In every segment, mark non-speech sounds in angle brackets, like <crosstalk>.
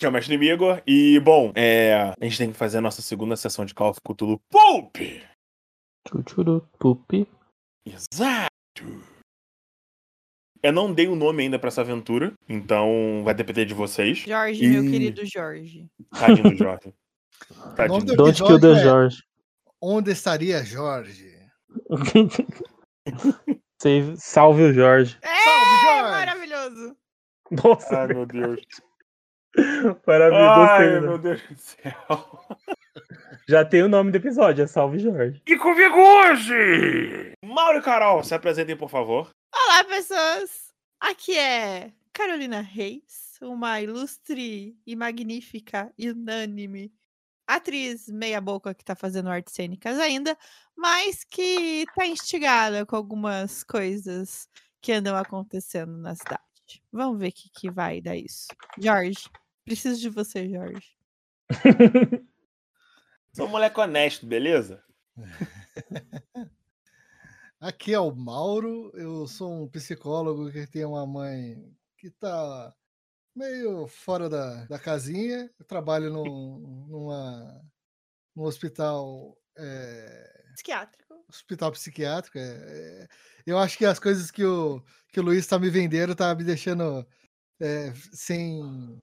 que é o Mestre Igor. E, bom, é, a gente tem que fazer a nossa segunda sessão de Call of Cthulhu Pulp! Chuchuru, pupi. Exato! Eu não dei o nome ainda pra essa aventura, então vai depender de vocês. Jorge, E- meu querido Jorge. Tadinho do Jorge. <laughs> Tadinho. do Don't kill the é George. Onde estaria Jorge? <laughs> Save- Salve o Jorge. É, Salve, Jorge! maravilhoso. Nossa, Ai, meu Deus. <laughs> <laughs> maravilhoso. Ai, gostei, meu né? Deus do céu. <laughs> Já tem o nome do episódio, é Salve Jorge. E comigo hoje! Mauro e Carol, se apresentem, por favor. Olá, pessoas. Aqui é Carolina Reis, uma ilustre e magnífica, e unânime atriz meia-boca que tá fazendo artes cênicas ainda, mas que tá instigada com algumas coisas que andam acontecendo na cidade. Vamos ver o que, que vai dar isso. Jorge, preciso de você, Jorge. <laughs> Sou um moleque honesto, beleza? <laughs> Aqui é o Mauro, eu sou um psicólogo que tem uma mãe que tá meio fora da, da casinha. Eu trabalho num, numa, num hospital, é, Psiquiátrico. hospital psiquiátrico. é, é, eu acho que as coisas que o, que o Luiz tá me vendendo tá me deixando é, sem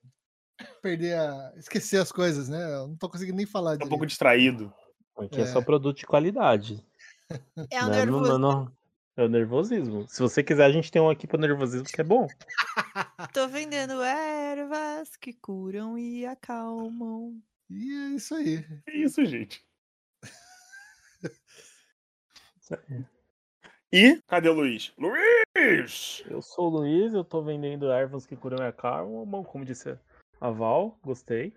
perder a. esquecer as coisas, né? Eu não tô conseguindo nem falar Tô um pouco distraído. Aqui é. É. só produto de qualidade. <laughs> É o né? Não- nervoso. não- não- É o nervosismo. Se você quiser, a gente tem um aqui para nervosismo que é bom. <laughs> Tô vendendo ervas que curam e acalmam. E é isso aí. Que isso, gente? E cadê o Luiz? Luiz! Eu sou o Luiz, eu tô vendendo ervas que curam e acalmam, bom, como disse a Val, gostei.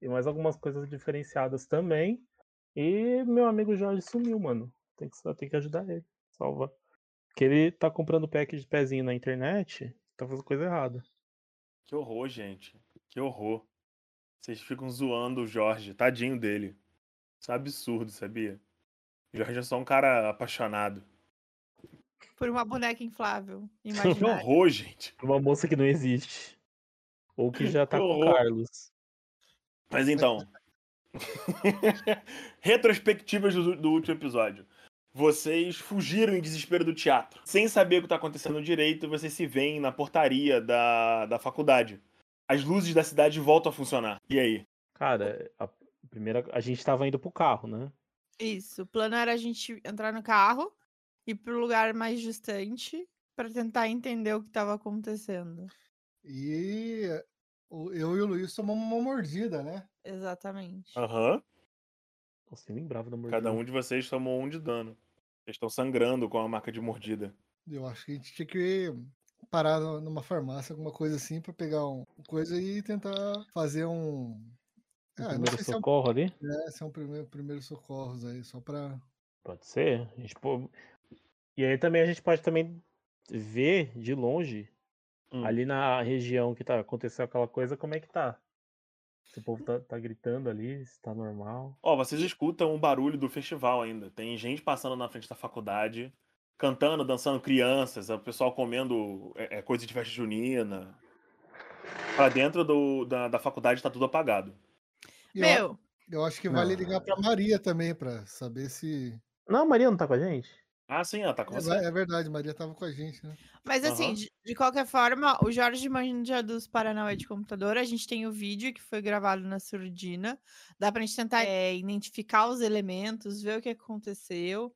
E mais algumas coisas diferenciadas também. E meu amigo Jorge sumiu, mano. Tem que, tem que ajudar ele. Salva. Porque ele tá comprando pack de pezinho na internet, tá fazendo coisa errada. Que horror, gente. Que horror. Vocês ficam zoando o Jorge. Tadinho dele. Isso é absurdo, sabia? O Jorge é só um cara apaixonado. Por uma boneca inflável. <laughs> Que Imaginária. horror, gente. Uma moça que não existe. Ou que já <laughs> tá com o. Carlos. Mas então. <laughs> Retrospectivas do, do último episódio. Vocês fugiram em desespero do teatro. Sem saber o que tá acontecendo direito, vocês se veem na portaria da, da faculdade. As luzes da cidade voltam a funcionar. E aí? Cara, a primeira. A gente tava indo pro carro, né? Isso. O plano era a gente entrar no carro ir pro lugar mais distante pra tentar entender o que tava acontecendo. E eu e o Luiz tomamos uma mordida, né? Exatamente. Aham. Nossa, nem lembrava da mordida. Cada um de vocês tomou um de dano. Vocês estão sangrando com a marca de mordida. Eu acho que a gente tinha que parar nu- numa farmácia, alguma coisa assim, pra pegar um coisa e tentar fazer um. Ah, não primeiro se é um, socorro ali? é, se é um primeiro, primeiro socorros aí, só pra. Pode ser. A gente pô- E aí também a gente pode também ver de longe, Hum. ali na região que tá aconteceu aquela coisa, como é que tá. Se o povo tá, tá gritando ali, se tá normal. Ó, vocês escutam o barulho do festival ainda. Tem gente passando na frente da faculdade, cantando, dançando crianças, o pessoal comendo é, é, coisa de festa junina. Pra dentro do, da, da faculdade tá tudo apagado. E eu, Meu, eu acho que vale Não. ligar pra Maria também, pra saber se. Não, a Maria não tá com a gente? Ah, sim, ela tá com É, você. é verdade, Maria tava com a gente, né? mas assim, Aham. de, de qualquer forma, o Jorge manja dos Paranauê de computador. A gente tem o vídeo que foi gravado na surdina. Dá pra gente tentar é, identificar os elementos, ver o que aconteceu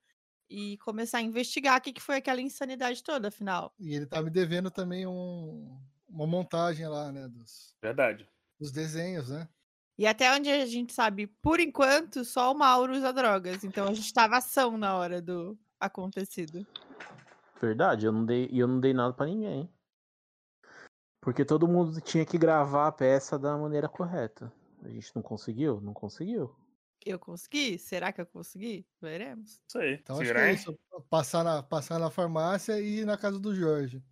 e começar a investigar o que, que foi aquela insanidade toda, afinal. E ele tá me devendo também um, uma montagem lá, né? Dos, Verdade. dos desenhos, né? E até onde a gente sabe, por enquanto, só o Mauro usa drogas. Então a gente tava ação na hora do acontecido. Verdade, eu não dei, e eu não dei nada pra ninguém. Porque todo mundo tinha que gravar a peça da maneira correta. A gente não conseguiu? Não conseguiu. Eu consegui? Será que eu consegui? Veremos. Isso aí. Então Se acho que é isso. Passar na, passar na farmácia e ir na casa do Jorge.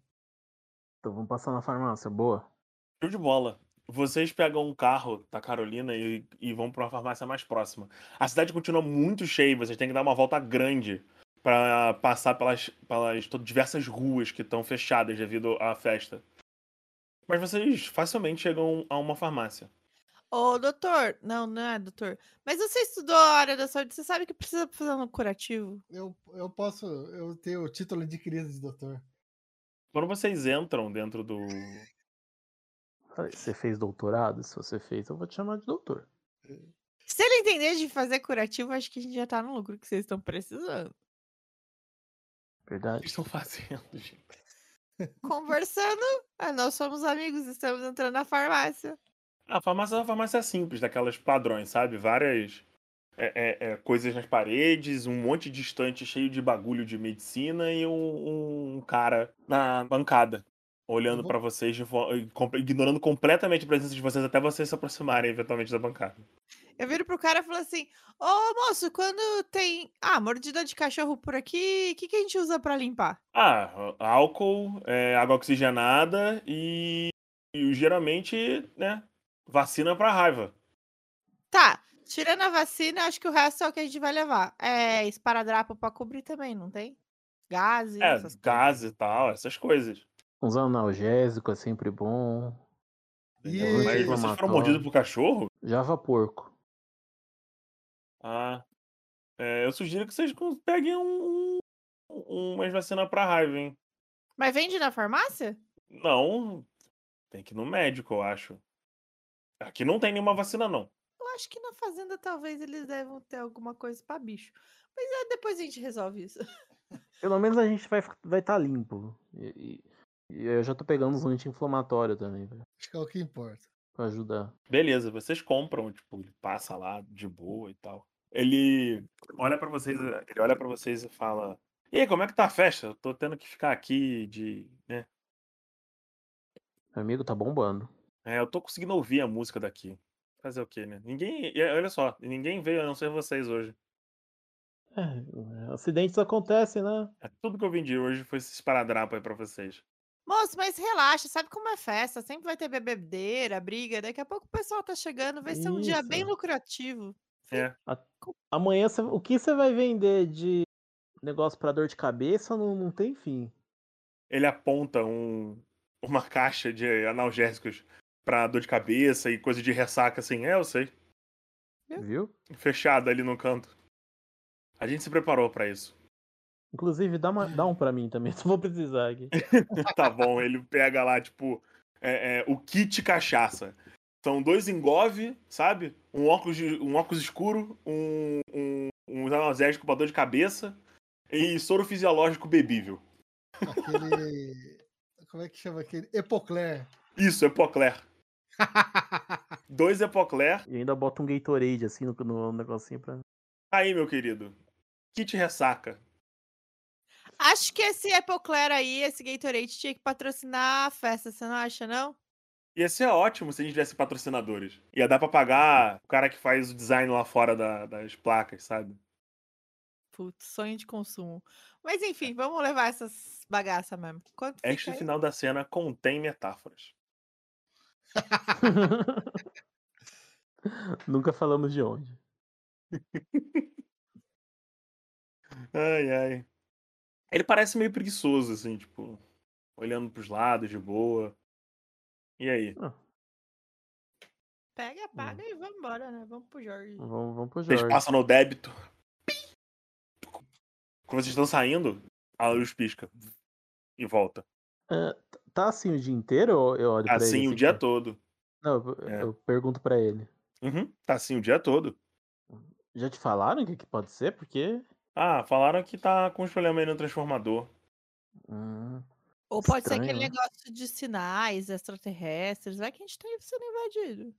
Então vamos passar na farmácia, boa. Show de bola. Vocês pegam um carro da Carolina e, e vão pra uma farmácia mais próxima. A cidade continua muito cheia, vocês têm que dar uma volta grande pra passar pelas, pelas to- diversas ruas que estão fechadas devido à festa. Mas vocês facilmente chegam a uma farmácia. Ô, doutor. Não, não é doutor. Mas você estudou a área da saúde, você sabe que precisa fazer um curativo. Eu, eu posso. Eu tenho o título adquirido de doutor. Quando vocês entram dentro do. Você fez doutorado? Se você fez, eu vou te chamar de doutor. Se ele entender de fazer curativo, acho que a gente já tá no lucro que vocês estão precisando. O que Verdade? estão fazendo, <laughs> gente? Conversando, ah, nós somos amigos, estamos entrando na farmácia. A farmácia é uma farmácia simples, daquelas padrões, sabe? Várias é, é, é, coisas nas paredes, um monte de estante cheio de bagulho de medicina e um, um cara na bancada, olhando Uhum. pra vocês, ignorando completamente a presença de vocês até vocês se aproximarem eventualmente da bancada. Eu viro pro cara e falo assim: Ô moço, quando tem. Ah, mordida de cachorro por aqui, o que, que a gente usa pra limpar? Ah, álcool, é, água oxigenada e, e geralmente, né, vacina pra raiva. Tá, tirando a vacina, acho que o resto é o que a gente vai levar. É esparadrapo pra cobrir também, não tem? Gases, É, essas coisas. gás e tal, essas coisas. Uns analgésico é sempre bom. entendeu? Mas vocês foram mordidos por cachorro? Java porco. Ah, é, eu sugiro que vocês peguem um, um, umas vacinas pra raiva, hein? Mas vende na farmácia? Não, tem que ir no médico, eu acho. Aqui não tem nenhuma vacina, não. Eu acho que na fazenda talvez eles devam ter alguma coisa pra bicho. Mas é, depois a gente resolve isso. <laughs> Pelo menos a gente vai estar vai tá limpo. E, e- e eu já tô pegando uns anti-inflamatórios também, velho, Acho que é o que importa. pra ajudar. Beleza, vocês compram, tipo, ele passa lá de boa e tal. Ele olha pra vocês, ele olha para vocês e fala: "E aí, como é que tá a festa? Eu tô tendo que ficar aqui de, né? Meu amigo tá bombando. É, eu tô conseguindo ouvir a música daqui. Fazer o quê, né? Ninguém, e olha só, ninguém veio a não ser vocês hoje. É, acidentes acontecem, né? É, tudo que eu vendi hoje foi esse esparadrapo aí pra vocês. Moço, mas relaxa, sabe como é festa? Sempre vai ter bebedeira, briga. Daqui a pouco o pessoal tá chegando, vai ser um dia bem lucrativo. É, Amanhã, cê- o que você vai vender de negócio pra dor de cabeça não, não tem fim. ele aponta um, uma caixa de analgésicos pra dor de cabeça e coisa de ressaca assim. É, eu sei. Viu? Fechada ali no canto. A gente se preparou pra isso. Inclusive, dá, uma- dá um pra mim também, <laughs> se vou precisar aqui. <laughs> tá bom, ele pega lá, tipo, é, é, o kit cachaça. São dois engove, sabe? Um óculos, um óculos escuro, um, um, um analgésico pra dor de cabeça e soro fisiológico bebível. Aquele. <laughs> Como é que chama aquele? Epocler. Isso, Epocler. <laughs> Dois Epocler. E ainda bota um Gatorade assim no, no negocinho pra. Aí, meu querido. Kit ressaca. Acho que esse Epocler aí, esse Gatorade, tinha que patrocinar a festa, você não acha, não? Ia ser ótimo se a gente tivesse patrocinadores. Ia dar pra pagar o cara que faz o design lá fora da- das placas, sabe? Putz, sonho de consumo. Mas enfim, vamos levar essas bagaças mesmo. Quanto Este final da cena contém metáforas. <laughs> Nunca falamos de onde. <laughs> Ai, ai. Ele parece meio preguiçoso, assim, tipo, olhando pros lados de boa. E aí? Pega, paga e vamos embora, né? Vamos pro Jorge. Vamos, vamos pro Vocês Jorge. passam no débito. Quando vocês estão saindo, a luz pisca. E volta. Ah, tá assim o dia inteiro ou eu olho pra ele? Assim o dia todo. Não, eu, É. eu pergunto pra ele. Uhum, tá assim o dia todo. Já te falaram o que, que pode ser? Porque. Ah, falaram que tá com os problemas aí no transformador. Hum, Ou pode ser Estranho, aquele né? negócio de sinais extraterrestres. Vai que a gente tá sendo invadido.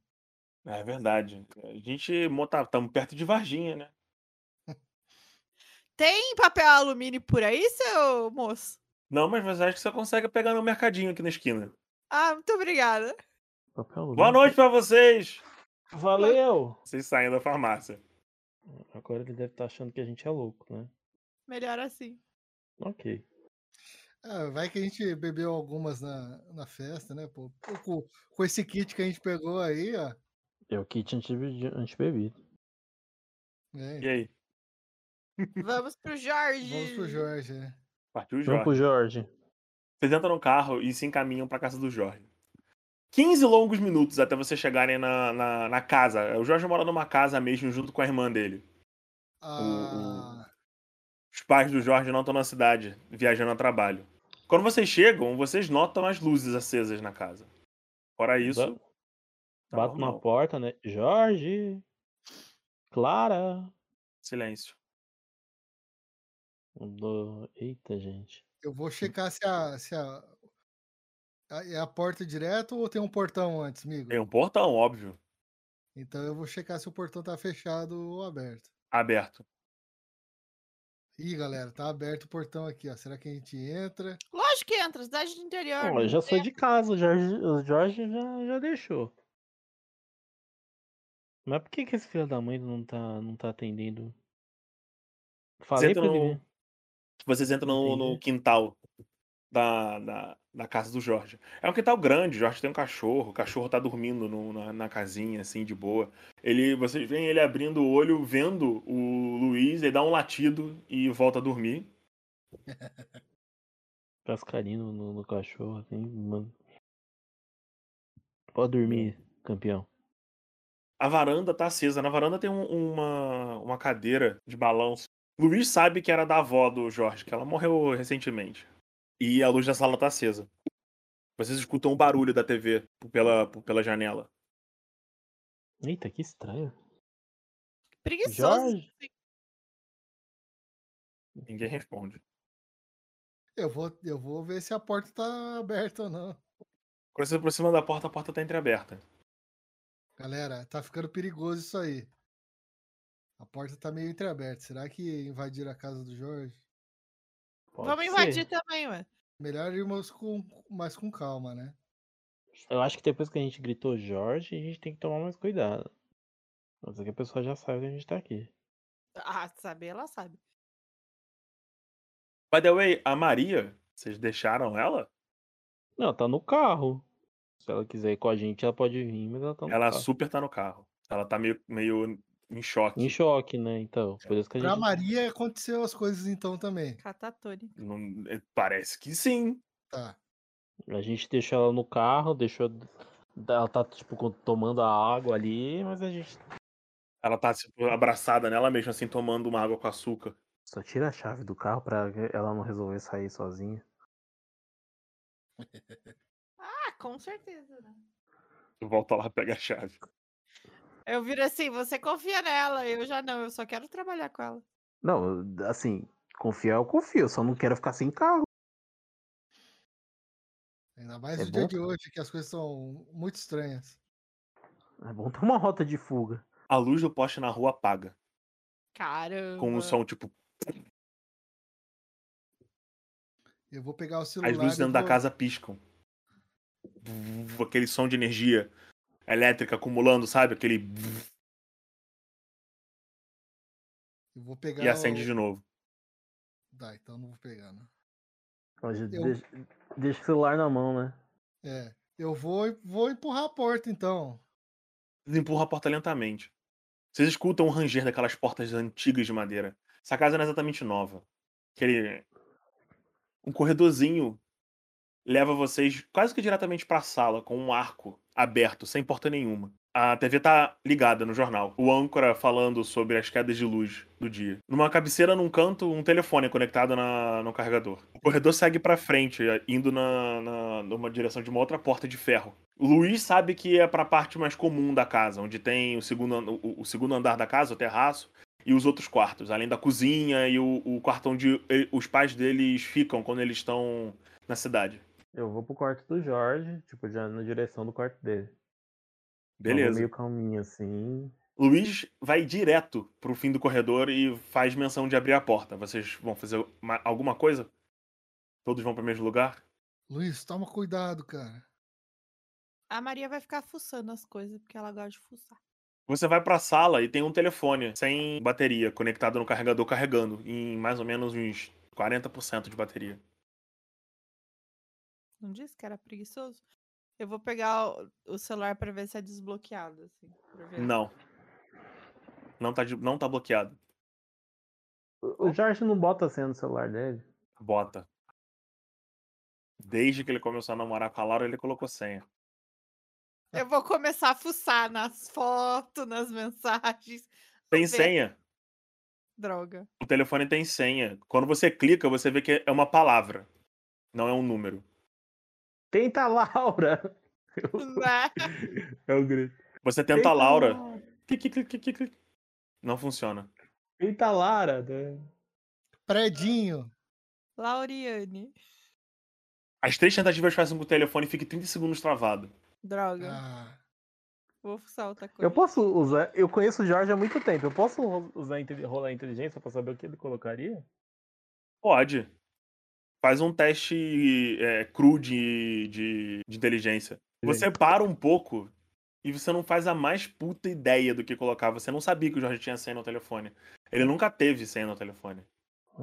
É verdade. A gente tá, estamos perto de Varginha, né? Tem papel alumínio por aí, seu moço? Não, mas você acha que você consegue pegar no mercadinho aqui na esquina. Ah, muito obrigada. papel Boa noite pra vocês! Valeu! Vocês saem da farmácia. Agora ele deve estar achando que a gente é louco, né? Melhor assim. Ok. Ah, vai que a gente bebeu algumas na, na festa, né? Pô, com, com esse kit que a gente pegou aí, ó. É o kit anti- antibebido. né, E aí? Vamos pro Jorge. Vamos pro Jorge, né? Partiu o Vamos pro Jorge. Jorge. Vocês entram no carro e se encaminham pra casa do Jorge. 15 longos minutos até vocês chegarem na, na, na casa. O Jorge mora numa casa mesmo, junto com a irmã dele. Ah, Os pais do Jorge não estão na cidade, viajando a trabalho. Quando vocês chegam, vocês notam as luzes acesas na casa. Fora isso, tá Bato na normal. porta, né? Jorge! Clara! silêncio. Do- Eita, gente. eu vou checar se a. Se a... a- É a porta direto ou tem um portão antes, amigo? Tem um portão, óbvio, Então eu vou checar se o portão tá fechado ou aberto. aberto. Ih, galera, tá aberto o portão aqui, ó. Será que a gente entra? Lógico que entra, cidade do interior. Bom, eu já sou de casa, o Jorge, o Jorge já, já deixou. Mas por que, que esse filho da mãe não tá, não tá atendendo? Falei entra pra ele. no- vir. Vocês entram no, no Entendi. quintal da, da, da casa do Jorge. É um quintal grande, o Jorge tem um cachorro, o cachorro tá dormindo no- na, na casinha, assim, de boa. Ele, vocês veem ele abrindo o olho, vendo o Luiz, ele dá um latido e volta a dormir. <laughs> Cascarinho no, no cachorro, assim, mano. Pode dormir, campeão. A varanda tá acesa. Na varanda tem um- uma, uma cadeira de balanço. Luiz sabe que era da avó do Jorge, que ela morreu recentemente. E a luz da sala tá acesa. Vocês escutam o barulho da TV pela, pela janela. Eita, que estranho. Preguiçoso. Jorge? Ninguém responde. Eu vou, eu vou ver se a porta tá aberta ou não. Quando você se aproxima da porta, a porta tá entreaberta. Galera, tá ficando perigoso isso aí. A porta tá meio entreaberta. Será que invadiram a casa do Jorge? Pode Vamos ser. invadir também, ué. Melhor irmos com, mais com calma, né? Eu acho que depois que a gente gritou Jorge, a gente tem que tomar mais cuidado. Mas aqui a pessoa já sabe que a gente tá aqui. Ah, saber, ela sabe. By the way, a Maria, vocês deixaram ela? Não, tá no carro. Se ela quiser ir com a gente, ela pode vir, mas ela tá no Ela carro. super tá no carro. Ela tá meio, meio em choque. Em choque, né? Então, por isso que a Pra gente. Maria aconteceu as coisas então também. Catatônica. Não- é, parece que sim. Tá. A gente deixou ela no carro, deixou. Ela tá, tipo, tomando a água ali, mas a gente. Ela tá tipo, abraçada nela mesmo, assim, tomando uma água com açúcar. Só tira a chave do carro pra ela não resolver sair sozinha. <laughs> Ah, com certeza, né? Volta lá, pega a chave. Eu viro assim, você confia nela, eu já não, eu só quero trabalhar com ela. Não, assim, confiar eu confio, eu só não quero ficar sem carro. Ainda mais É no dia de hoje, que as coisas são muito estranhas. É bom ter uma rota de fuga. A luz do poste na rua apaga. Caramba. Com um som, tipo, Eu vou pegar o celular. as luzes dentro da vou- casa piscam. Aquele som de energia elétrica acumulando, sabe? Aquele. Eu vou pegar. E acende o... de novo. Tá, então não vou pegar. Ó, já Eu- Deixa, deixa o celular na mão, né? É. Eu vou, vou empurrar a porta, então. Vocês empurram a porta lentamente. Vocês escutam o ranger daquelas portas antigas de madeira. Essa casa não é exatamente nova. Aquele. Um corredorzinho leva vocês quase que diretamente pra sala, com um arco aberto, sem porta nenhuma. A TV tá ligada no jornal. O âncora falando sobre as quedas de luz do dia. Numa cabeceira, num canto, um telefone conectado na- no carregador. O corredor segue pra frente, indo na, na, numa direção de uma outra porta de ferro. O Luiz sabe que é pra parte mais comum da casa, onde tem o segundo, o, o segundo andar da casa, o terraço, e os outros quartos, além da cozinha e o, o quarto onde e- os pais deles ficam quando eles estão na cidade. Eu vou pro quarto do Jorge, tipo, já na direção do quarto dele. Beleza. meio calminho assim. Luiz vai direto pro fim do corredor e faz menção de abrir a porta. Vocês vão fazer uma- alguma coisa? Todos vão pro mesmo lugar? Luiz, toma cuidado, cara. A Maria vai ficar fuçando as coisas, porque ela gosta de fuçar. Você vai pra sala e tem um telefone sem bateria, conectado no carregador carregando, em mais ou menos uns 40% de bateria. Não disse que era preguiçoso? Eu vou pegar o, celular pra ver se é desbloqueado, assim. Não. Não tá, não tá bloqueado. O o Jorge não bota a senha no celular dele. Bota. Desde que ele começou a namorar com a Laura, ele colocou senha. Eu vou começar a fuçar nas fotos, nas mensagens. Tem ver. senha. Droga. O telefone tem senha. Quando você clica, você vê que é uma palavra. Não é um número. Tenta, Laura! <laughs> É o grito. Você tenta a Laura. Clic, clic, clic, clic, clic. Não funciona. Tenta, Lara. né? Predinho. Lauriane. As três tentativas fazem com o telefone fique 30 segundos travado. Droga. Ah, Vou fuçar outra coisa. Eu posso usar. Eu conheço o Jorge há muito tempo. Eu posso usar rolar inteligência pra saber o que ele colocaria? Pode. Faz um teste é, cru de, de, de inteligência. Você para um pouco e você não faz a mais puta ideia do que colocar. Você não sabia que o Jorge tinha senha no telefone. Ele nunca teve senha no telefone.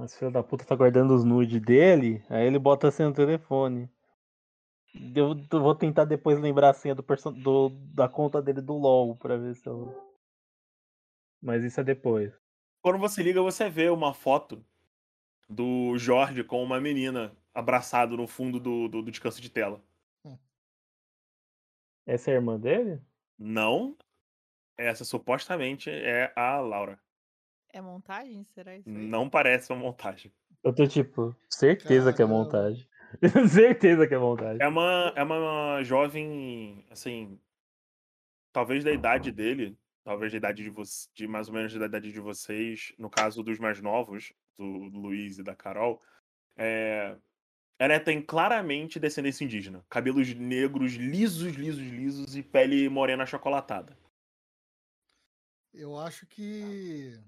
Esse filho da puta tá guardando os nudes dele, aí ele bota a senha no telefone. Eu vou tentar depois lembrar a senha do, do- da conta dele do LoL pra ver se eu. Mas isso é depois. Quando você liga, você vê uma foto do Jorge com uma menina abraçado no fundo do, do, do descanso de tela. Essa é a irmã dele? Não. Essa supostamente é a Laura. É montagem? Será isso? aí? Não parece uma montagem. Eu tô tipo, certeza que é Caramba. montagem. <laughs> certeza que é montagem. É uma, é uma jovem, assim, talvez da idade dele, talvez da idade de, vo de mais ou menos da idade de vocês, no caso dos mais novos, do Luiz e da Carol, é, ela tem claramente descendência indígena. Cabelos negros, lisos, lisos, lisos e pele morena achocolatada. eu acho que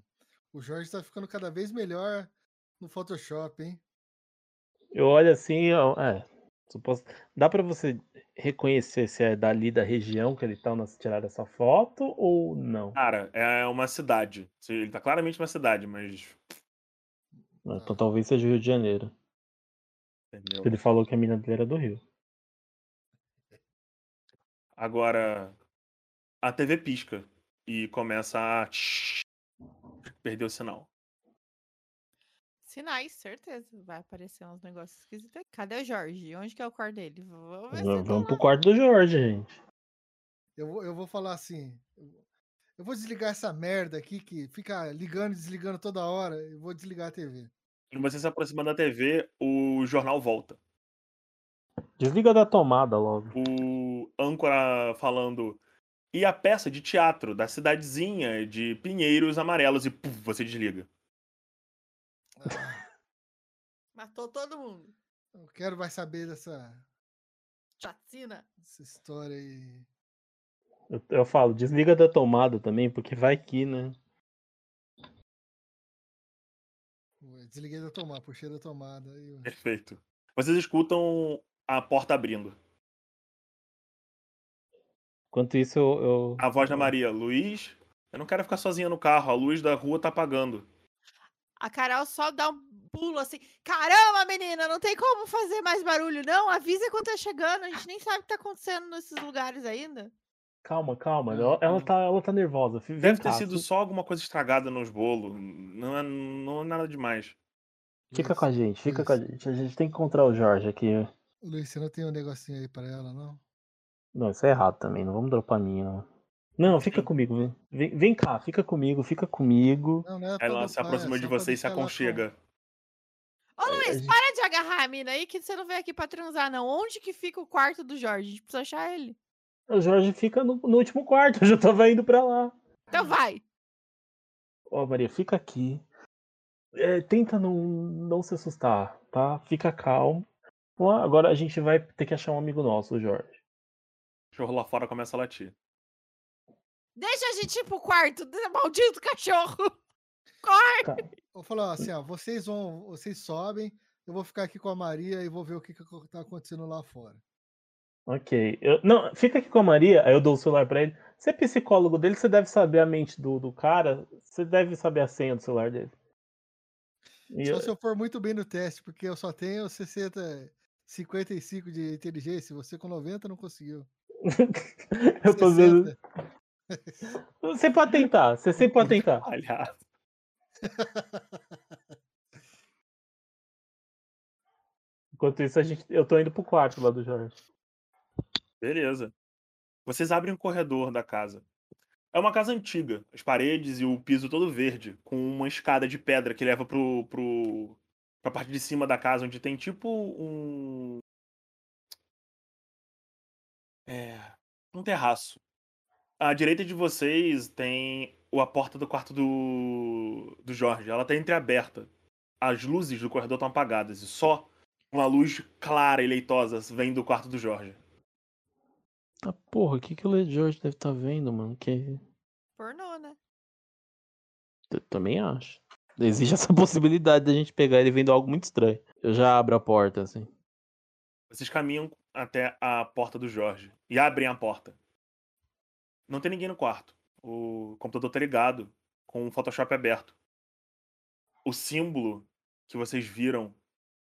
o Jorge tá ficando cada vez melhor no Photoshop, hein? Eu olho assim, ó, é. suposto- Dá pra você reconhecer se é dali da região que ele tá na tirar essa foto ou não? Cara, é uma cidade. Ele tá claramente uma cidade, mas. Então talvez seja o Rio de Janeiro. Entendeu? Ele falou que a mina dele era do Rio. Agora, a TV pisca e começa a perder o sinal. Sinais, certeza. Vai aparecer uns negócios esquisitos. aqui. Cadê o Jorge? Onde que é o quarto dele? Vamos ver se Vamos tá pro quarto do Jorge, gente. Eu vou, eu vou falar assim. eu- Eu vou desligar essa merda aqui que fica ligando e desligando toda hora. Eu vou desligar a TV. E você se aproximando da TV, o jornal volta. Desliga da tomada logo. O âncora falando. E a peça de teatro da cidadezinha de Pinheiros Amarelos e puf, você desliga. Ah, Matou todo mundo. eu quero mais saber dessa, Chacina. dessa história aí. Eu, eu falo, desliga da tomada também, porque vai que, né? Desliguei da tomada, puxei da tomada. aí eu- Perfeito. Vocês escutam a porta abrindo. Enquanto isso, eu. eu- A voz da Maria, Luiz, eu não quero ficar sozinha no carro, a luz da rua tá apagando. A Carol só dá um pulo assim. Caramba, menina, não tem como fazer mais barulho, não. Avisa quando tá chegando. A gente nem sabe o que tá acontecendo nesses lugares ainda. Calma, calma. Ah, Ela, ela não. tá, ela tá nervosa. Vem Deve ter cá, sido fi- só alguma coisa estragada nos bolos. Não é, não é nada demais. Fica com a gente, fica Luiz, com a gente. A gente tem que encontrar o Jorge aqui. Luiz, você não tem um negocinho aí pra ela, não? Não, isso é errado também. Não vamos dropar a minha, não. Não, fica Sim. comigo. Vem, vem, vem cá, fica comigo, fica comigo. Não, não é pra Ela se dopar, é aproxima de você e se com- aconchega. Ô, a Luiz, gente- para de agarrar a mina aí que você não veio aqui pra transar, não. Onde que fica o quarto do Jorge? A gente precisa achar ele. O Jorge fica no, no último quarto, <laughs> eu já tava indo pra lá. Então vai. Ó, Maria, fica aqui. É, tenta não, não se assustar, tá? Fica calmo. Agora a gente vai ter que achar um amigo nosso, o Jorge. O cachorro lá fora começa a latir. Deixa a gente ir pro quarto, <laughs> maldito cachorro. <laughs> Corre. Vou falar assim, ó, vocês vão, vocês sobem, eu vou ficar aqui com a Maria e vou ver o que, que tá acontecendo lá fora. Ok. Eu- não, fica aqui com a Maria, aí eu dou o celular pra ele. Você é psicólogo dele, você deve saber a mente do, do cara, você deve saber a senha do celular dele. E Só eu- se eu for muito bem no teste, porque eu só tenho 60, 55 de inteligência, você com 90 não conseguiu. <laughs> eu tô vendo. 60. Você pode tentar, você sempre pode <laughs> tentar. Aliás, Enquanto isso, a gente, eu tô indo pro quarto lá do Jorge. Beleza. Vocês abrem o corredor da casa. É uma casa antiga, as paredes e o piso todo verde, com uma escada de pedra que leva pro, pro, pra parte de cima da casa, onde tem tipo um. É. Um terraço. À direita de vocês tem a porta do quarto do, do Jorge. Ela tá entreaberta. As luzes do corredor estão apagadas e só uma luz clara e leitosa vem do quarto do Jorge. Ah, porra, o que, que o Lady George deve estar vendo, mano? Que Pornô, né? eu também acho. Existe essa <laughs> possibilidade da gente pegar ele vendo algo muito estranho. Eu já abro a porta, assim. Vocês caminham até a porta do Jorge e abrem a porta. Não tem ninguém no quarto. O computador tá ligado, com o Photoshop aberto. O símbolo que vocês viram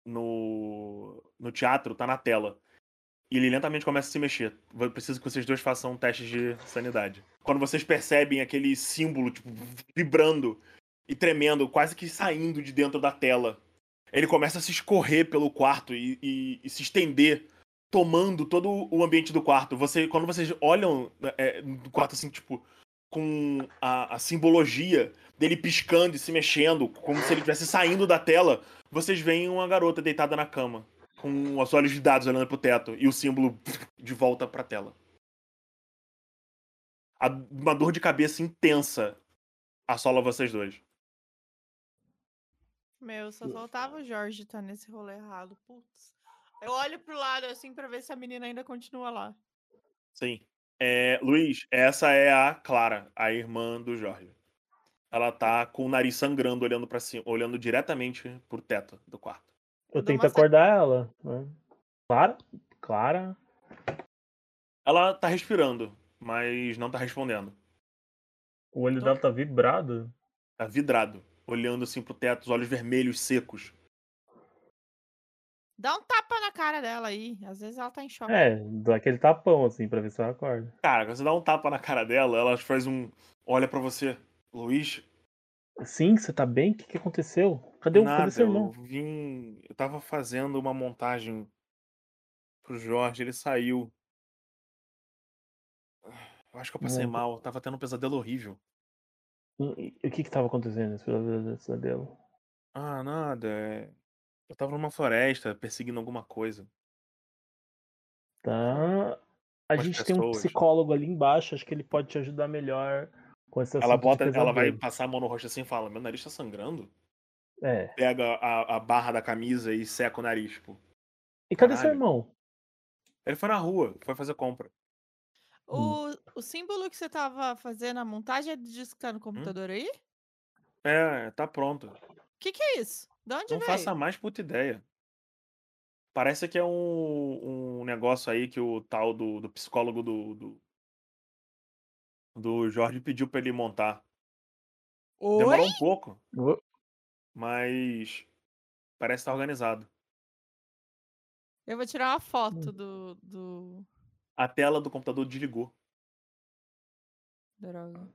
no, no teatro tá na tela. E ele lentamente começa a se mexer. Eu preciso que vocês dois façam testes de sanidade. Quando vocês percebem aquele símbolo, tipo, vibrando e tremendo, quase que saindo de dentro da tela, ele começa a se escorrer pelo quarto e, e- e se estender, tomando todo o ambiente do quarto. Você, quando vocês olham é, quarto assim, tipo, com a, a simbologia dele piscando e se mexendo, como se ele estivesse saindo da tela, vocês veem uma garota deitada na cama, com os olhos vidados olhando pro teto e o símbolo <laughs> de volta pra tela. Uma dor de cabeça intensa assola vocês dois. Meu, só faltava o Jorge estar nesse rolê errado. Putz. Eu olho pro lado assim pra ver se a menina ainda continua lá. Sim. É, Luiz, essa é a Clara, a irmã do Jorge. Ela tá com o nariz sangrando, olhando para cima, olhando diretamente pro teto do quarto. Eu tento acordar ela. né? Clara? Clara? Ela tá respirando, mas não tá respondendo. O olho Tô. dela tá vibrado. Tá vidrado, olhando assim pro teto, os olhos vermelhos secos. Dá um tapa na cara dela aí. Às vezes ela tá em choque. É, dá aquele tapão assim pra ver se ela acorda. Cara, quando você dá um tapa na cara dela, ela faz um. Olha pra você. Luiz, Sim, você tá bem? O que, que aconteceu? Cadê, o cadê nada, seu eu irmão? vim. Eu tava fazendo uma montagem pro Jorge, ele saiu. Eu acho que eu passei Não. mal, tava tendo um pesadelo horrível. E- O que que tava acontecendo nesse pesadelo? Ah, nada. é- Eu tava numa floresta perseguindo alguma coisa. Tá. A Umas gente tem um pessoas. psicólogo ali embaixo, acho que ele pode te ajudar melhor com esse Ela bota, ela vai passar a mão no rosto assim e fala: Meu nariz tá sangrando? É. Pega a, a barra da camisa e seca o nariz, tipo. E cadê seu Caralho. irmão? Ele foi na rua, foi fazer compra. O, o símbolo que você tava fazendo a montagem é disso que tá no computador aí? O É, tá pronto. que, que é isso? De onde Não veio? faça mais puta ideia. Parece que é um, um negócio aí que o tal do, do psicólogo do, do, do Jorge pediu pra ele montar. Oi? Demorou um pouco, mas parece estar organizado. Eu vou tirar uma foto do. do... A tela do computador desligou. Droga.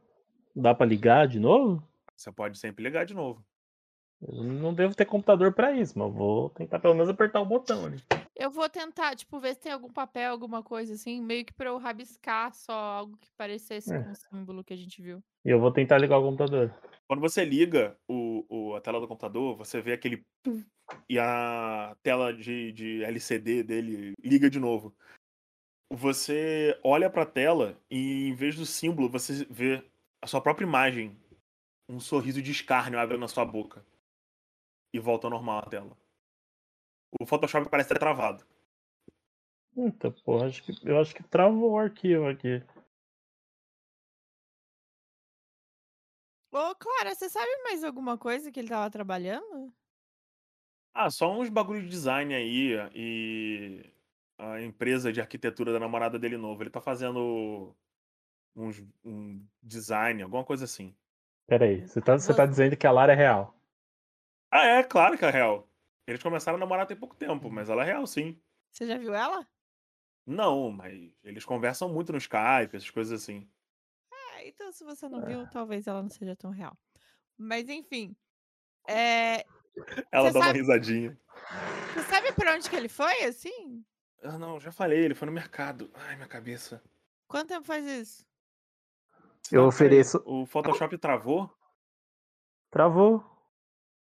Dá pra ligar de novo? Você pode sempre ligar de novo. Eu não devo ter computador pra isso, mas vou tentar pelo menos apertar o botão ali. Eu vou tentar, tipo, ver se tem algum papel, alguma coisa assim, meio que pra eu rabiscar só algo que parecesse É. com o símbolo que a gente viu. E eu vou tentar ligar o computador. Quando você liga o, o- a tela do computador, você vê aquele. pum, E a tela de, de LCD dele liga de novo. Você olha pra tela e em vez do símbolo, você vê a sua própria imagem. Um sorriso de escárnio abre na sua boca. E volta ao normal a tela. O Photoshop parece ter travado. Eita, porra, acho que, eu acho que travou o arquivo aqui. Ô, Clara, você sabe mais alguma coisa que ele tava trabalhando? Ah, só uns bagulho de design aí e a empresa de arquitetura da namorada dele novo. Ele tá fazendo uns, um design, alguma coisa assim. Pera aí, você tá, você tá dizendo que a Lara é real. Ah, é, claro que é real. Eles começaram a namorar tem pouco tempo, mas ela é real, sim. Você já viu ela? Não, mas eles conversam muito no Skype, essas coisas assim. É, então se você não viu, talvez ela não seja tão real. Mas enfim. É, Ela Você dá uma sabe- risadinha. você sabe pra onde que ele foi, assim? Ah, não, já falei, ele foi no mercado. Ai, minha cabeça. Quanto tempo faz isso? Eu ofereço. O Photoshop travou? Travou.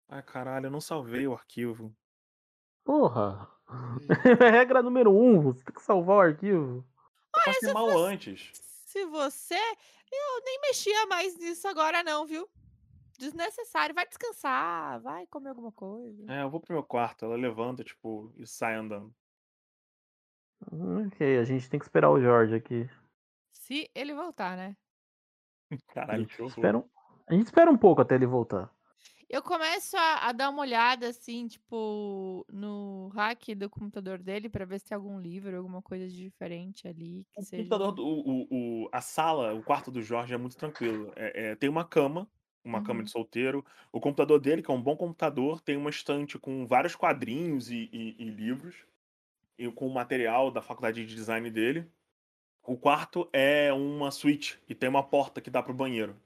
Ai, caralho, eu não salvei o arquivo. Porra. E- <laughs> Regra número um, você tem que salvar o arquivo. Eu passei se mal fosse- antes. Se você. Eu nem mexia mais nisso agora, não, viu? Desnecessário. Vai descansar, vai comer alguma coisa. É, eu vou pro meu quarto, ela levanta, tipo, e sai andando. Ok, a gente tem que esperar o Jorge aqui. Se ele voltar, né? A <laughs> Caralho, gente que horror. espera um, a gente espera um pouco até ele voltar. Eu começo a, a dar uma olhada, assim, tipo, no hack do computador dele pra ver se tem algum livro, alguma coisa de diferente ali. Que O seja... computador, do- o, o, a sala, o quarto do Jorge é muito tranquilo. É- é, tem uma cama, uma cama Uhum. de solteiro. O computador dele, que é um bom computador, tem uma estante com vários quadrinhos e, e- e livros, e com o material da faculdade de design dele. O quarto é uma suíte e tem uma porta que dá pro banheiro.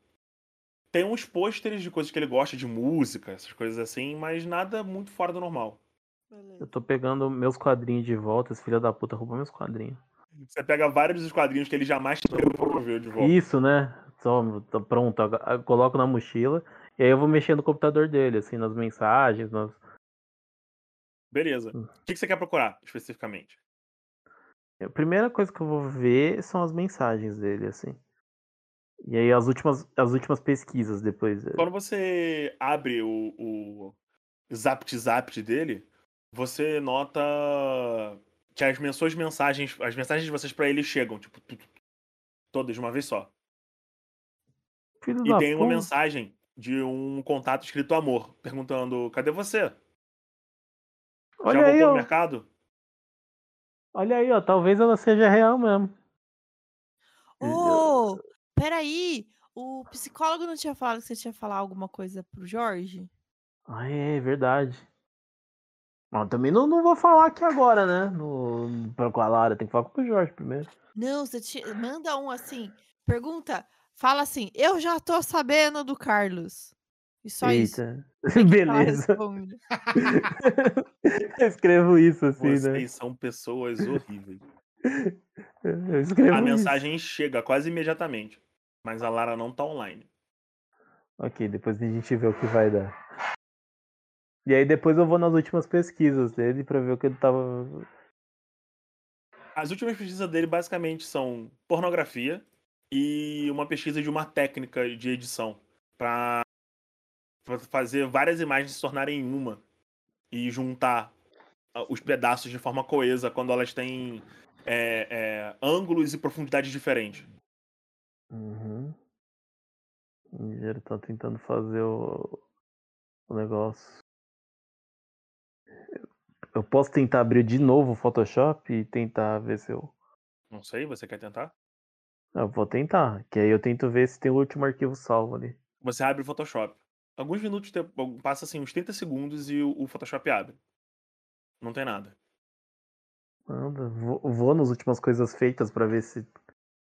Tem uns pôsteres de coisas que ele gosta, de música, essas coisas assim, mas nada muito fora do normal. Eu tô pegando meus quadrinhos de volta, esse filho da puta roubou meus quadrinhos. Você pega vários dos quadrinhos que ele jamais devolveu de volta. Isso, né? Só, tá pronto, ag- coloco na mochila e aí eu vou mexer no computador dele, assim, nas mensagens, nas... Beleza. Hum. O que que você quer procurar, especificamente? A primeira coisa que eu vou ver são as mensagens dele, assim. E aí as últimas, as últimas pesquisas depois. eh, Quando você abre o, o Zapt Zapt dele, você nota que as mensagens, as mensagens de vocês pra ele chegam, tipo, tu- tu- tu- todas de uma vez só. Filho E tem uma porra. mensagem de um contato escrito amor, perguntando: cadê você? Olha Já aí, voltou ó. no mercado? Olha aí, ó. Talvez ela seja real mesmo. Ô, peraí. O psicólogo não tinha falado que você tinha falar alguma coisa pro Jorge? Ah, é verdade. Mas também não, não vou falar aqui agora, né? No, pra- com a Lara, tem que falar com o Jorge primeiro. Não, você te... manda um assim. Pergunta, fala assim. Eu já tô sabendo do Carlos. E só isso. Eita. Que falar, Beleza. <laughs> eu escrevo isso assim, né? Vocês são pessoas horríveis. <laughs> Eu escrevo A isso. mensagem chega quase imediatamente, mas a Lara não tá online. Ok, depois a gente vê o que vai dar. E aí depois eu vou nas últimas pesquisas dele pra ver o que ele tava. As últimas pesquisas dele basicamente são pornografia e uma pesquisa de uma técnica de edição para fazer várias imagens se tornarem uma e juntar ah, os pedaços de forma coesa quando elas têm é, é, ângulos e profundidades diferentes. Uhum. O engenheiro tá tentando fazer o, o negócio. Eu posso tentar abrir de novo o Photoshop e tentar ver se eu. Não sei, você quer tentar? Eu vou tentar, que aí eu tento ver se tem o último arquivo salvo ali. Você abre o Photoshop. Alguns minutos, passa assim uns 30 segundos e o, Photoshop abre. Não tem nada. Anda, vou, vou nas últimas coisas feitas pra ver se,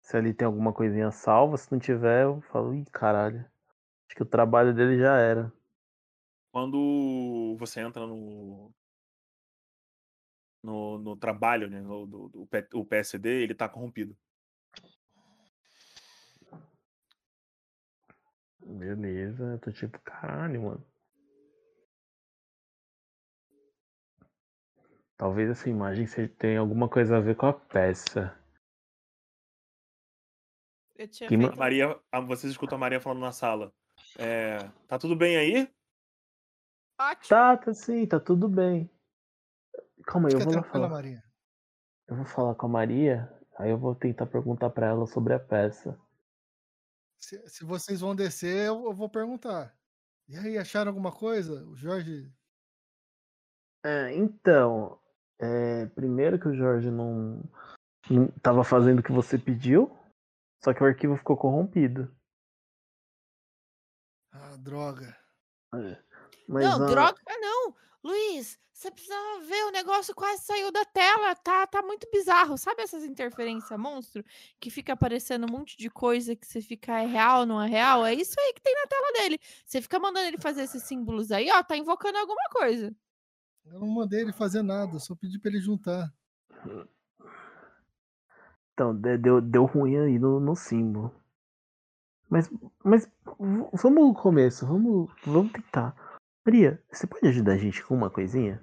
se ali tem alguma coisinha salva. Se não tiver, eu falo, ih, caralho. Acho que o trabalho dele já era. Quando você entra no. No, no trabalho, né? no- do, do o PSD, ele tá corrompido. Beleza, eu tô tipo, caralho, mano. Talvez essa imagem se- tenha alguma coisa a ver com a peça. Eu tinha Que feito... Maria, vocês escutam a Maria falando na sala. É, tá tudo bem aí? Ótimo. Tá, tá sim, tá tudo bem. Calma aí, eu Fica vou lá falar. Maria. Eu vou falar com a Maria, aí eu vou tentar perguntar pra ela sobre a peça. Se, se vocês vão descer, eu, eu vou perguntar. E aí, acharam alguma coisa? O Jorge. É, então, é, primeiro que o Jorge não, não tava fazendo o que você pediu, só que o arquivo ficou corrompido. Ah, droga. É, Mas não, a- droga não. Luiz, você precisava ver, o negócio quase saiu da tela. Tá, tá muito bizarro. Sabe essas interferências monstro? Que fica aparecendo um monte de coisa que você fica é real, não é real? É isso aí que tem na tela dele. Você fica mandando ele fazer esses símbolos aí, ó, tá invocando alguma coisa. Eu não mandei ele fazer nada, só pedi pra ele juntar. Então, de- deu, deu ruim aí no, no símbolo. Mas, mas vamos no começo, vamos, vamos tentar. Maria, você pode ajudar a gente com uma coisinha?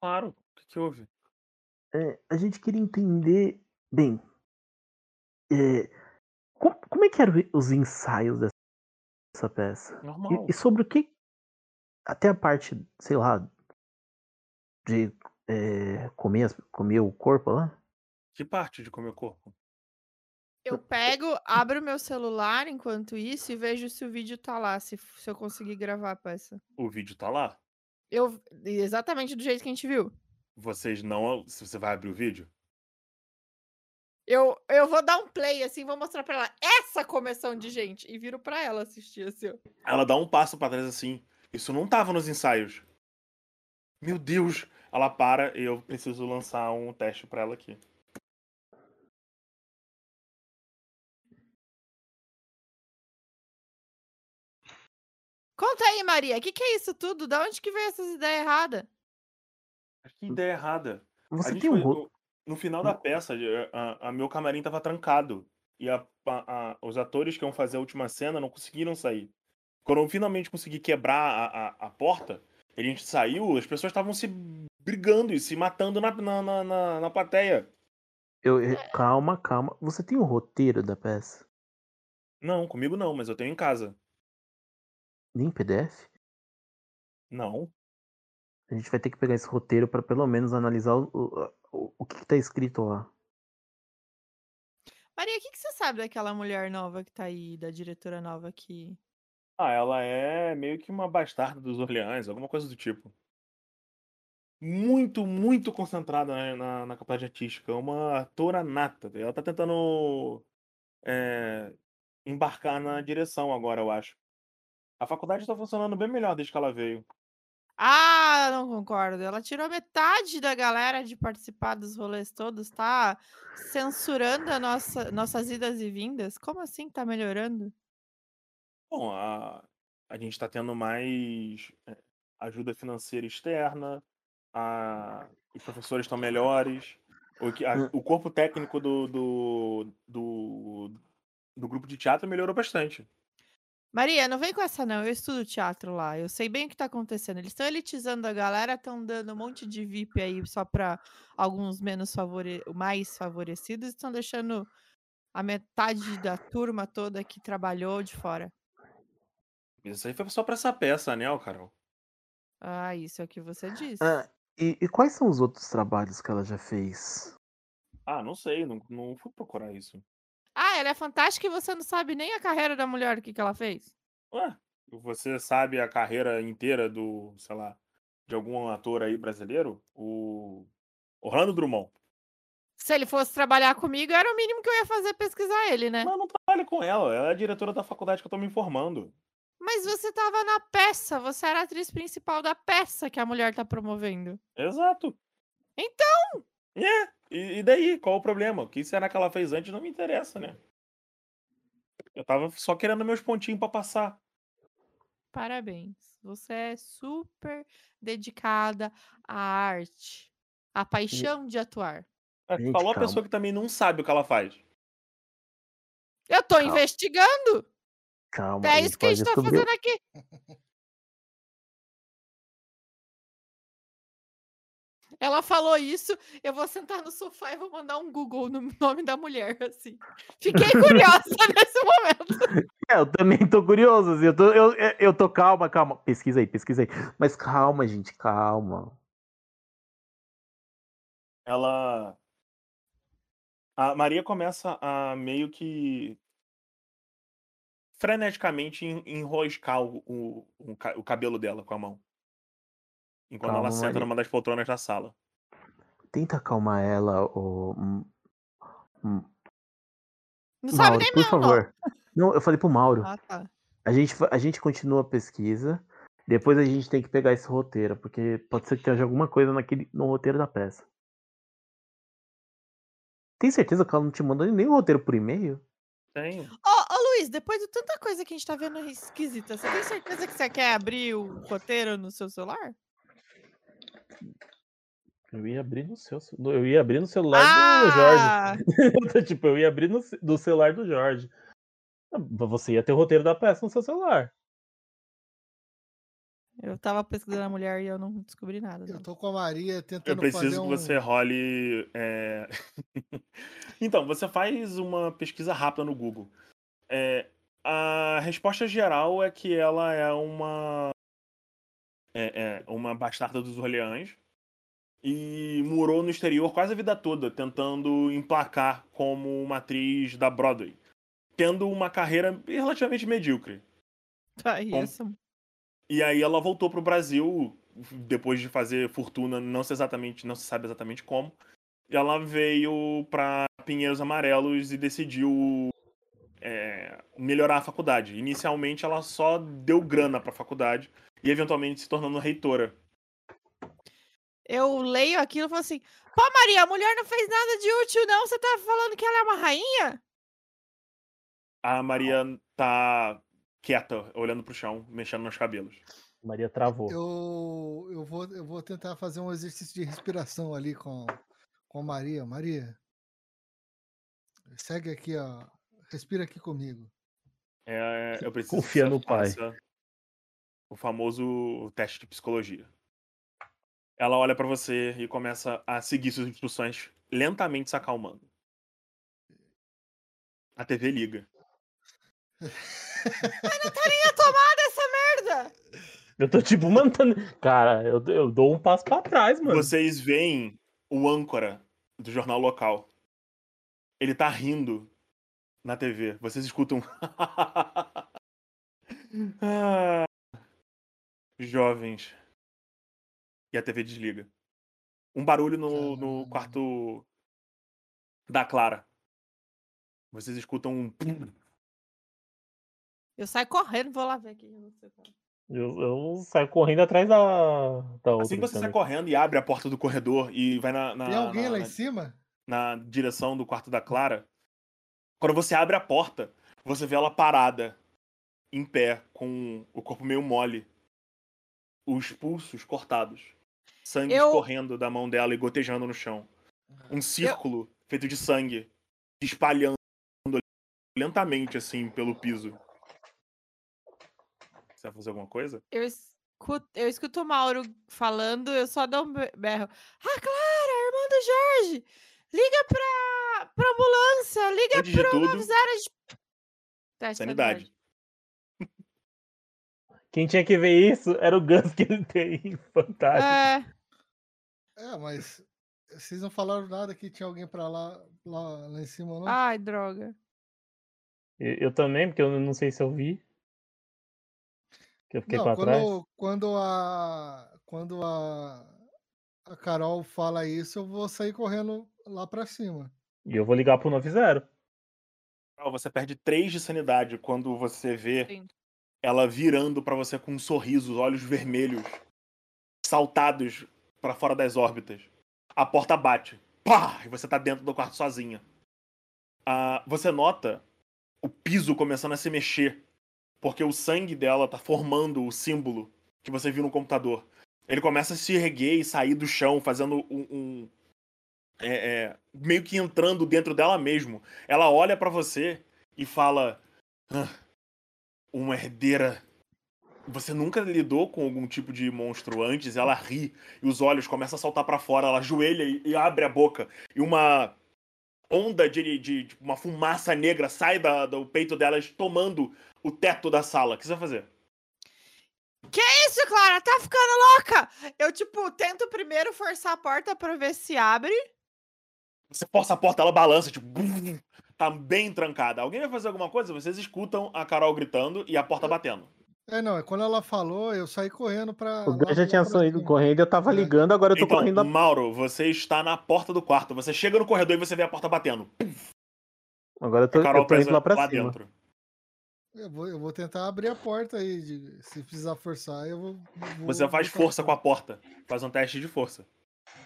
Claro. O que, que houve? É, a gente queria entender bem. é, como, como é que eram os ensaios dessa peça? Normal. E, e sobre o que. Até a parte, sei lá, de é, comer, comer o corpo lá? Que parte de comer corpo? Eu pego, abro meu celular enquanto isso e vejo se o vídeo tá lá, se, se eu conseguir gravar a peça. O vídeo tá lá. Eu, exatamente do jeito que a gente viu. Vocês não. Se você vai abrir o vídeo? Eu, eu vou dar um play assim, vou mostrar pra ela essa começão de gente e viro pra ela assistir assim. ó. Ela dá um passo pra trás assim. Isso não tava nos ensaios. Meu Deus! Ela para e eu preciso lançar um teste pra ela aqui. Conta aí, Maria, o que, que é isso tudo? Da onde que veio essas ideias erradas? Que ideia errada. Você tem um foi- rosto. no, no final da peça, a, a- meu camarim tava trancado. E a- a- a- os atores que iam fazer a última cena não conseguiram sair. Quando eu finalmente consegui quebrar a, a, a porta, e a gente saiu, as pessoas estavam se brigando e se matando na, na, na, na- na plateia. Eu, eu- calma, calma. Você tem o roteiro da peça? Não, comigo não, mas eu tenho em casa. Nem PDF? Não. A gente vai ter que pegar esse roteiro para pelo menos analisar o, o, o, que, que tá escrito lá. Maria, o que, que você sabe daquela mulher nova que tá aí, da diretora nova que. Ah, ela é meio que uma bastarda dos Orleans, alguma coisa do tipo. Muito, muito concentrada na, na, na capacidade artística. É uma atora nata. Ela tá tentando é, embarcar na direção agora, eu acho. A faculdade tá funcionando bem melhor desde que ela veio. Ah, não concordo. Ela tirou metade da galera de participar dos rolês todos, tá censurando a nossa, nossas idas e vindas. Como assim tá melhorando? Bom, a, a gente tá tendo mais é, ajuda financeira externa, a, os professores estão melhores, o, que- a- Hum. o corpo técnico do, do, do, do grupo de teatro melhorou bastante. Maria, não vem com essa não. Eu estudo teatro lá. Eu sei bem o que tá acontecendo. Eles estão elitizando a galera, estão dando um monte de VIP aí só pra alguns menos favore... mais favorecidos, estão deixando a metade da turma toda que trabalhou de fora. Isso aí foi só pra essa peça, né, Carol? Ah, isso é o que você disse. Ah, e, e quais são os outros trabalhos que ela já fez? Ah, não sei, não, não fui procurar isso. Ah, ela é fantástica e você não sabe nem a carreira da mulher, o que, que ela fez. Ué, você sabe a carreira inteira do, sei lá, de algum ator aí brasileiro? O Orlando Drummond. Se ele fosse trabalhar comigo, era o mínimo que eu ia fazer pesquisar ele, né? Mas eu não trabalho com ela, ela é a diretora da faculdade que eu tô me informando. Mas você tava na peça, você era a atriz principal da peça que a mulher tá promovendo. Exato. Então, É, e, e daí? Qual o problema? O que será que ela fez antes não me interessa, né? Eu tava só querendo meus pontinhos pra passar. parabéns. Você é super dedicada à arte, à paixão de atuar. É, Gente, Falou a calma. pessoa que também não sabe o que ela faz. Eu tô Calma. investigando. Calma, É isso que a gente tá descobrir- fazendo aqui. Ela falou isso, eu vou sentar no sofá e vou mandar um Google no <laughs> nome da mulher, assim. Fiquei curiosa <laughs> nesse momento. É, eu também tô curioso, assim, eu tô, eu, eu- tô calma, calma. Pesquisa aí, pesquisa aí. Mas calma, gente, calma. Ela. A Maria começa a meio que. freneticamente en- enroscar o, o, o cabelo dela com a mão. Enquanto Calma, ela senta Maria. numa das poltronas da sala. Tenta acalmar ela, o. Não sabe Mauro, nem por nome. favor. Não, eu falei pro Mauro. Ah, tá. A gente, a gente continua a pesquisa. Depois a gente tem que pegar esse roteiro, porque pode ser que tenha alguma coisa naquele, no roteiro da peça. Tem certeza que ela não te mandou nem o roteiro por e-mail? Tenho. Ô, ô, Luiz, depois de tanta coisa que a gente tá vendo esquisita, você tem certeza que você quer abrir o roteiro no seu celular? Eu ia abrir no seu. Eu ia abrir no celular do Jorge. Ah! <laughs> tipo, eu ia abrir no, do celular do Jorge. Ah, Você ia ter o roteiro da peça no seu celular. Eu tava pesquisando a mulher e eu não descobri nada. Eu tô com a Maria Eu tentando preciso fazer que um... você role. é, <laughs> então, você faz uma pesquisa rápida no Google. É, a resposta geral é que ela é uma. É, é uma bastarda dos Orleans. E morou no exterior quase a vida toda, tentando emplacar como uma atriz da Broadway. Tendo uma carreira relativamente medíocre. Tá Com- isso. E aí ela voltou pro Brasil depois de fazer fortuna, não se exatamente, não se sabe exatamente como. Ela veio pra Pinheiros Amarelos e decidiu é, melhorar a faculdade. Inicialmente ela só deu grana pra faculdade e eventualmente se tornando reitora. Eu leio aquilo e falo assim: pô, Maria, a mulher não fez nada de útil, não. Você tá falando que ela é uma rainha? A Maria tá quieta, olhando pro chão, mexendo nos cabelos. Maria travou. Eu, eu, vou, eu vou tentar fazer um exercício de respiração ali com, com a Maria. Maria, segue aqui, ó. Respira aqui comigo. É, eu preciso Confia no pai. O famoso teste de psicologia. Ela olha pra você e começa a seguir suas instruções, lentamente se acalmando. A TV liga. Tinha tomado essa merda! Eu tô tipo, tá- Cara, eu, eu dou um passo pra trás, mano. Vocês veem o âncora do jornal local. Ele tá rindo na TV. Vocês escutam. <laughs> Ah, Jovens. E a TV desliga. Um barulho no, no quarto da Clara. Vocês escutam um. pum. Eu saio correndo, vou lá ver aqui. você tá. Eu, eu saio correndo atrás da, da outra. Assim que você sai também. correndo e abre a porta do corredor e vai na, na, Tem alguém na- lá na- em cima? na direção do quarto da Clara, quando você abre a porta, você vê ela parada, em pé, com o corpo meio mole, os pulsos cortados, sangue Eu- escorrendo da mão dela e gotejando no chão. Um círculo feito de sangue se espalhando lentamente assim pelo piso. Você vai fazer alguma coisa? Eu escuto, eu escuto o Mauro falando, eu só dou um be- berro. Ah, Clara, irmã do Jorge! Liga pra, pra ambulância! Liga Antes 90 de... Teste de sanidade. Quem tinha que ver isso era o Gus que ele tem. <laughs> Fantástico. É, É, mas vocês não falaram nada que tinha alguém pra lá, lá, lá em cima, não? ai, droga. Eu, eu também, porque eu não sei se eu vi. Que eu fiquei não, pra trás. quando, quando a quando a a Carol fala isso, eu vou sair correndo lá pra cima. E eu vou ligar pro 90. Ah, Você perde 3 de sanidade quando você vê Sim. Ela virando pra você com um sorriso, olhos vermelhos, saltados pra fora das órbitas. A porta bate. Pá! E você tá dentro do quarto sozinha. Ah, você nota o piso começando a se mexer. Porque o sangue dela tá formando o símbolo que você viu no computador. Ele começa a se erguer e sair do chão, fazendo um. um- é, é, meio que entrando dentro dela mesmo. Ela olha pra você e fala: "Ah, Uma herdeira. Você nunca lidou com algum tipo de monstro antes? Ela ri e os olhos começam a saltar pra fora. Ela ajoelha e, e abre a boca. E uma onda de, de- de- uma fumaça negra sai da- do peito delas, tomando o teto da sala. O que você vai fazer? Isso, Clara, tá ficando louca! Eu, tipo, tento primeiro forçar a porta pra ver se abre. Você força a porta, ela balança, tipo, tá bem trancada. Alguém vai fazer alguma coisa? Vocês escutam a Carol gritando e a porta batendo. É, não, é quando ela falou, eu saí correndo pra. O Gus já tinha saído correndo, eu tava É. ligando, agora eu tô Então, correndo. na- Mauro, você está na porta do quarto. Você chega no corredor e você vê a porta batendo. Agora eu tô, eu tô indo presa lá pra lá cima. dentro. Eu vou, eu vou tentar abrir a porta aí. de- se precisar forçar, eu vou. vou- Você faz força com a porta. Faz um teste de força.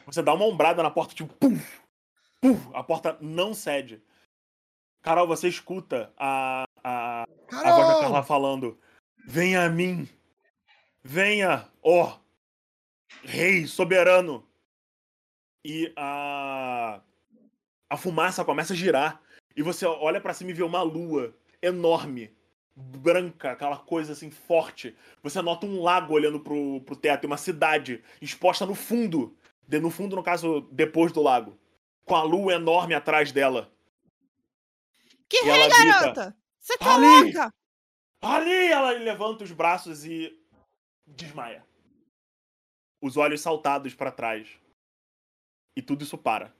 Você dá uma ombrada na porta, tipo, pum, pum, a porta não cede. Carol, você escuta a, a, a voz da Carol! Carla falando: Venha a mim, venha, ó, rei soberano. e a a fumaça começa a girar e você olha pra cima e vê uma lua enorme, branca, aquela coisa assim forte. Você nota um lago olhando pro, pro teto e uma cidade exposta no fundo, de- no fundo no caso depois do lago, com a lua enorme atrás dela. Que E rei, grita, garota! Você tá "Ali!" louca? Ali ela levanta os braços e desmaia. Os olhos saltados pra trás. E tudo isso para.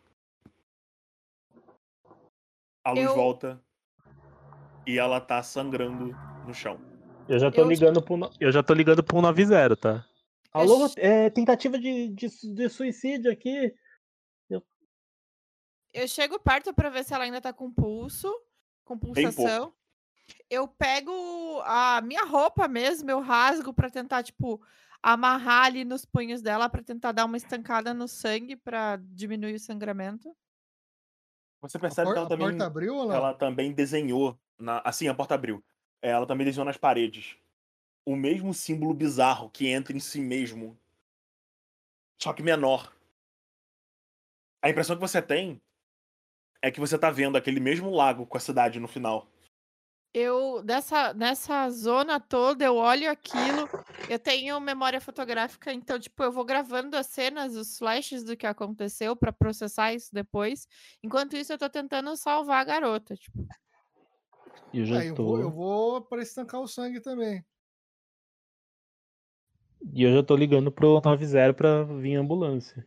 A luz Eu- volta e ela tá sangrando no chão. Eu já tô Eu- ligando pro. no- Eu já tô ligando pro 90, tá? Eu Alô, é, tentativa de, de, de suicídio aqui. Eu chego perto pra ver se ela ainda tá com pulso, com pulsação. Eu pego a minha roupa mesmo, eu rasgo pra tentar, tipo, amarrar ali nos punhos dela pra tentar dar uma estancada no sangue pra diminuir o sangramento. Você percebe por- que ela a também, porta abriu ou não? ela também desenhou. Na, assim, a porta abriu. É, Ela também desenhou nas paredes. O mesmo símbolo bizarro que entra em si mesmo. Só que menor. A impressão que você tem é que você tá vendo aquele mesmo lago com a cidade no final. Eu, dessa, nessa zona toda, eu olho aquilo. Eu tenho memória fotográfica, então, tipo, eu vou gravando as cenas, os flashes do que aconteceu pra processar isso depois. Enquanto isso, eu tô tentando salvar a garota. Tipo, Eu já Aí eu tô. vou, eu vou para estancar o sangue também. E eu já tô ligando pro 90 pra vir a ambulância.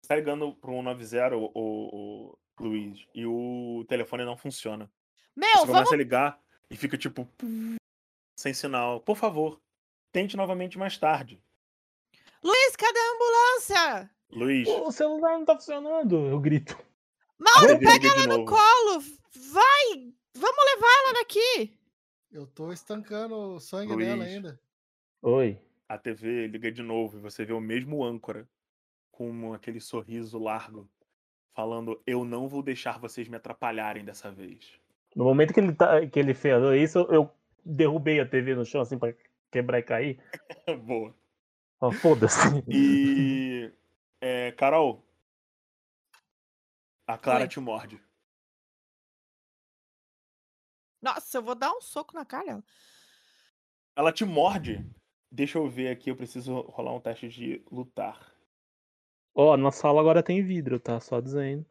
Você tá ligando pro 190, o, o, o Luiz, e o telefone não funciona. meu, Você vamos começa a ligar e fica tipo. Sem sinal. Por favor, tente novamente mais tarde. Luiz, cadê a ambulância? Luiz, O celular não tá funcionando, eu grito. Mauro, pega ela no colo! Vai! Vamos levar ela daqui! Eu tô estancando o sangue Luiz. dela ainda. Oi. a TV liga de novo e você vê o mesmo âncora com aquele sorriso largo, falando: Eu não vou deixar vocês me atrapalharem dessa vez. No momento que ele, tá, que ele fez isso, eu derrubei a TV no chão assim pra quebrar e cair. <laughs> Boa. Ó, foda-se. E. é, Carol. A Clara Oi. te morde. Nossa, eu vou dar um soco na cara. Ela te morde. Deixa eu ver aqui, eu preciso rolar um teste de lutar. Ó, na sala agora tem vidro, tá? Só dizendo.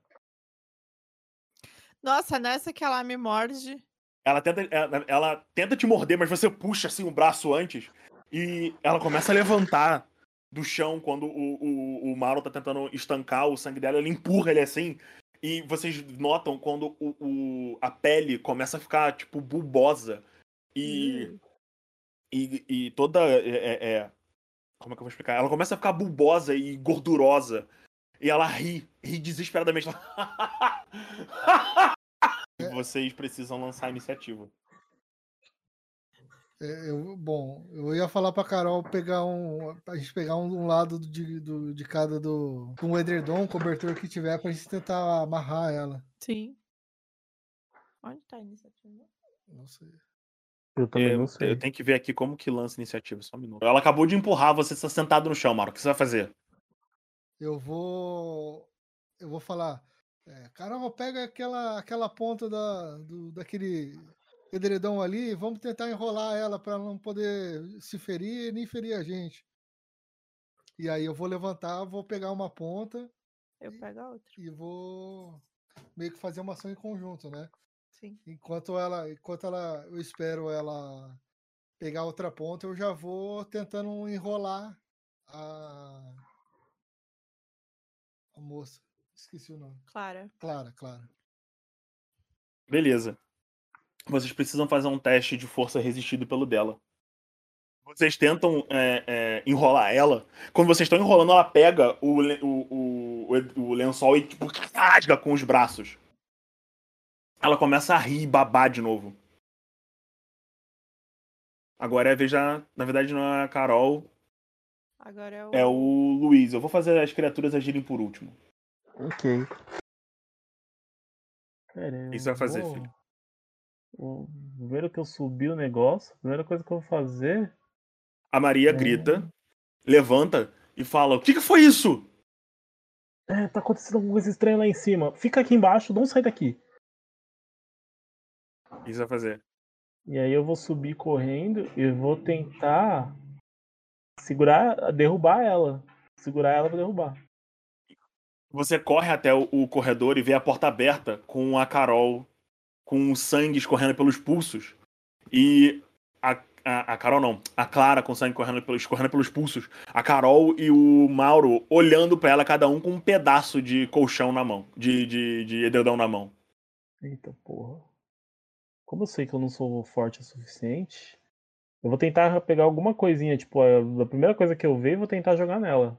Nossa, nessa que ela me morde. Ela tenta, ela, ela tenta te morder, mas você puxa assim o braço antes. E ela começa a levantar do chão quando o, o, o Mauro tá tentando estancar o sangue dela. Ele empurra ele assim. E vocês notam quando o, o- a pele começa a ficar, tipo, bulbosa. E, e, e toda. é- é- é- como é que eu vou explicar? Ela começa a ficar bulbosa e gordurosa. E ela ri, ri desesperadamente. <laughs> Vocês precisam lançar a iniciativa. É, eu- bom, eu ia falar pra Carol pegar um. A gente pegar um, um lado de, do- de cada do. Um edredom, um cobertor que tiver pra gente tentar amarrar ela. Sim. Onde tá a iniciativa? Não sei. Eu também É, não sei. Eu tenho que ver aqui como que lança a iniciativa, só um minuto. Ela acabou de empurrar, você está sentado no chão, Mauro. O que você vai fazer? Eu vou. Eu vou falar. É, Carol, pega aquela, aquela ponta da, do, daquele edredom ali. Vamos tentar enrolar ela pra não poder se ferir nem ferir a gente. E aí eu vou levantar, vou pegar uma ponta Eu pego a outra. e vou meio que fazer uma ação em conjunto, né? Sim. Enquanto ela, enquanto ela, eu espero ela pegar outra ponta, eu já vou tentando enrolar a a moça. Esqueci o nome. Clara. Clara, Clara. Beleza. Vocês precisam fazer um teste de força resistido pelo dela. Vocês tentam é, é, enrolar ela. Quando vocês estão enrolando, ela pega o, o, o- o lençol e tipo, rasga com os braços. Ela começa a rir e babar de novo. Agora é a vez da. Na verdade, não é a Carol, Agora é o. é o Luiz. Eu vou fazer as criaturas agirem por último. Ok. Pera aí, O que você vai fazer, vou- filho? vou- Primeiro que eu subi o negócio, a primeira coisa que eu vou fazer. A Maria É. grita, levanta e fala: O que, que foi isso? É, tá acontecendo alguma coisa estranha lá em cima. Fica aqui embaixo, não sai daqui. O que você vai fazer? E aí eu vou subir correndo e vou tentar segurar, derrubar ela. Segurar ela pra derrubar. Você corre até o, o corredor e vê a porta aberta com a Carol com o sangue escorrendo pelos pulsos. E a, a, a Carol não, a Clara com sangue correndo pelos, escorrendo pelos pulsos. A Carol e o Mauro olhando pra ela, cada um com um pedaço de colchão na mão, de, de, de edredom na mão. Eita porra. Como eu sei que eu não sou forte o suficiente, eu vou tentar pegar alguma coisinha, tipo, a, a primeira coisa que eu ver, eu vou tentar jogar nela.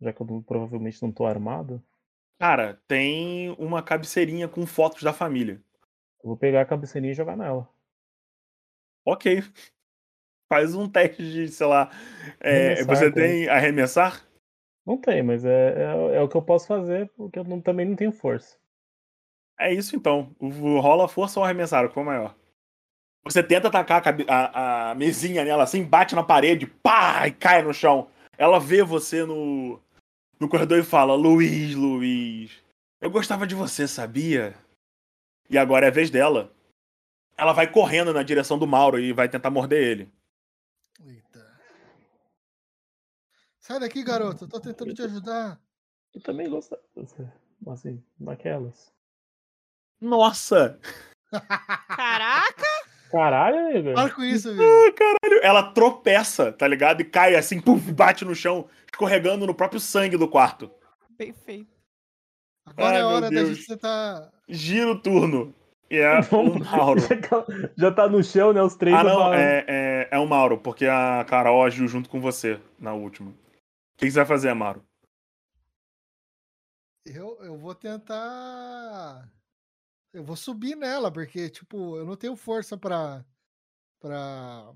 Já que eu não- provavelmente não tô armado. Cara, tem uma cabeceirinha com fotos da família. Eu vou pegar a cabeceirinha e jogar nela. Ok. Faz um teste de, sei lá. é, você como? tem arremessar? Não tem, mas é, é, é o que eu posso fazer, porque eu não- também não tenho força. É isso então. O- Rola força ou arremessar, o que for maior. Você tenta atacar a, a- a mesinha nela assim, bate na parede, pá, e cai no chão. Ela vê você no, no corredor e fala: Luiz, Luiz, eu gostava de você, sabia? E agora é a vez dela. Ela vai correndo na direção do Mauro e vai tentar morder ele. Eita. Sai daqui, garoto. Eu tô tentando te ajudar. Eu também gostava, assim, daquelas. Nossa! Caraca! Caralho, Igor. Para com isso, velho. Ah, caralho! Ela tropeça, tá ligado? E cai assim, puf, bate no chão, escorregando no próprio sangue do quarto. Bem feito. Agora Ai, é meu hora da Deus. gente tentar. Gira o turno. E é <laughs> o Vamos- Mauro. Já tá no chão, né? Os três Ah, não, é, é, é o Mauro, porque a Carol agiu junto com você na última. O que que você vai fazer, Mauro? Eu, eu vou tentar. Eu vou subir nela, porque, tipo, eu não tenho força pra. pra.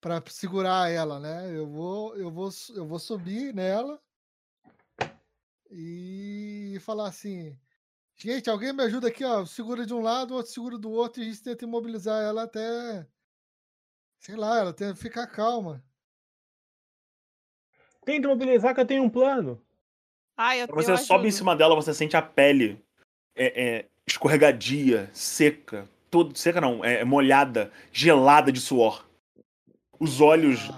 pra segurar ela, né? Eu vou, eu vou, eu vou subir nela e falar assim: gente, alguém me ajuda aqui, ó. Segura de um lado, o outro segura do outro e a gente tenta imobilizar ela até. sei lá, ela tenta ficar calma. Tenta mobilizar que eu tenho um plano. Ai, eu, Quando você eu sobe em cima dela, você sente a pele é, é, escorregadia, seca. Todo, seca não, é, molhada, gelada de suor. Os olhos Ah.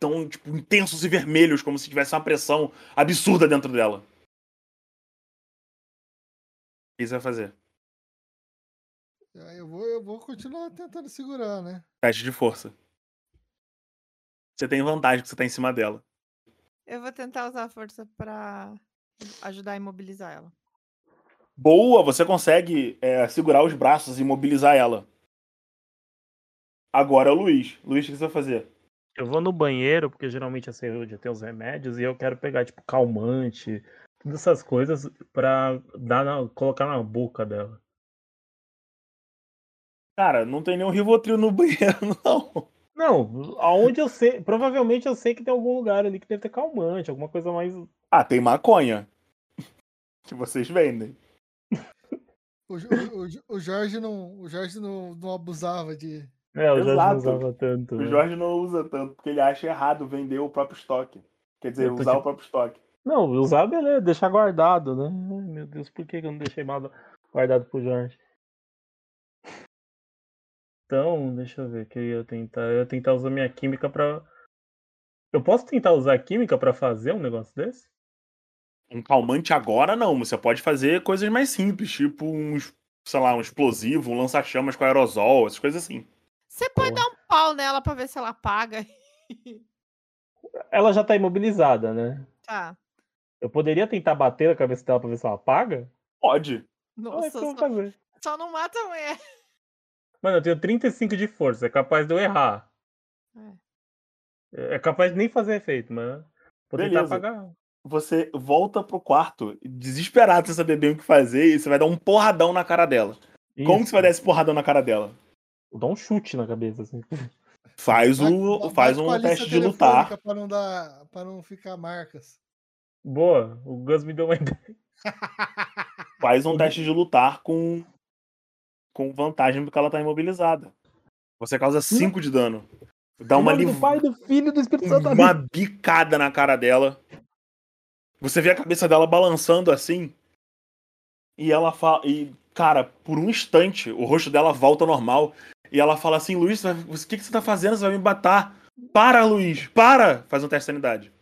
tão, tipo, intensos e vermelhos, como se tivesse uma pressão absurda dentro dela. O que você vai fazer? Aí eu vou, eu vou continuar tentando segurar, né? Teste de força. Você tem vantagem que você tá em cima dela. Eu vou tentar usar a força pra ajudar a imobilizar ela. Boa, você consegue é, segurar os braços e imobilizar ela. Agora é o Luiz. Luiz, o que você vai fazer? Eu vou no banheiro, porque geralmente a cerveja tem os remédios, e eu quero pegar, tipo, calmante, todas essas coisas pra dar na- colocar na boca dela. Cara, não tem nenhum Rivotril no <laughs> banheiro, não. Não, aonde eu sei. Provavelmente eu sei que tem algum lugar ali que deve ter calmante, alguma coisa mais. Ah, tem maconha. <laughs> Que vocês vendem. O, o, o, Jo- o Jorge não, o Jorge não, não abusava de. É, eu já Exato. não usava tanto. O né? Jorge não usa tanto, porque ele acha errado vender o próprio estoque. Quer dizer, tô usar o próprio estoque. Não, usar, beleza, deixar guardado, né? Ai, meu Deus, por que eu não deixei mal guardado pro Jorge? Então, deixa eu ver, que eu ia tentar. Eu ia tentar usar minha química pra. Eu posso tentar usar a química pra fazer um negócio desse? Um calmante agora não, você pode fazer coisas mais simples, tipo uns, sei lá, um explosivo, um lança-chamas com aerosol, essas coisas assim. Você pode Porra. dar um pau nela pra ver se ela apaga. Ela já tá imobilizada, né? tá. Eu poderia tentar bater na cabeça dela pra ver se ela apaga? Pode. É Nossa, vou só, só não mata a mulher. Mano, eu tenho 35 de força, é capaz de eu errar. É é capaz de nem fazer efeito, mas. Vou tentar Beleza. apagar. Você volta pro quarto, desesperado sem saber bem o que fazer, e você vai dar um porradão na cara dela. Como que você vai dar esse porradão na cara dela? Dar um chute na cabeça, assim. Faz, Bate- o, bate faz um teste de lutar. Pra não, dar, pra não ficar marcas. Boa, o Gus me deu uma ideia. <laughs> Faz um teste de lutar com, com vantagem porque ela tá imobilizada. Você causa 5 de dano. Dá uma, liv... do Pai, do Filho do Espírito Santo. uma bicada na cara dela. Você vê a cabeça dela balançando assim. E ela fala. E, cara, por um instante, o rosto dela volta ao normal. E ela fala assim: Luiz, o que, que você tá fazendo? Você vai me matar. Para, Luiz, para! Faz um teste de sanidade.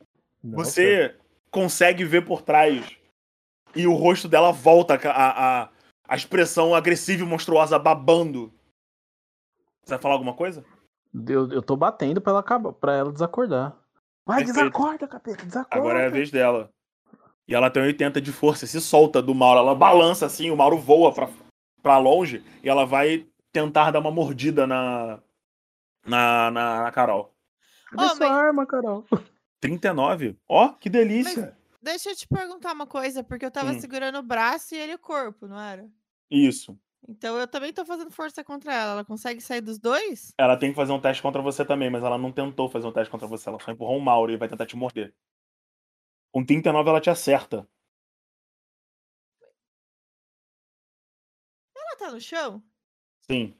Nossa. Você consegue ver por trás. E o rosto dela volta, a, a, a expressão agressiva e monstruosa babando. Você vai falar alguma coisa? Eu, eu tô batendo pra ela, acabar, pra ela desacordar. Vai, Perfeito. desacorda, capeta, desacorda. Agora é a vez dela. E ela tem 80 de força, se solta do Mauro. Ela balança assim, o Mauro voa pra, pra longe e ela vai tentar dar uma mordida na. Na, na, na Carol. Cadê Ô, sua mas- arma, Carol? 39? Ó, que delícia! Deixa eu te perguntar uma coisa, porque eu tava Hum. segurando o braço e ele o corpo, não era? Isso. Então eu também tô fazendo força contra ela. Ela consegue sair dos dois? Ela tem que fazer um teste contra você também, mas ela não tentou fazer um teste contra você. Ela só empurrou o Mauro e vai tentar te morder. Com 39 ela te acerta. Ela tá no chão? Sim.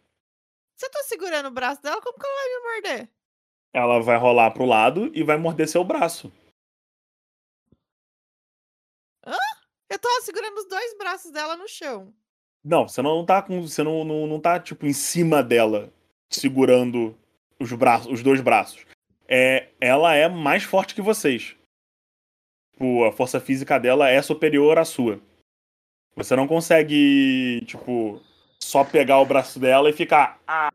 Se eu tô segurando o braço dela, como que ela vai me morder? Ela vai rolar pro lado e vai morder seu braço. Eu tava segurando os dois braços dela no chão. Não, você não tá com. Você não, não, não tá, tipo, em cima dela, segurando os braços, os dois braços. É, ela é mais forte que vocês. Tipo, a força física dela é superior à sua. Você não consegue, tipo, só pegar o braço dela e ficar. "Ah".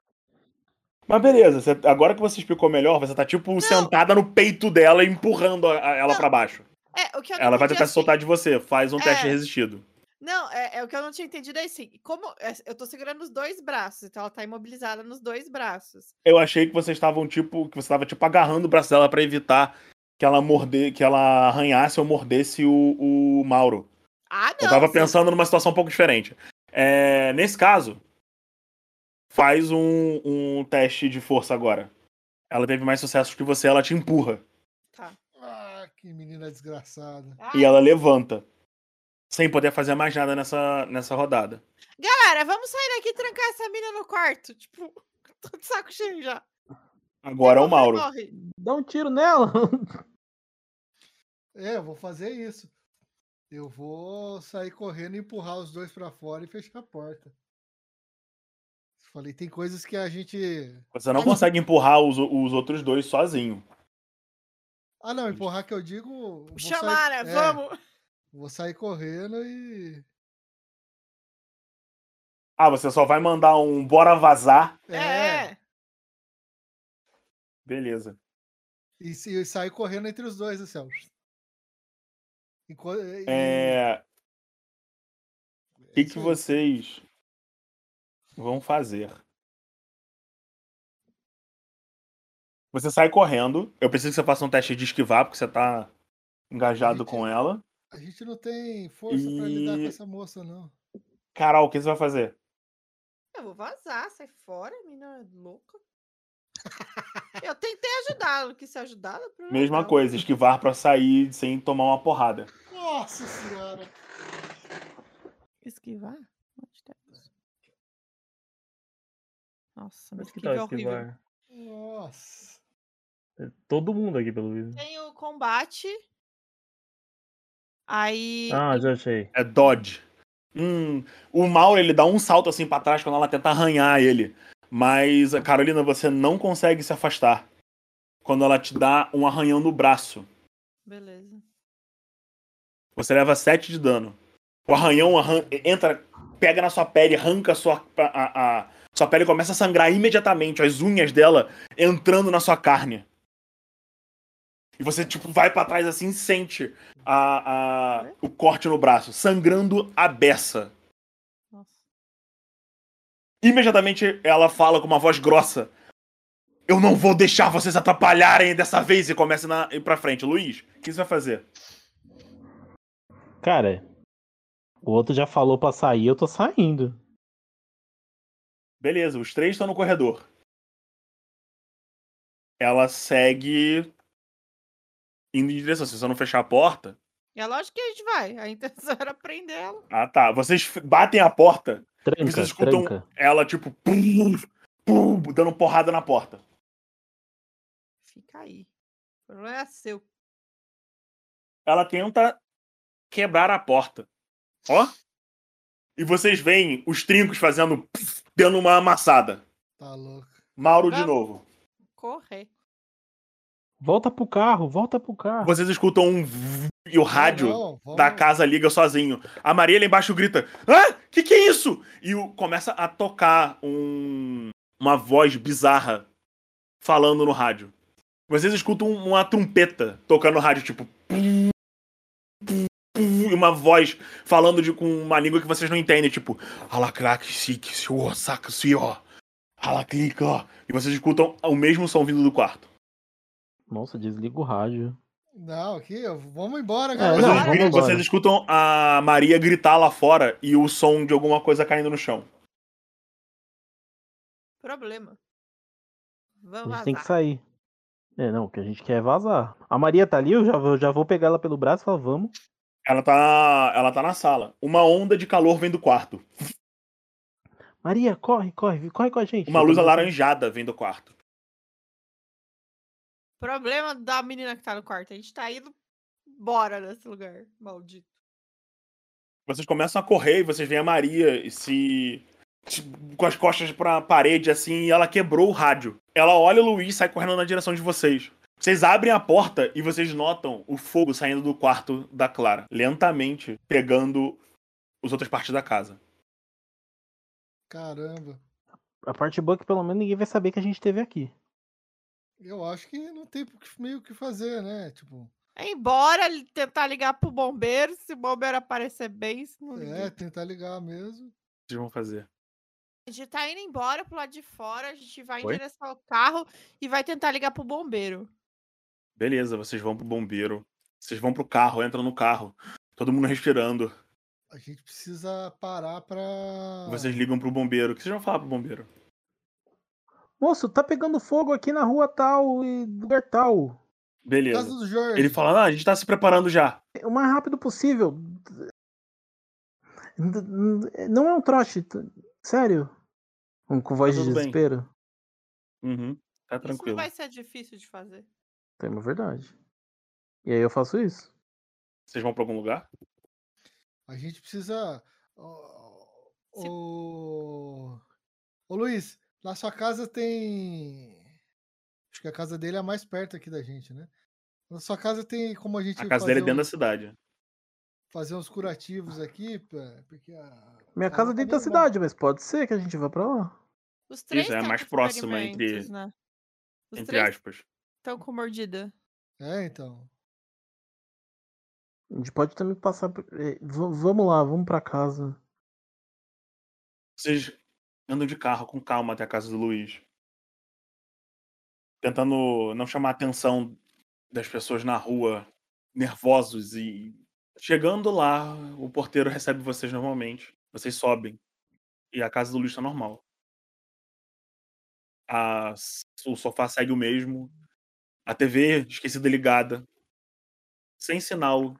Mas beleza, você- agora que você explicou melhor, você tá, tipo, sentada no peito dela e empurrando a- a- ela Não, pra baixo. É, o que eu não Ela vai tentar se assim- soltar de você. Faz um teste É. resistido. Não, é, é o que eu não tinha entendido é assim. Como é, eu tô segurando os dois braços, então ela tá imobilizada nos dois braços. Eu achei que vocês estavam tipo, que você estava tipo agarrando o braço dela pra evitar que ela morder, que ela arranhasse ou mordesse o, o Mauro. Ah, não. Eu tava sim. pensando numa situação um pouco diferente. É, nesse caso, faz um, um teste de força agora. Ela teve mais sucesso que você, ela te empurra Tá. Ah, que menina desgraçada. e ela levanta, sem poder fazer mais nada nessa, nessa rodada. Galera, vamos sair daqui e trancar essa mina no quarto. Tipo, <laughs> tô de saco cheio já. Agora é o Mauro. morre. Dá um tiro nela. <laughs> É, eu vou fazer isso. Eu vou sair correndo, empurrar os dois pra fora e fechar a porta. Falei, tem coisas que a gente. Você não consegue empurrar os, os outros dois sozinho. Ah, não, empurrar que eu digo. Chamar, sair- né? é, Vamos. Vou sair correndo e. Ah, você só vai mandar um bora vazar. É. Beleza. E, se- e sair correndo entre os dois, assim, ó. E- É. O é que, que vocês vão fazer? Você sai correndo. Eu preciso que você faça um teste de esquivar, porque você tá engajado Gente, com ela. A gente não tem força pra lidar com E- essa moça, não. Carol, o que você vai fazer? Eu vou vazar, sai fora, menina louca. Eu tentei quis ser ajudada. problema Mesma coisa, esquivar pra sair sem tomar uma porrada. Nossa senhora! Esquivar? Onde tá isso? Nossa, mas que que horrível. esquivar? Nossa! É Todo mundo aqui, pelo visto. Tem o combate. Aí. Ah, já achei. É dodge. Hum, o Mauro, ele dá um salto assim pra trás quando ela tenta arranhar ele. Mas, Carolina, você não consegue se afastar. Quando ela te dá um arranhão no braço. Beleza. Você leva 7 de dano. O arranhão arran- entra, pega na sua pele, arranca a sua, a, a- sua pele começa a sangrar imediatamente, as unhas dela entrando na sua carne. E você, tipo, vai pra trás assim e sente a, a- o corte no braço, sangrando a beça. Nossa. Imediatamente ela fala com uma voz grossa. Eu não vou deixar vocês atrapalharem dessa vez e começa a ir pra frente. Luiz, o que você vai fazer? Cara, o outro já falou pra sair, eu tô saindo. Beleza, os três estão no corredor. Ela segue indo em direção. Se você não fechar a porta. É lógico que a gente vai. A intenção <laughs> era prender ela. Ah, tá. Vocês batem a porta. Tranca, Vocês escutam tranca. ela, tipo, pum, pum, dando porrada na porta. fica aí. O problema é seu. Ela tenta quebrar a porta. Ó. E vocês veem os trincos fazendo dando uma amassada. Tá louco. Mauro de novo. Correr. Volta pro carro, volta pro carro. Vocês escutam um v- e o rádio Não, não, da casa liga sozinho. A Maria lá embaixo grita: Ah, que que é isso? E o- começa a tocar um- uma voz bizarra falando no rádio. Vocês escutam uma trompeta tocando no rádio, tipo. pum, pum, E uma voz falando de, com uma língua que vocês não entendem, tipo. Alacrac, sik, siô, saca, siô. Alaclica. E vocês escutam o mesmo som vindo do quarto. Nossa, desliga o rádio. Não, aqui, vamos embora, É, galera. Vocês, não, vamos gritam- embora. vocês escutam a Maria gritar lá fora e o som de alguma coisa caindo no chão. Problema. A Vamos gente tem que sair. É, não, o que a gente quer é vazar. A Maria tá ali, eu já, vou- já vou pegar ela pelo braço e falar, vamos. Ela tá, ela tá na sala. Uma onda de calor vem do quarto. Maria, corre, corre, corre com a gente. Uma luz alaranjada vem do quarto. Problema da menina que tá no quarto. A gente tá indo embora desse lugar. Maldito. Vocês começam a correr e vocês veem a Maria se- com as costas pra parede assim e ela quebrou o rádio. Ela olha o Luiz e sai correndo na direção de vocês. Vocês abrem a porta e vocês notam o fogo saindo do quarto da Clara, lentamente pegando as outras partes da casa. Caramba. A parte boa é que pelo menos ninguém vai saber que a gente esteve aqui. Eu acho que não tem meio o que fazer, né? Tipo, É embora tentar ligar pro bombeiro. Se o bombeiro aparecer bem, se não é, tentar ligar mesmo. O que vocês vão fazer? A gente tá indo embora pro lado de fora. A gente vai em Oi? direção ao carro e vai tentar ligar pro bombeiro. Beleza, vocês vão pro bombeiro. Vocês vão pro carro, entram no carro. Todo mundo <laughs> respirando. A gente precisa parar pra. Vocês ligam pro bombeiro. O que vocês vão falar pro bombeiro? Moço, tá pegando fogo aqui na rua tal e lugar tal. Beleza. Casa do Jorge. Ele fala, ah, a gente tá se preparando já. O mais rápido possível. Não é um trote, sério. Um, com voz de tudo bem. desespero. Uhum, tá Isso tranquilo. não vai ser difícil de fazer. Tem uma verdade. E aí eu faço isso. Vocês vão pra algum lugar? A gente precisa. Ô, ô, ô, Luiz, na sua casa tem. Acho que a casa dele é a mais perto aqui da gente, né? Na sua casa tem como a gente A casa dele é dentro da uns, cidade. fazer uns curativos aqui, porque a. Minha ela casa é tá dentro da meio mal. cidade, mas pode ser que a gente vá pra lá. Os três é tão mais próxima entre- né? Os Entre três aspas. Estão com mordida. É, então. A gente pode também passar. por- eh, v- Vamos lá, vamos pra casa. Vocês andam de carro com calma até a casa do Luiz. Tentando não chamar a atenção das pessoas na rua, nervosos e. Chegando lá, o porteiro recebe vocês normalmente. Vocês sobem. E a casa do Luiz tá normal. A- o sofá segue o mesmo. A TV esquecida ligada. Sem sinal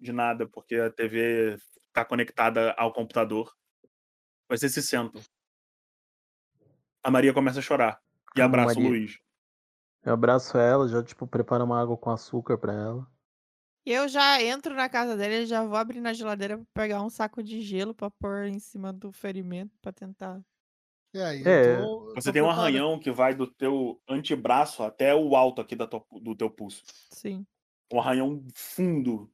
de nada, porque a TV tá conectada ao computador. Vocês se sentam. A Maria começa a chorar e abraça o Maria. Luiz. Eu abraço ela, já, tipo, preparo uma água com açúcar pra ela. E eu já entro na casa dele e já vou abrir na geladeira pra pegar um saco de gelo pra pôr em cima do ferimento pra tentar. Aí, É, eu tô, eu Você tô tem um arranhão que vai do teu antebraço até o alto aqui da tua- do teu pulso. Sim. Um arranhão fundo.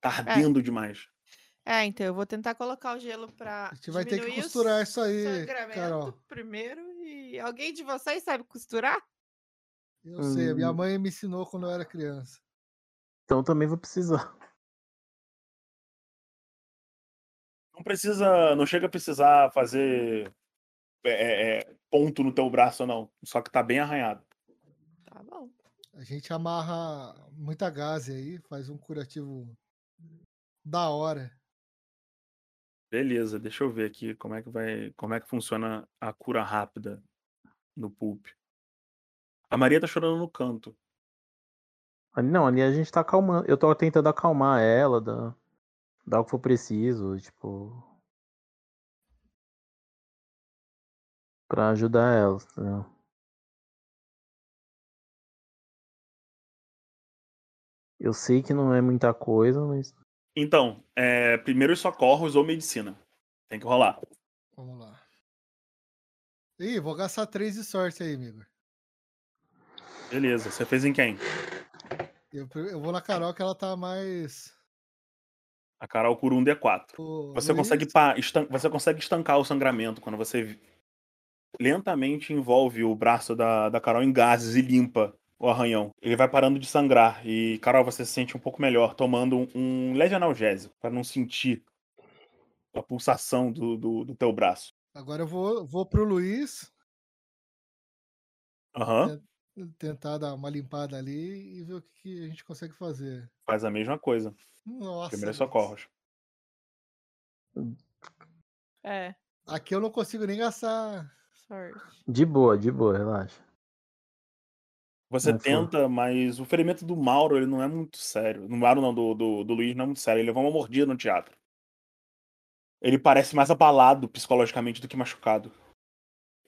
Tá ardendo demais. É, então eu vou tentar colocar o gelo pra. A gente vai ter que costurar isso aí, Carol. primeiro. E alguém de vocês sabe costurar? Eu sei, a minha Hum. mãe me ensinou quando eu era criança. Então eu também vou precisar. Não precisa. Não chega a precisar fazer é, é, é, ponto no teu braço, não. Só que tá bem arranhado. Tá bom. A gente amarra muita gaze aí, faz um curativo da hora. Beleza, deixa eu ver aqui como é que vai. Como é que funciona a cura rápida no pulp. A Maria tá chorando no canto. Não, ali a gente tá acalmando. Eu tô tentando acalmar ela, dar, dar o que for preciso, tipo. Pra ajudar ela, entendeu? Eu sei que não é muita coisa, mas. Então, é, primeiros socorros ou medicina. Tem que rolar. Vamos lá. Ih, vou gastar três de sorte aí, amigo. Beleza. Você fez em quem? Eu, eu vou na Carol que ela tá mais. A Carol cura um D4. Ô, Você Luiz, consegue, pa- estan- você consegue estancar o sangramento quando você lentamente envolve o braço da, da Carol em gases e limpa o arranhão. Ele vai parando de sangrar e, Carol, você se sente um pouco melhor tomando um, um leve analgésico para não sentir a pulsação do, do, do teu braço. Agora eu vou, vou pro Luiz Aham, tentar dar uma limpada ali e ver o que, que a gente consegue fazer. faz a mesma coisa. Nossa. Primeiros Luiz. socorros. É, Aqui eu não consigo nem gastar. Sorte. De boa, de boa, relaxa. Você foi. tenta, mas o ferimento do Mauro ele não é muito sério. Do Mauro não, do, do, do Luiz não é muito sério. Ele levou uma mordida no teatro. Ele parece mais abalado psicologicamente do que machucado.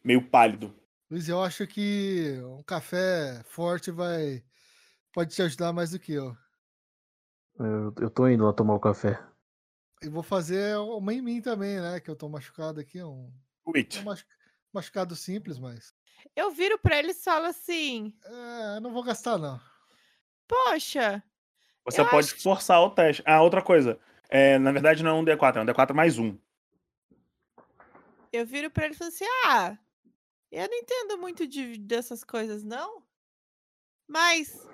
Meio pálido. Luiz, eu acho que um café forte vai. Pode te ajudar mais do que eu. Eu, eu tô indo lá tomar o café. E vou fazer uma em mim também, né? Que eu tô machucado aqui. Um, Wait. Machucado simples, mas. Eu viro pra ele e falo assim: É, eu não vou gastar, não. Poxa, Você pode acho forçar o teste. Ah, outra coisa. É, na verdade, não é um D4, é um D4 mais um. eu viro pra ele e falo assim: ah, eu não entendo muito de, dessas coisas, não. Mas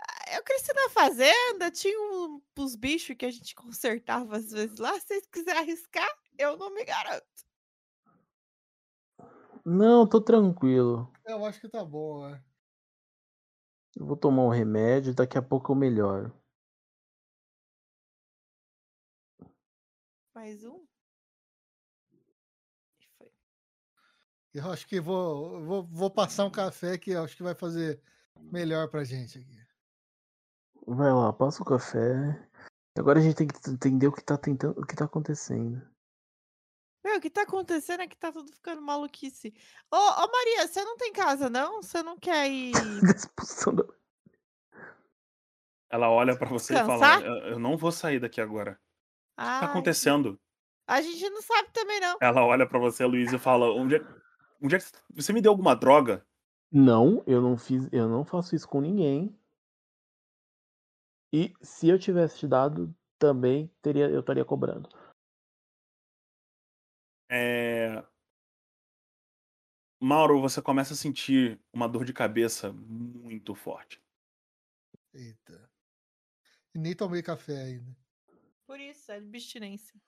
ah, eu cresci na fazenda, tinha um, uns bichos que a gente consertava às vezes lá. Se vocês quiserem arriscar, eu não me garanto. Não, tô tranquilo. Eu acho que tá bom, né? Eu vou tomar um remédio, daqui a pouco eu melhoro. Mais um? E foi. Eu acho que vou, vou, vou passar um café que eu acho que vai fazer melhor pra gente aqui. Vai lá, passa o café. Agora a gente tem que entender o que tá tentando, o que tá acontecendo. Meu, o que tá acontecendo é que tá tudo ficando maluquice. Ô, ô Maria, você não tem casa, não? Você não quer <laughs> ir. Expulsão da- Ela olha pra você e fala: eu, eu não vou sair daqui agora. O que tá Ai, acontecendo? A gente não sabe também, não. Ela olha pra você, Luiz, e fala: onde é, onde é que você me deu alguma droga? Não, eu não fiz, eu não faço isso com ninguém. E se eu tivesse te dado, também teria, eu estaria cobrando. É... Mauro, você começa a sentir uma dor de cabeça muito forte. Eita. E nem tomei café ainda. Por isso, é abstinência.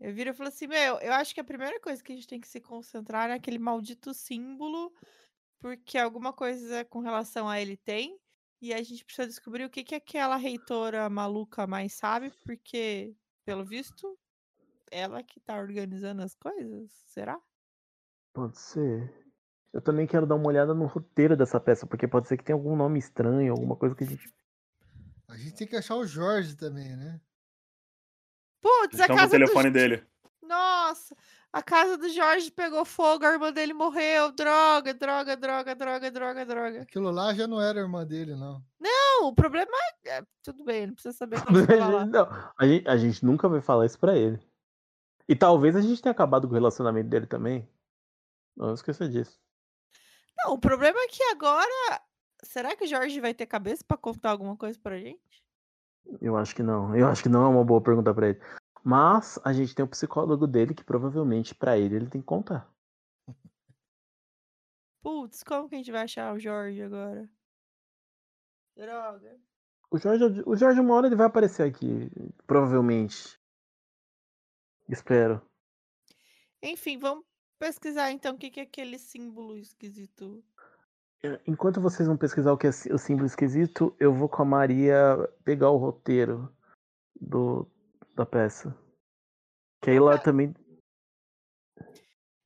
Eu viro e falo assim, meu, eu acho que a primeira coisa que a gente tem que se concentrar é aquele maldito símbolo, porque alguma coisa com relação a ele tem, e a gente precisa descobrir o que, que aquela reitora maluca mais sabe, porque, pelo visto, ela que tá organizando as coisas, será? Pode ser. Eu também quero dar uma olhada no roteiro dessa peça, porque pode ser que tenha algum nome estranho, alguma coisa que a gente. A gente tem que achar o Jorge também, né? Putz, a Chama o casa do telefone dele. Nossa, a casa do Jorge pegou fogo, a irmã dele morreu. Droga, droga, droga, droga, droga, droga. Aquilo lá já não era irmã dele, não. Não, o problema é. é, Tudo bem, não precisa saber a tava lá. Não, a gente, a gente nunca vai falar isso pra ele. E talvez a gente tenha acabado com o relacionamento dele também. Não esqueça disso. Não, o problema é que agora. Será que o Jorge vai ter cabeça pra contar alguma coisa pra gente? Eu acho que não. Eu acho que não é uma boa pergunta pra ele. Mas a gente tem o psicólogo dele que provavelmente pra ele ele tem que contar. Putz, como que a gente vai achar o Jorge agora? Droga. O Jorge, o Jorge uma hora ele vai aparecer aqui, provavelmente. Espero. Enfim, vamos pesquisar então o que, é aquele símbolo esquisito. É, Enquanto vocês vão pesquisar o que é o símbolo esquisito, eu vou com a Maria pegar o roteiro do, da peça. Que aí lá também.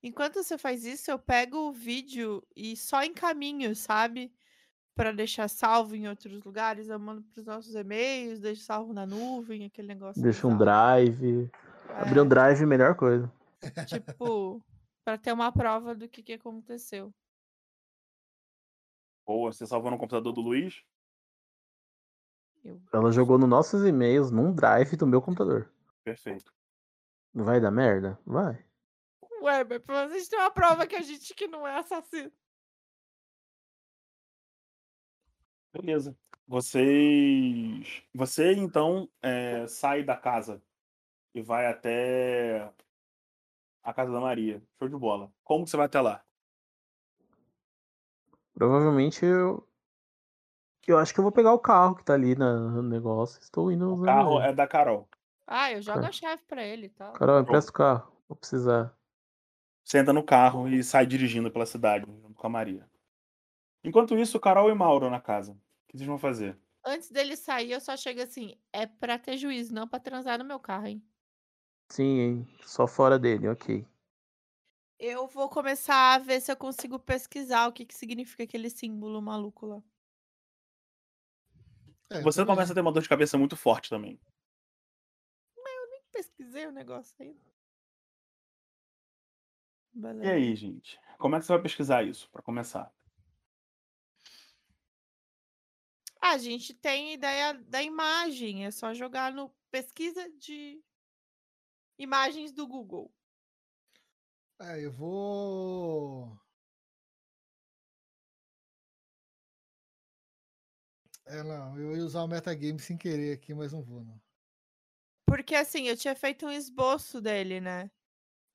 Enquanto você faz isso, eu pego o vídeo e só encaminho, sabe? Pra deixar salvo em outros lugares. Eu mando pros nossos e-mails, deixo salvo na nuvem, aquele negócio. Deixa um drive. Abrir um É, drive, melhor coisa. Tipo, pra ter uma prova do que, que aconteceu. Boa, você salvou no computador do Luiz? Eu... Ela jogou nos nossos e-mails num drive do meu computador. Perfeito. Não vai dar merda? Vai. Ué, mas pelo menos a gente tem uma prova que a gente que não é assassino. Beleza. Vocês. Você então é, sai da casa e vai até a casa da Maria. Show de bola. Como que você vai até lá? Provavelmente eu. Eu acho que eu vou pegar o carro que tá ali na- no negócio. Estou indo O carro é da Carol. Ah, eu jogo Tá. a chave pra ele tal. Carol, empresta o carro. Vou precisar. Você entra no carro e sai dirigindo pela cidade junto com a Maria. Enquanto isso, Carol e Mauro na casa. O que vocês vão fazer? Antes dele sair, eu só chego assim, é pra ter juízo, não pra transar no meu carro, hein? Sim? Só fora dele, ok. Eu vou começar a ver se eu consigo pesquisar o que, que significa aquele símbolo maluco lá. É, Você também. começa a ter uma dor de cabeça muito forte também. Pesquisei o negócio ainda. E Beleza. aí, gente? Como é que você vai pesquisar isso, pra começar? Ah, a gente tem ideia da imagem, é só jogar no pesquisa de imagens do Google. É, eu vou. É, não, eu ia usar o metagame sem querer aqui, mas não vou, não. Porque assim, eu tinha feito um esboço dele, né?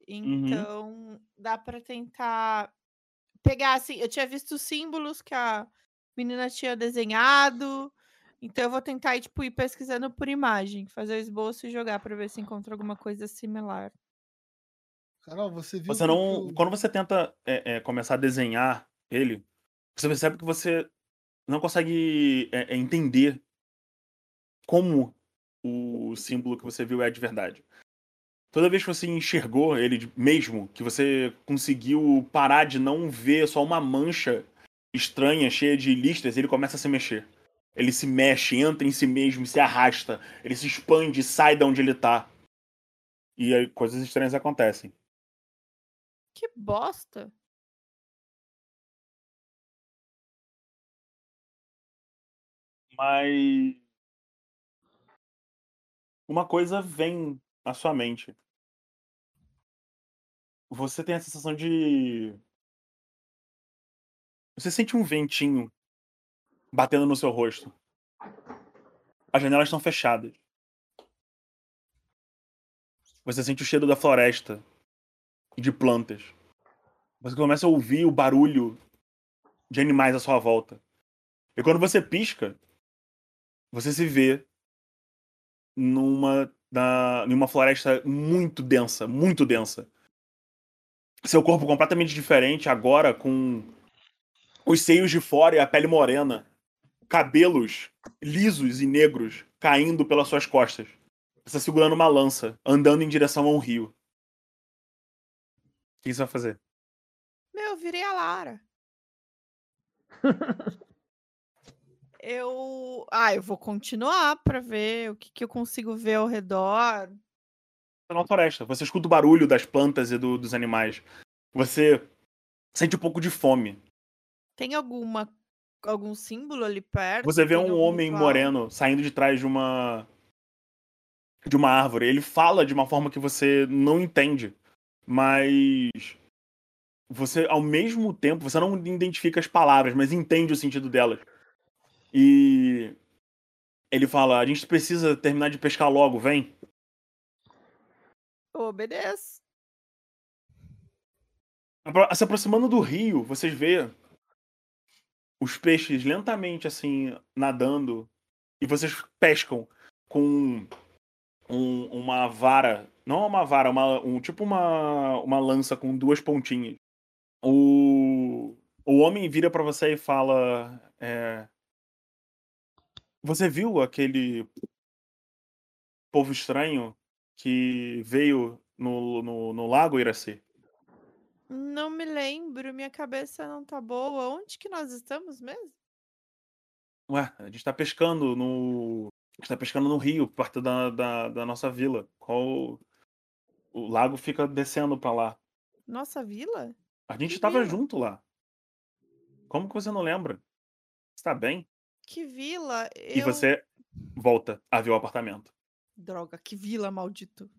Então, dá pra tentar pegar assim, eu tinha visto os símbolos que a menina tinha desenhado. Então eu vou tentar ir, tipo, ir pesquisando por imagem, fazer o esboço e jogar pra ver se encontro alguma coisa similar. Carol, você viu. Você que não. eu- Quando você tenta é, é, começar a desenhar ele, você percebe que você não consegue é, é, entender como o símbolo que você viu é de verdade. Toda vez que você enxergou ele mesmo, que você conseguiu parar de não ver só uma mancha estranha, cheia de listras, ele começa a se mexer. Ele se mexe, entra em si mesmo, se arrasta, ele se expande, sai de onde ele tá. E aí coisas estranhas acontecem. Que bosta! Mas uma coisa vem à sua mente. Você tem a sensação de você sente um ventinho batendo no seu rosto. As janelas estão fechadas. Você sente o cheiro da floresta e de plantas. Você começa a ouvir o barulho de animais à sua volta. E quando você pisca, você se vê numa, na, numa floresta muito densa, muito densa. Seu corpo completamente diferente, agora com os seios de fora e a pele morena. Cabelos lisos e negros caindo pelas suas costas. Você está segurando uma lança, andando em direção a um rio. O que você vai fazer? Meu, eu virei a Lara. <laughs> eu. Ah, eu vou continuar pra ver o que, que eu consigo ver ao redor. Tá numa floresta. Você escuta o barulho das plantas e do- dos animais. Você sente um pouco de fome. Tem alguma algum símbolo ali perto? Você vê um homem ritual? moreno saindo de trás de uma de uma árvore. Ele fala de uma forma que você não entende, mas você ao mesmo tempo você não identifica as palavras, mas entende o sentido delas. E ele fala: "A gente precisa terminar de pescar logo, vem". Obedeço. Se aproximando do rio, vocês vê os peixes lentamente assim nadando e vocês pescam com um- uma vara, não uma vara, uma, um tipo uma, uma lança com duas pontinhas. O, o homem vira pra você e fala: é, Você viu aquele povo estranho que veio no, no, no lago Iraci? Não me lembro, minha cabeça não tá boa. Onde que nós estamos mesmo? Ué, a gente tá pescando no. A gente tá pescando no rio, perto da, da, da nossa vila. Qual. O lago fica descendo pra lá. Nossa vila? A gente Que tava vila? junto lá. Como que você não lembra? Você tá bem? Que vila? E Eu... você volta a ver o apartamento. Droga, que vila, maldito.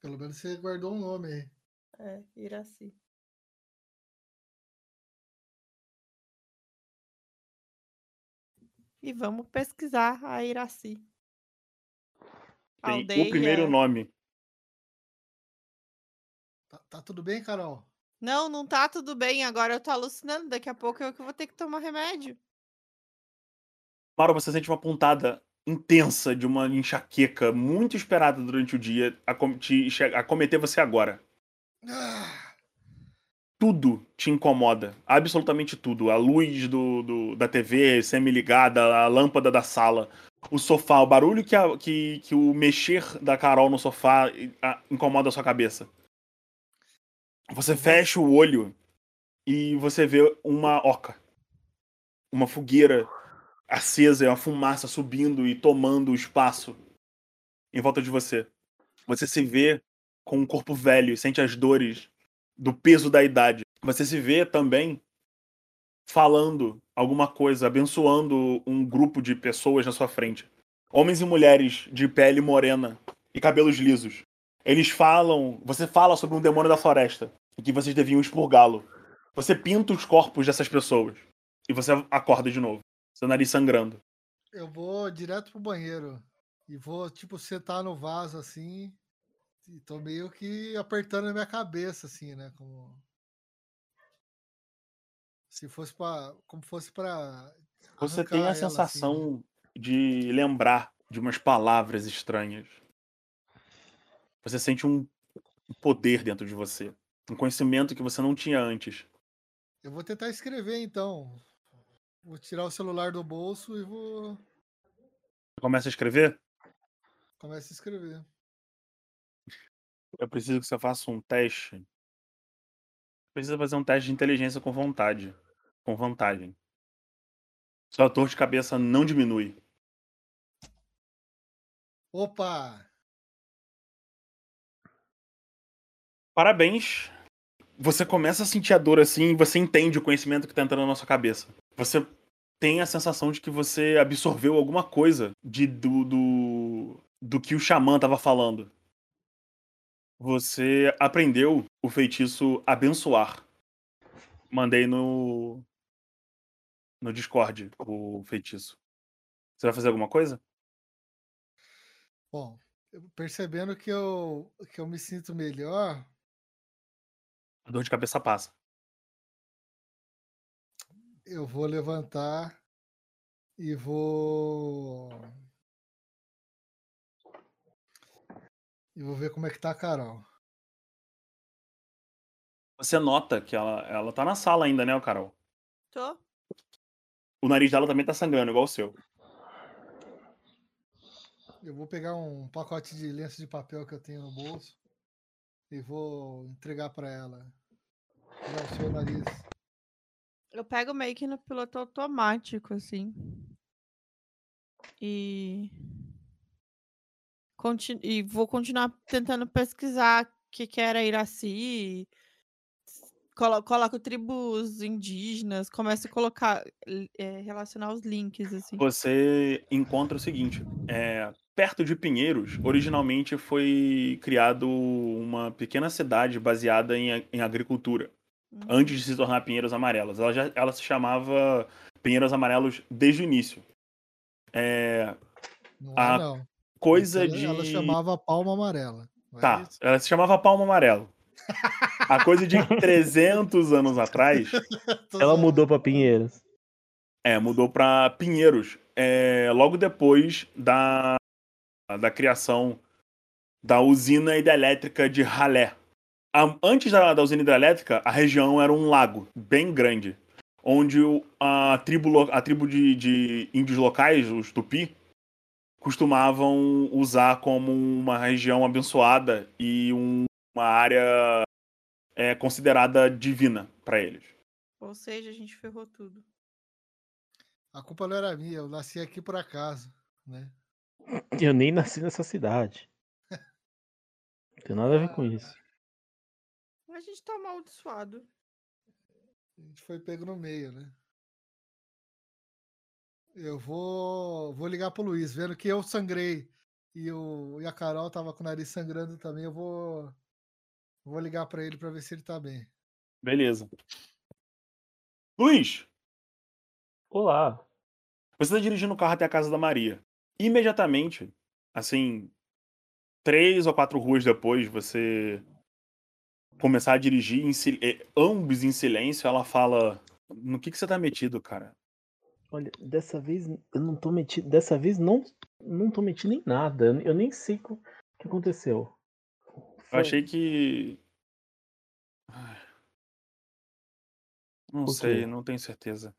Pelo menos você guardou um nome aí. É, Iraci. E vamos pesquisar a Iraci. Tem Aldeia. o primeiro nome. Tá, tá tudo bem, Carol? Não, não tá tudo bem. Agora eu tô alucinando. Daqui a pouco eu que vou ter que tomar remédio. Mauro, você sente uma pontada intensa de uma enxaqueca muito esperada durante o dia a, com- te che- a cometer você agora. Ah, Tudo te incomoda. Absolutamente tudo. A luz do, do- da TV semi-ligada, a lâmpada da sala, o sofá, o barulho que, a- que, que o mexer da Carol no sofá a- incomoda a sua cabeça. Você fecha o olho e você vê uma oca. Uma fogueira acesa uma fumaça subindo e tomando o espaço em volta de você. Você se vê com um corpo velho e sente as dores do peso da idade. Você se vê também falando alguma coisa, abençoando um grupo de pessoas na sua frente. Homens e mulheres de pele morena e cabelos lisos. Eles falam, você fala sobre um demônio da floresta e que vocês deviam expurgá-lo. Você pinta os corpos dessas pessoas e você acorda de novo, seu nariz sangrando. eu vou direto pro banheiro. E vou, tipo, sentar no vaso assim. E tô meio que apertando a minha cabeça, assim, né? Como. Se fosse pra. Como fosse pra. Você tem a ela, assim, né? sensação de lembrar de umas palavras estranhas. Você sente um poder dentro de você. Um conhecimento que você não tinha antes. Eu vou tentar escrever então. Vou tirar o celular do bolso e vou. Começa a escrever? Começar a escrever. Eu preciso que você faça um teste. Precisa fazer um teste de inteligência com vontade. Com vantagem. Sua dor de cabeça não diminui. Opa! Parabéns. Você começa a sentir a dor assim e você entende o conhecimento que tá entrando na sua cabeça. Você tem a sensação de que você absorveu alguma coisa de, do, do, do que o xamã tava falando. Você aprendeu o feitiço abençoar. Mandei no. No Discord o feitiço. Você vai fazer alguma coisa? Bom, percebendo que eu, que eu me sinto melhor, A dor de cabeça passa. eu vou levantar e vou. E vou ver como é que tá a Carol. Você nota que ela, ela tá na sala ainda, né, Carol? Tô? O nariz dela também tá sangrando, igual o seu. Eu vou pegar um pacote de lenço de papel que eu tenho no bolso e vou entregar pra ela. Tirar o seu nariz. Eu pego meio que no piloto automático, assim. E. Conti- e vou continuar tentando pesquisar o que, que era Iraci. Colo coloco tribos indígenas, começo a colocar, eh, relacionar os links, assim. Você encontra o seguinte: é, perto de Pinheiros, originalmente foi criado uma pequena cidade baseada em, em agricultura, Hum, antes de se tornar Pinheiros Amarelos. Ela, já, ela se chamava Pinheiros Amarelos desde o início. É, Não A é, não. Coisa ela, de. ela chamava palma amarela. é Tá, isso? ela se chamava Palmo Amarelo. A coisa de <laughs> 300 anos atrás, Ela mudou pra Pinheiros. É, mudou para Pinheiros. É, logo depois da, da criação da usina hidrelétrica de Ralé. A- antes da, da usina hidrelétrica, a região era um lago bem grande, onde o- a tribo, a tribo de, de índios locais, os Tupi, costumavam usar como uma região abençoada e um- uma área é, considerada divina para eles. Ou seja, a gente ferrou tudo. A culpa não era minha, eu nasci aqui por acaso, né? Eu nem nasci nessa cidade. Não tem nada a ver com isso. A gente tá amaldiçoado. A gente foi pego no meio, né? Eu vou, vou ligar pro Luiz, vendo que eu sangrei e, o, e a Carol tava com o nariz sangrando também. Eu vou, vou ligar pra ele pra ver se ele tá bem. Beleza. Luiz, Olá. você tá dirigindo o carro até a casa da Maria. Imediatamente, assim, três ou quatro ruas depois, você começar a dirigir, em eh, ambos em silêncio, ela fala: No que, que você tá metido, cara? Olha, dessa vez eu não tô metido. Dessa vez não, não tô metido em nada. Eu, eu nem sei o que aconteceu. Eu Foi- achei que. Ai. Não O sei, quê? não tenho certeza.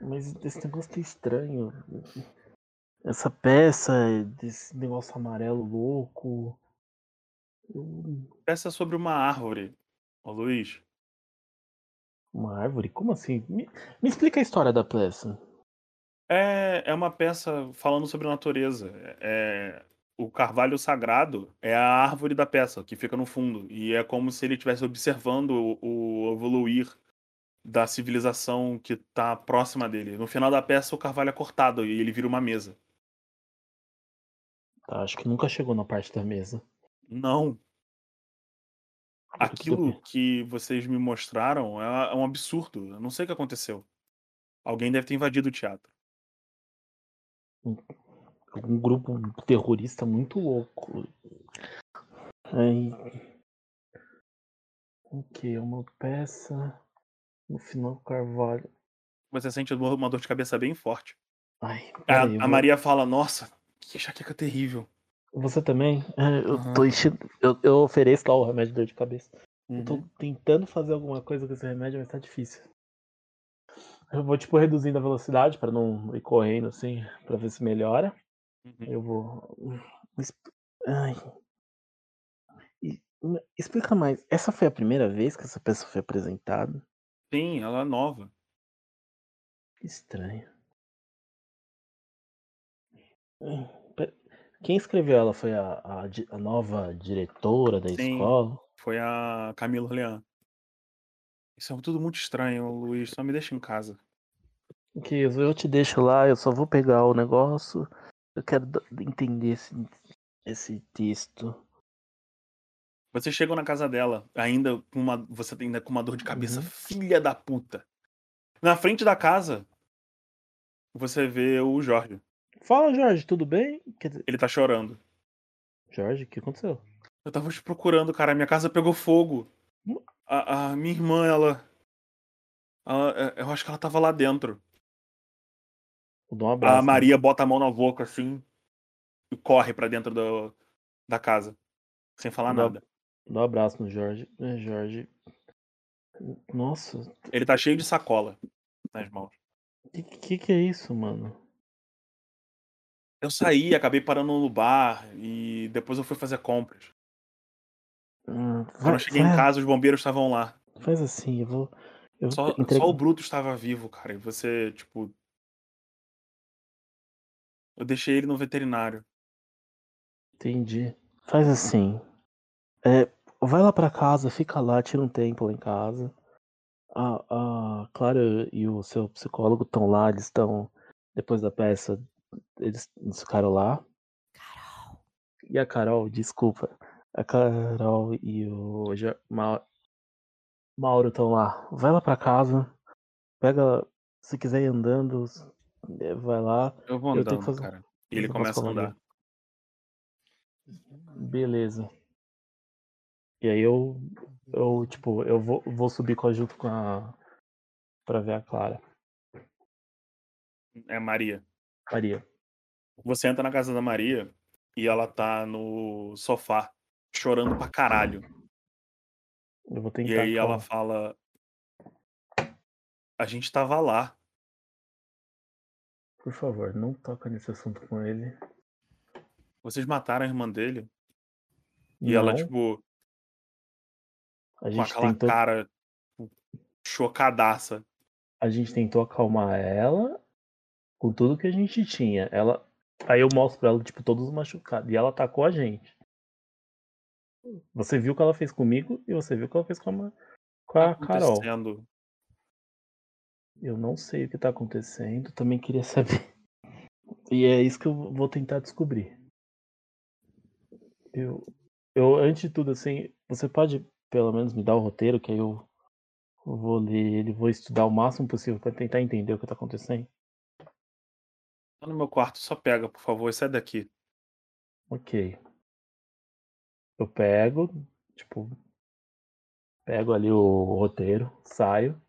Mas esse negócio tá estranho. Essa peça, desse negócio amarelo louco. Eu- Peça sobre uma árvore, ô Luiz. Uma árvore? Como assim? Me, me explica a história da peça. É, é uma peça falando sobre natureza. É, o carvalho sagrado é a árvore da peça, que fica no fundo. E é como se ele estivesse observando o, o evoluir da civilização que está próxima dele. No final da peça, o carvalho é cortado e ele vira uma mesa. Tá, acho que nunca chegou na parte da mesa. Não. Aquilo que vocês me mostraram é é um absurdo. Eu não sei o que aconteceu. Alguém deve ter invadido o teatro. Um grupo terrorista muito louco. Aí. O que? Uma peça. No final, carvalho. Você sente uma dor de cabeça bem forte. Ai, A, peraí, a vou- Maria fala: Nossa, que enxaqueca terrível. Você também? É, eu Aham. tô enchendo. Eu, eu ofereço lá o remédio de dor de cabeça. Eu tô Uhum. tentando fazer alguma coisa com esse remédio, mas tá difícil. Eu vou, tipo, reduzindo a velocidade pra não ir correndo assim, pra ver se melhora. Uhum. Eu vou. Ai. Explica mais. Essa foi a primeira vez que essa peça foi apresentada? Sim, ela é nova. Que estranho. Pe- Quem escreveu ela foi a, a a nova diretora da Sim. escola? Foi a Camila Orlean. Isso é tudo muito estranho, Luiz. Só me deixa em casa. Que eu te deixo lá, eu só vou pegar o negócio. Eu quero entender esse, esse texto. Vocês chegam na casa dela, ainda com uma. Você ainda com uma dor de cabeça, Uhum. filha da puta. Na frente da casa, você vê o Jorge. Fala, Jorge, tudo bem? Dizer, Ele tá chorando. Jorge, o que aconteceu? Eu tava te procurando, cara. Minha casa pegou fogo. A, a minha irmã, ela, ela- é, Eu acho que ela tava lá dentro. Um abraço. A Maria bota a mão na boca assim e corre pra dentro do, da casa. Sem falar Dá- nada. Dou um abraço no Jorge. É, Jorge. Nossa, Ele tá cheio de sacola nas mãos. que, que que é isso, mano? Eu saí, acabei parando no bar e depois eu fui fazer compras. Hum, Quando eu cheguei em vai- casa, os bombeiros estavam lá. Faz assim, eu vou. Eu Só, só o Bruto estava vivo, cara. E você, tipo. Eu deixei ele no veterinário. Entendi. Faz assim. É, vai lá pra casa, fica lá, tira um tempo lá em casa. A, a Clara e o seu psicólogo estão lá, eles estão. Depois da peça, eles, eles ficaram lá. Carol. E a Carol, desculpa. A Carol e o Ma- Mauro estão lá. Vai lá pra casa. Pega. Se quiser ir andando, eh, vai lá. Eu vou Eu andando, que fazer- cara. E ele eu começa a andar. Beleza. E aí eu, eu tipo, eu vou, vou subir com a, junto com a. Pra ver a Clara. É Maria. Maria. Você entra na casa da Maria e ela tá no sofá, chorando pra caralho. Eu vou tentar. E aí ela fala. A gente tava lá. Por favor, não toca nesse assunto com ele. Vocês mataram a irmã dele? E ela, Não, tipo, a com gente aquela tentou. cara tipo, chocadaça. A gente tentou acalmar ela com tudo que a gente tinha. Ela. Aí eu mostro pra ela, tipo, todos machucados. E ela atacou a gente. Você viu o que ela fez comigo e você viu o que ela fez com a, com a Tá Carol. acontecendo? Eu não sei o que tá acontecendo, também queria saber. E é isso que eu vou tentar descobrir. Eu, eu antes de tudo, assim, você pode pelo menos me dar o roteiro, que aí eu vou ler ele, vou estudar o máximo possível para tentar entender o que tá acontecendo. Tá no meu quarto, só pega, por favor, sai daqui. Ok. Eu pego, tipo, pego ali o roteiro, saio.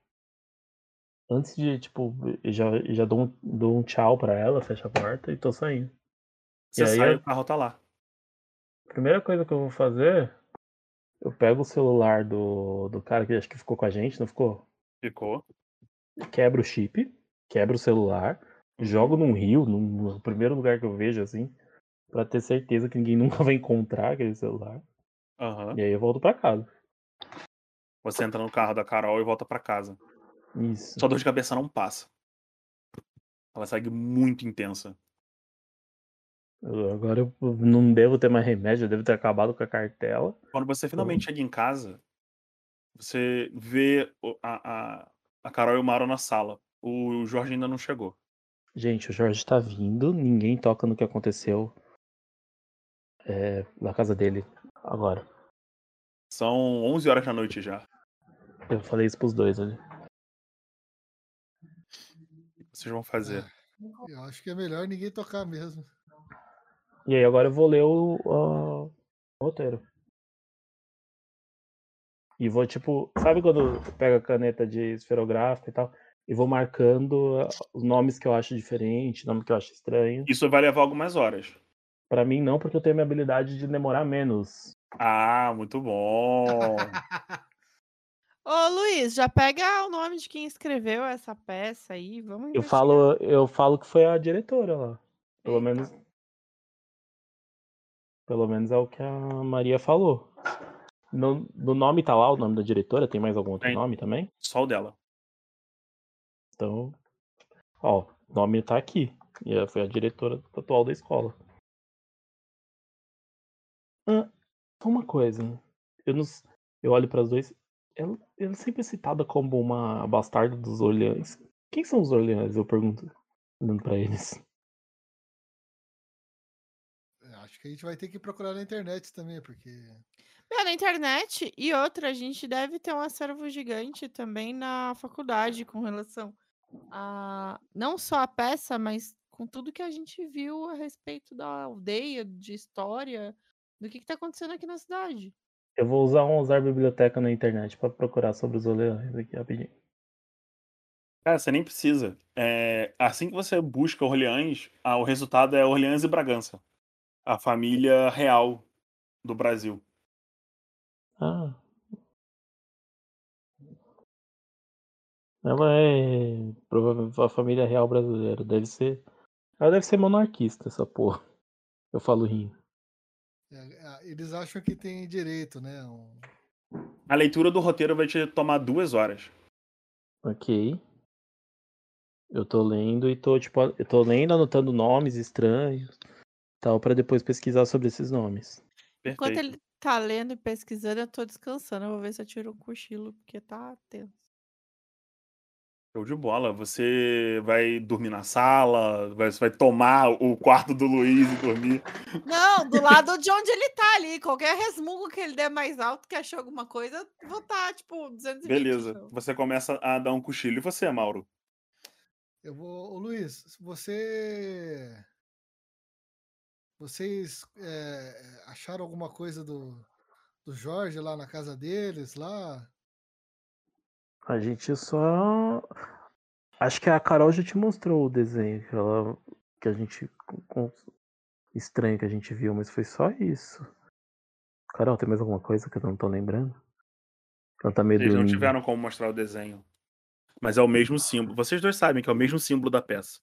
Antes de, tipo, já, já dou, um, dou um tchau pra ela, fecho a porta e tô saindo. Você E aí sai eu- o carro tá lá. A primeira coisa que eu vou fazer, eu pego o celular do, do cara que acho que ficou com a gente, não ficou? Ficou. Quebro o chip, quebro o celular, jogo num rio, no primeiro lugar que eu vejo, assim, pra ter certeza que ninguém <laughs> nunca vai encontrar aquele celular. Aham. E aí eu volto pra casa. Você entra no carro da Carol e volta pra casa. Isso. Sua dor de cabeça não passa. Ela segue muito intensa. Agora eu não devo ter mais remédio, eu devo ter acabado com a cartela. Quando você finalmente chega em casa, você vê a, a, a Carol e o Mauro na sala. O Jorge ainda não chegou. Gente, o Jorge tá vindo, ninguém toca no que aconteceu é, na casa dele agora. São 11 horas da noite já. Eu falei isso pros dois ali. O que vocês vão fazer? Eu acho que é melhor ninguém tocar mesmo. E aí agora eu vou ler o, o roteiro. E vou, tipo, sabe quando pega a caneta de esferográfica e tal? E vou marcando ah, os nomes que eu acho diferente, nome que eu acho estranho. Isso vai levar algumas horas. Pra mim não, porque eu tenho a minha habilidade de demorar menos. Ah, muito bom. <laughs> Ô, Luiz, já pega o nome de quem escreveu essa peça aí. Vamos Eu falo, eu falo que foi a diretora lá. Pelo Eita. menos. Pelo menos é o que a Maria falou. No, no nome tá lá o nome da diretora, tem mais algum outro Tem. nome também? Só o dela. Então, ó, o nome tá aqui. E ela foi a diretora atual da escola. Ah, só uma coisa. Eu, não, eu olho para os dois. Ela, ela é sempre citada como uma bastarda dos Orleans. Quem são os Orleans? Eu pergunto. Olhando pra eles. Acho que a gente vai ter que procurar na internet também, porque. É, na internet. E outra, a gente deve ter um acervo gigante também na faculdade com relação a não só a peça, mas com tudo que a gente viu a respeito da aldeia, de história, do que, que tá acontecendo aqui na cidade. Eu vou usar um usar biblioteca na internet pra procurar sobre os Orleans aqui rapidinho. Cara, você nem precisa. É, assim que você busca Orleans, ah, o resultado é Orleans e Bragança. A família real do Brasil. Ah. Ela é provavelmente a família real brasileira. Deve ser. Ela deve ser monarquista, essa porra. Eu falo rindo. é, é, eles acham que tem direito, né? um- A leitura do roteiro vai te tomar duas horas. Ok. Eu tô lendo e tô, tipo, eu tô lendo, anotando nomes estranhos tal, pra depois pesquisar sobre esses nomes. Enquanto Perfeito. ele tá lendo e pesquisando, eu tô descansando. Eu vou ver se eu tiro um cochilo, porque tá tenso. Show de bola. Você vai dormir na sala, vai- você vai tomar o quarto do Luiz e dormir. Não, do lado de onde ele tá ali. Qualquer resmungo que ele der mais alto, que achou alguma coisa, vou tá, tipo, 220. Beleza. então. Você começa a dar um cochilo. E você, Mauro? Eu vou. Ô, Luiz, você. Vocês é, acharam alguma coisa do, do Jorge lá na casa deles, lá? A gente só. Acho que a Carol já te mostrou o desenho que, ela... que a gente. Estranho que a gente viu, mas foi só isso. Carol, tem mais alguma coisa que eu não tô lembrando? Ela tá meio Eles não dormindo. tiveram como mostrar o desenho. Mas é o mesmo símbolo. Vocês dois sabem que é o mesmo símbolo da peça.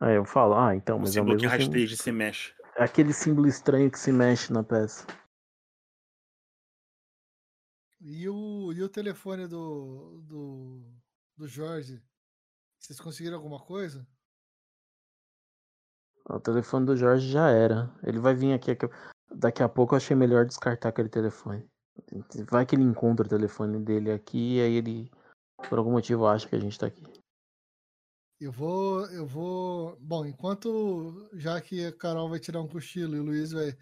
Aí eu falo, ah, então, O mas é o símbolo que mesmo símbolo. rasteja e se mexe. É aquele símbolo estranho que se mexe na peça. E o, e o telefone do, do, do Jorge? Vocês conseguiram alguma coisa? O telefone do Jorge já era. Ele vai vir aqui. aqui- Daqui a pouco eu achei melhor descartar aquele telefone. Vai que ele encontra o telefone dele aqui e aí ele, por algum motivo, acha que a gente tá aqui. Eu vou, eu vou. Bom, enquanto já que a Carol vai tirar um cochilo e o Luiz vai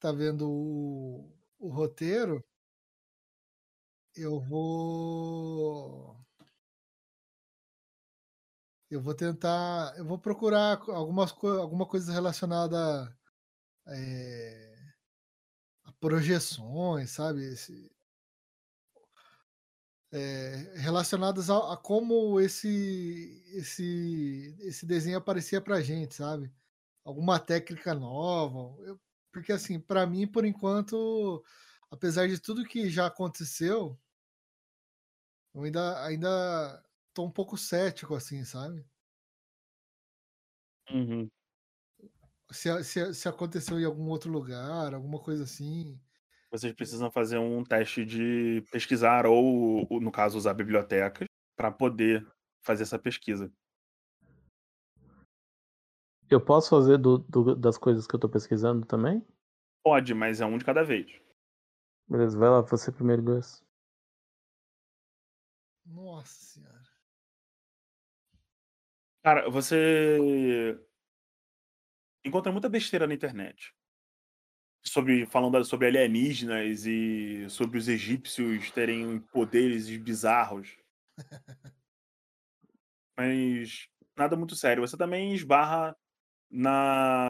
tá vendo o, o roteiro, eu vou. Eu vou tentar. Eu vou procurar algumas alguma coisa relacionada é, a projeções, sabe? Esse, é, relacionadas a, a, como esse, esse, esse desenho aparecia pra gente, sabe? Alguma técnica nova. Eu, porque, assim, para mim, por enquanto, apesar de tudo que já aconteceu, eu ainda, ainda tô um pouco cético, assim, sabe? Uhum. Se, se, se aconteceu em algum outro lugar, alguma coisa assim. Vocês precisam fazer um teste de pesquisar, ou, no caso, usar bibliotecas, para poder fazer essa pesquisa. Eu posso fazer do, do, das coisas que eu tô pesquisando também? Pode, mas é um de cada vez. Beleza, vai lá, você primeiro, Gus. Nossa senhora. Cara, você encontra muita besteira na internet. Sobre, falando sobre alienígenas e sobre os egípcios terem poderes bizarros. Mas nada muito sério. Você também esbarra na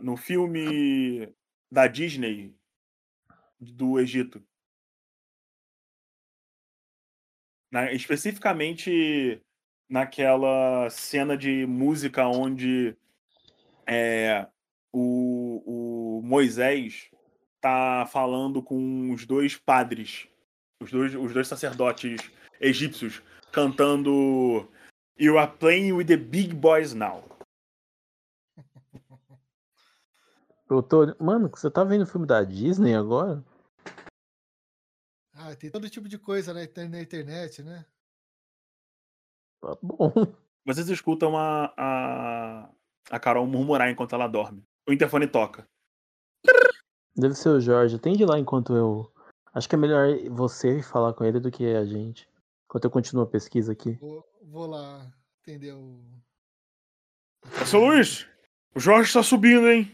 no filme da Disney do Egito. Na, especificamente naquela cena de música onde é, o, o Moisés tá falando com os dois padres, os dois, os dois sacerdotes egípcios, cantando You are playing with the big boys now. Eu tô... Mano, você tá vendo o filme da Disney agora? Ah, tem todo tipo de coisa na internet, né? Tá bom. <laughs> Vocês escutam a, a, a Carol murmurar enquanto ela dorme. O interfone toca. Deve ser o Jorge. Atende lá enquanto eu. Acho que é melhor você falar com ele do que a gente. Enquanto eu continuo a pesquisa aqui. Vou, vou lá atender o. Seu Luiz, o Jorge tá subindo, hein?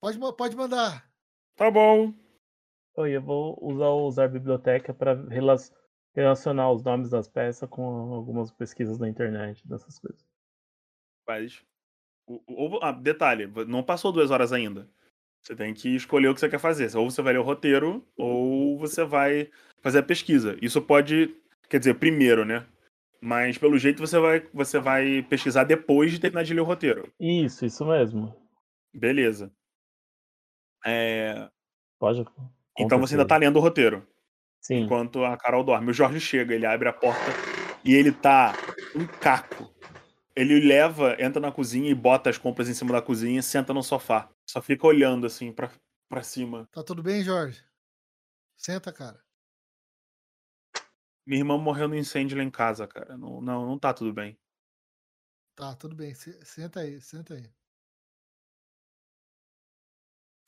Pode, pode mandar. Tá bom. Oi, eu vou usar usar biblioteca para relacionar os nomes das peças com algumas pesquisas na internet, dessas coisas. Faz. O, o, ah, detalhe, não passou duas horas ainda. Você tem que escolher o que você quer fazer. Ou você vai ler o roteiro, ou você vai fazer a pesquisa. Isso pode. Quer dizer, primeiro, né? Mas pelo jeito você vai, você vai pesquisar depois de terminar de ler o roteiro. Isso, isso mesmo. Beleza. É... Pode. Então você ainda tá lendo o roteiro. Sim. Enquanto a Carol dorme. O Jorge chega, ele abre a porta e ele tá um caco. Ele leva, entra na cozinha e bota as compras em cima da cozinha e senta no sofá. Só fica olhando assim pra, pra cima. Tá tudo bem, Jorge? Senta, cara. Minha irmã morreu no incêndio lá em casa, cara. Não, não, não tá tudo bem. Tá, tudo bem. Senta aí, senta aí.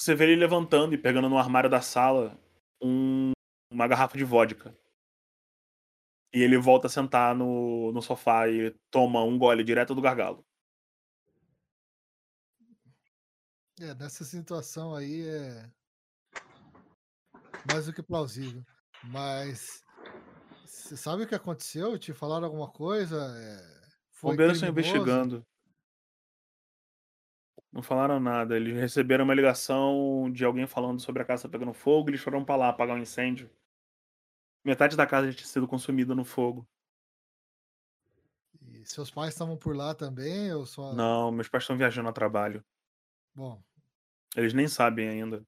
Você vê ele levantando e pegando no armário da sala um, uma garrafa de vodka. E ele volta a sentar no, no sofá e toma um gole direto do gargalo. É, nessa situação aí é mais do que plausível. Mas você sabe o que aconteceu? Te falaram alguma coisa? É, foi Bombeiros estão investigando. Não falaram nada. Eles receberam uma ligação de alguém falando sobre a casa pegando fogo. Eles foram para lá apagar um incêndio. Metade da casa tinha sido consumida no fogo. E seus pais estavam por lá também? Ou só... Não, meus pais estão viajando a trabalho. Bom. Eles nem sabem ainda.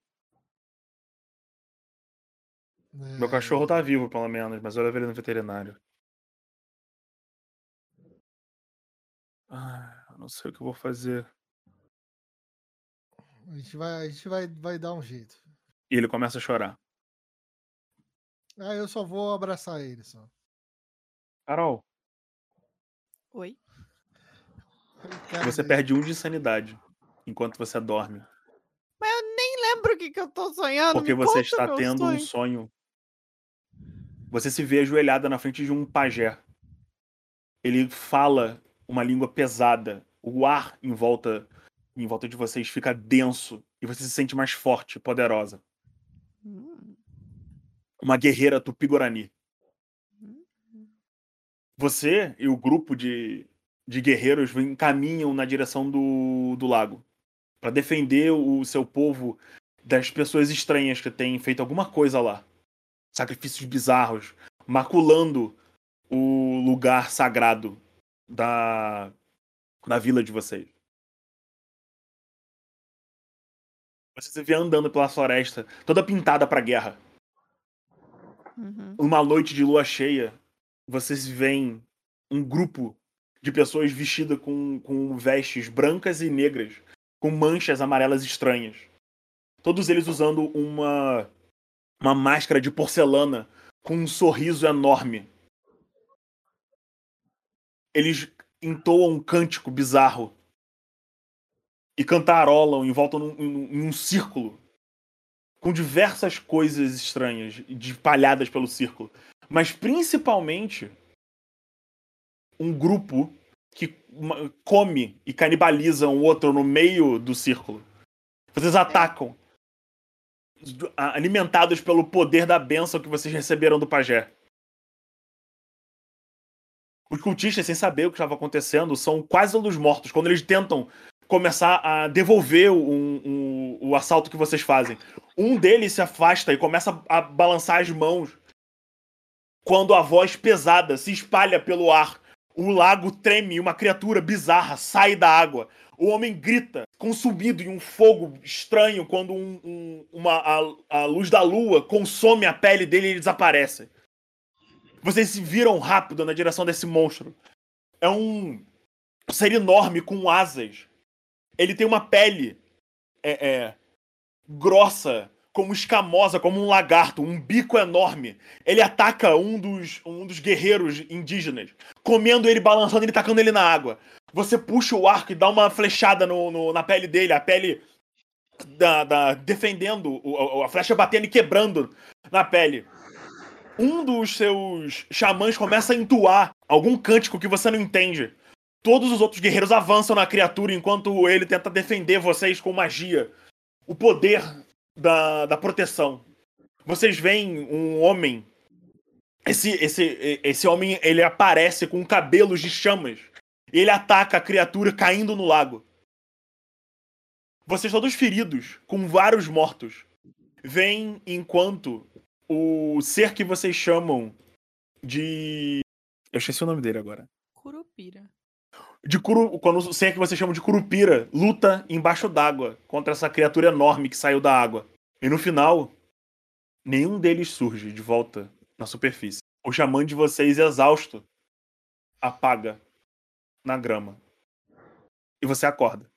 É... Meu cachorro tá vivo, pelo menos, mas eu levei ele no veterinário. Ah, eu não sei o que eu vou fazer. A gente vai, a gente vai, vai dar um jeito. E ele começa a chorar. Ah, eu só vou abraçar ele só. Carol. Oi. Você perde um de sanidade enquanto você dorme. Mas eu nem lembro o que, que eu tô sonhando. Porque Me você está tendo sonho. um sonho. Você se vê ajoelhada na frente de um pajé. Ele fala uma língua pesada. O ar em volta em volta de vocês fica denso e você se sente mais forte, poderosa. Hum, Uma guerreira tupi-guarani. hum, Você e o grupo de, de guerreiros caminham na direção do, do lago para defender o seu povo das pessoas estranhas que têm feito alguma coisa lá. Sacrifícios bizarros, maculando o lugar sagrado da, da vila de vocês. Você se vê andando pela floresta, toda pintada para guerra. uhum. Uma noite de lua cheia, vocês veem um grupo de pessoas vestidas com, com vestes brancas e negras, com manchas amarelas estranhas. Todos eles usando uma, uma máscara de porcelana com um sorriso enorme. Eles entoam um cântico bizarro e cantarolam em volta num, em, em um círculo com diversas coisas estranhas espalhadas pelo círculo, mas principalmente um grupo que come e canibaliza um outro no meio do círculo. Vocês atacam alimentados pelo poder da bênção que vocês receberam do pajé. Os cultistas, sem saber o que estava acontecendo, são quase todos mortos quando eles tentam começar a devolver um- o assalto que vocês fazem. Um deles se afasta e começa a balançar as mãos quando a voz pesada se espalha pelo ar. O lago treme e uma criatura bizarra sai da água. O homem grita, consumido em um fogo estranho, quando um- um- uma, a, a luz da lua consome a pele dele e ele desaparece. Vocês se viram rápido na direção desse monstro. É um ser enorme com asas. Ele tem uma pele é, é, grossa, como escamosa, como um lagarto, um bico enorme. Ele ataca um dos, um dos guerreiros indígenas, comendo ele, balançando ele, tacando ele na água. Você puxa o arco e dá uma flechada no, no- na pele dele, a pele da, da- defendendo, o- a flecha batendo e quebrando na pele. Um dos seus xamãs começa a entoar algum cântico que você não entende. Todos os outros guerreiros avançam na criatura enquanto ele tenta defender vocês com magia. O poder da, da proteção. Vocês veem um homem. Esse, esse, esse homem ele aparece com cabelos de chamas. Ele ataca a criatura caindo no lago. Vocês todos feridos, com vários mortos. Vêm enquanto o ser que vocês chamam de. Eu esqueci o nome dele agora. Curupira. De curu... Quando o ser que vocês chamam de Curupira luta embaixo d'água contra essa criatura enorme que saiu da água. E no final, nenhum deles surge de volta na superfície. O xamã de vocês, exausto, apaga na grama. E você acorda.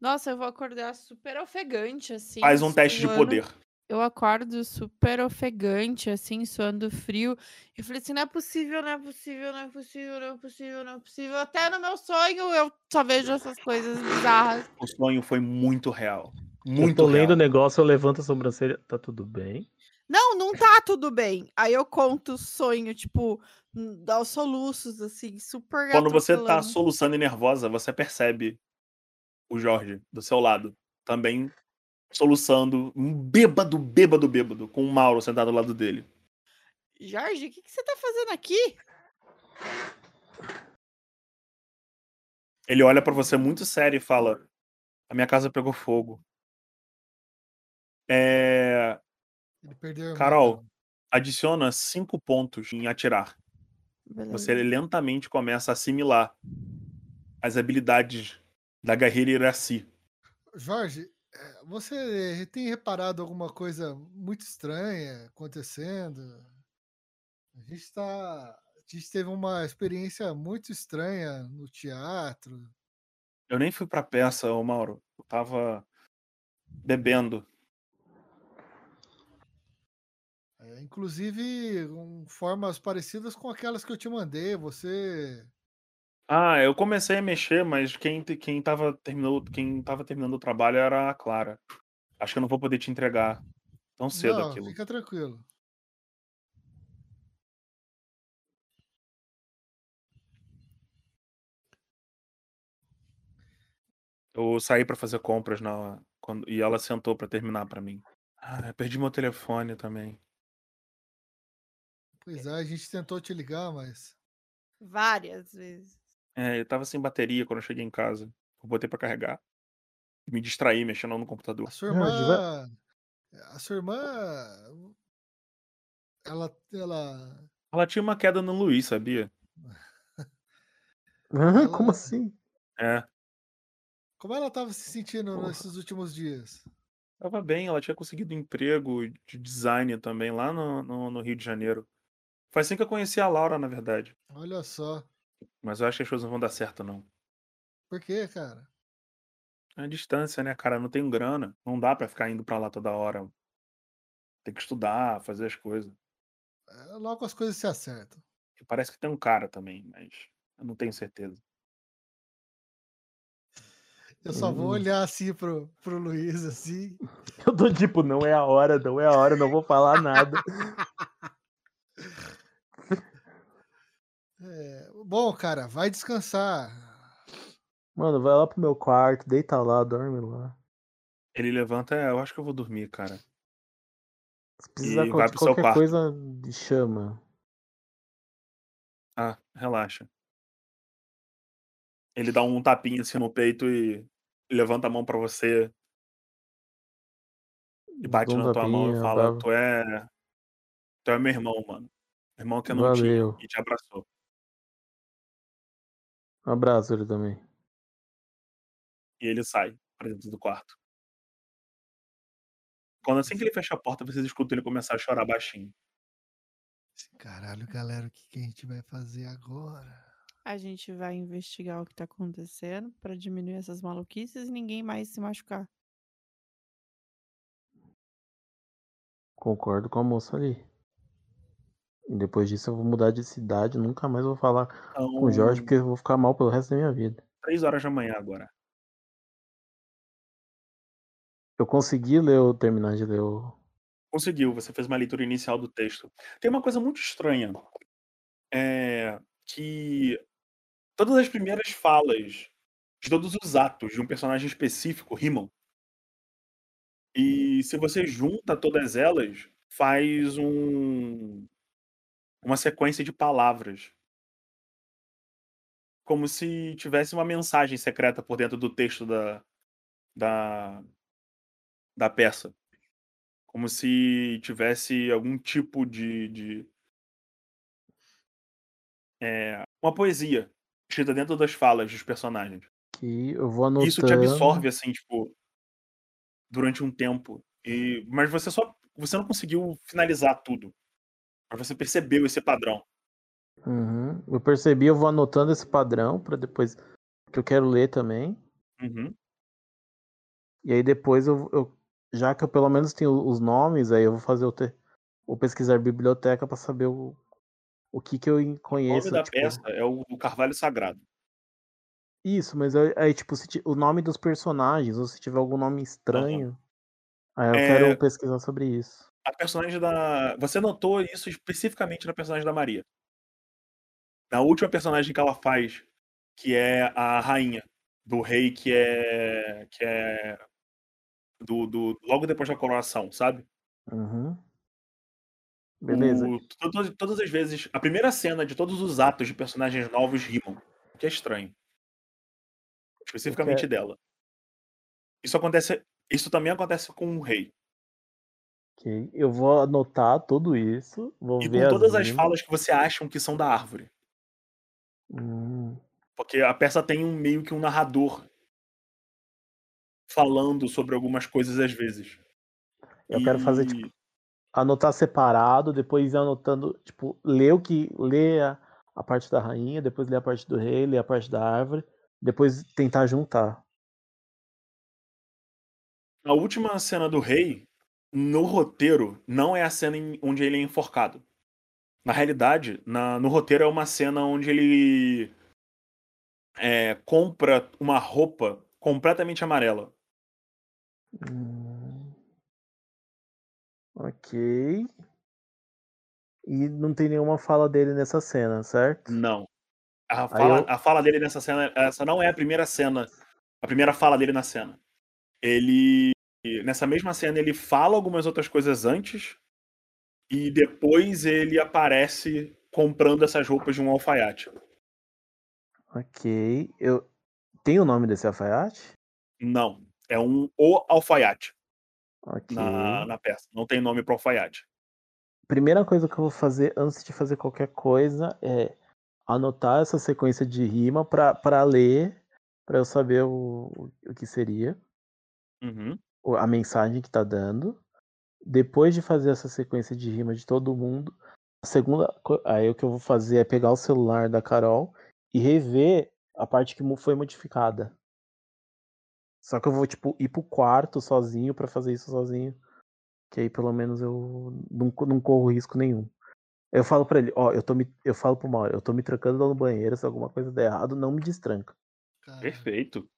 Nossa, eu vou acordar super ofegante, assim. Faz um teste de poder. Eu acordo super ofegante, assim, suando frio. Eu falei assim, não é possível, não é possível, não é possível, não é possível, não é possível. Até no meu sonho eu só vejo essas coisas bizarras. O sonho foi muito real. Eu Muito tô lendo o negócio, eu levanto a sobrancelha. Tá tudo bem? Não, não tá tudo bem. Aí eu conto o sonho, tipo, dá os soluços, assim, super Quando você tá soluçando e nervosa, você percebe o Jorge do seu lado. Também soluçando, um bêbado, bêbado, bêbado, com o Mauro sentado ao lado dele. Jorge, o que, que você tá fazendo aqui? Ele olha pra você muito sério e fala: A minha casa pegou fogo. É... Ele perdeu Carol. Adiciona cinco pontos em atirar. Você Beleza. lentamente começa a assimilar as habilidades da guerreira Iraci. Jorge, você tem reparado alguma coisa muito estranha acontecendo? A gente tá. A gente teve uma experiência muito estranha no teatro. Eu nem fui pra peça, ô Mauro. Eu tava bebendo. É, inclusive com formas parecidas com aquelas que eu te mandei. Você. Ah, eu comecei a mexer, mas quem, quem, tava, terminou, quem tava terminando o trabalho era a Clara. Acho que eu não vou poder te entregar tão cedo Não, aquilo. fica tranquilo. Eu saí pra fazer compras na quando e ela sentou pra terminar pra mim. Ah, eu perdi meu telefone também. Pois é, a gente tentou te ligar, mas. Várias vezes. É, eu estava sem bateria quando eu cheguei em casa. Eu botei pra carregar. Me distraí mexendo no computador. A sua irmã. A sua irmã. Ela. Ela. Ela tinha uma queda no Luiz, sabia? <laughs> Ela- Como assim? É. Como ela tava se sentindo Porra. nesses últimos dias? Tava bem, ela tinha conseguido um emprego de design também lá no, no, no Rio de Janeiro. Foi assim que eu conheci a Laura, na verdade. Olha só. Mas eu acho que as coisas não vão dar certo, não. Por quê, cara? É a distância, né, cara? Eu não tenho grana. Não dá pra ficar indo pra lá toda hora. Tem que estudar, fazer as coisas. É, Logo as coisas se acertam. E parece que tem um cara também, mas eu não tenho certeza. Eu só vou Hum. olhar assim pro, pro Luiz, assim. <laughs> Eu tô tipo, não é a hora, não é a hora, não vou falar nada. <laughs> É, bom, cara, vai descansar. Mano, vai lá pro meu quarto, deita lá, dorme lá. Ele levanta, é, eu acho que eu vou dormir, cara. Se precisar E qual- vai de pro seu qualquer quarto. coisa, chama. Ah, relaxa. Ele dá um tapinha assim no peito e levanta a mão pra você e bate Dou um na tua mão e tapinha, fala: Tu é. Tu é meu irmão, mano. Irmão que eu não Valeu. tinha. E te abraçou. Um abraço ele também. E ele sai pra dentro do quarto. Quando assim que ele fecha a porta, vocês escutam ele começar a chorar baixinho. Caralho, galera, o que, que a gente vai fazer agora? A gente vai investigar o que tá acontecendo pra diminuir essas maluquices e ninguém mais se machucar. Concordo com a moça ali. E depois disso eu vou mudar de cidade, nunca mais vou falar com o Jorge, Então, porque eu vou ficar mal pelo resto da minha vida. três horas da manhã agora. Eu consegui ler o terminar de ler o. Conseguiu, você fez uma leitura inicial do texto. Tem uma coisa muito estranha. É que todas as primeiras falas de todos os atos de um personagem específico rimam. E se você junta todas elas, faz um uma sequência de palavras. Como se tivesse uma mensagem secreta por dentro do texto da da da peça. Como se tivesse algum tipo de, de é, uma poesia escrita dentro das falas dos personagens. Que eu vou E anotando. isso te absorve assim, tipo, durante um tempo. E mas você só você não conseguiu finalizar tudo. Mas você percebeu esse padrão. Uhum. Eu percebi, eu vou anotando esse padrão para depois. Que eu quero ler também. Uhum. E aí depois eu, eu- já que eu pelo menos tenho os nomes, aí eu vou fazer o te... vou pesquisar biblioteca para saber o, o que que eu en- O conheço. nome da tipo- peça é o Carvalho Sagrado. Isso, mas aí, aí, tipo, se ti- o nome dos personagens, ou se tiver algum nome estranho, aí eu É- quero pesquisar sobre isso. A personagem da. Você notou isso especificamente na personagem da Maria. Na última personagem que ela faz, que é a rainha do rei que é. que é. Do, do, logo depois da coroação, sabe? Uhum. Beleza. O- to- to- todas as vezes. A primeira cena de todos os atos de personagens novos rimam. O que é estranho. Especificamente quero- dela. Isso acontece. Isso também acontece com o rei. Ok. Eu vou anotar tudo isso. Vou E ver com todas as rimas. falas que você acham que são da árvore. Hum, Porque a peça tem um meio que um narrador falando sobre algumas coisas às vezes. Eu quero fazer, E- tipo, anotar separado, depois ir anotando, tipo, ler o que. ler a, a parte da rainha, depois ler a parte do rei, ler a parte da árvore, depois tentar juntar. A última cena do rei, no roteiro, não é a cena em- onde ele é enforcado. Na realidade, na- no roteiro é uma cena onde ele é, compra uma roupa completamente amarela. Hum, ok. E não tem nenhuma fala dele nessa cena, certo? Não. A fala, eu- a fala dele nessa cena, essa não é a primeira cena A primeira fala dele na cena. Ele. Nessa mesma cena, ele fala algumas outras coisas antes. E depois ele aparece comprando essas roupas de um alfaiate. Ok. Eu... Tem o nome desse alfaiate? Não. É um O Alfaiate Ok. na, na peça. Não tem nome pro alfaiate. Primeira coisa que eu vou fazer antes de fazer qualquer coisa é anotar essa sequência de rima pra, pra ler, pra eu saber o, o que seria, Uhum. A mensagem que tá dando. Depois de fazer essa sequência de rima de todo mundo, a segunda, aí o que eu vou fazer é pegar o celular da Carol e rever a parte que foi modificada. Só que eu vou tipo ir pro quarto sozinho pra fazer isso sozinho, que aí pelo menos eu não, não corro risco nenhum. Eu falo pra ele, ó, eu tô me, eu falo pro Mauro, eu tô me trancando lá no banheiro, se alguma coisa der errado, não me destranca. Cara, Perfeito.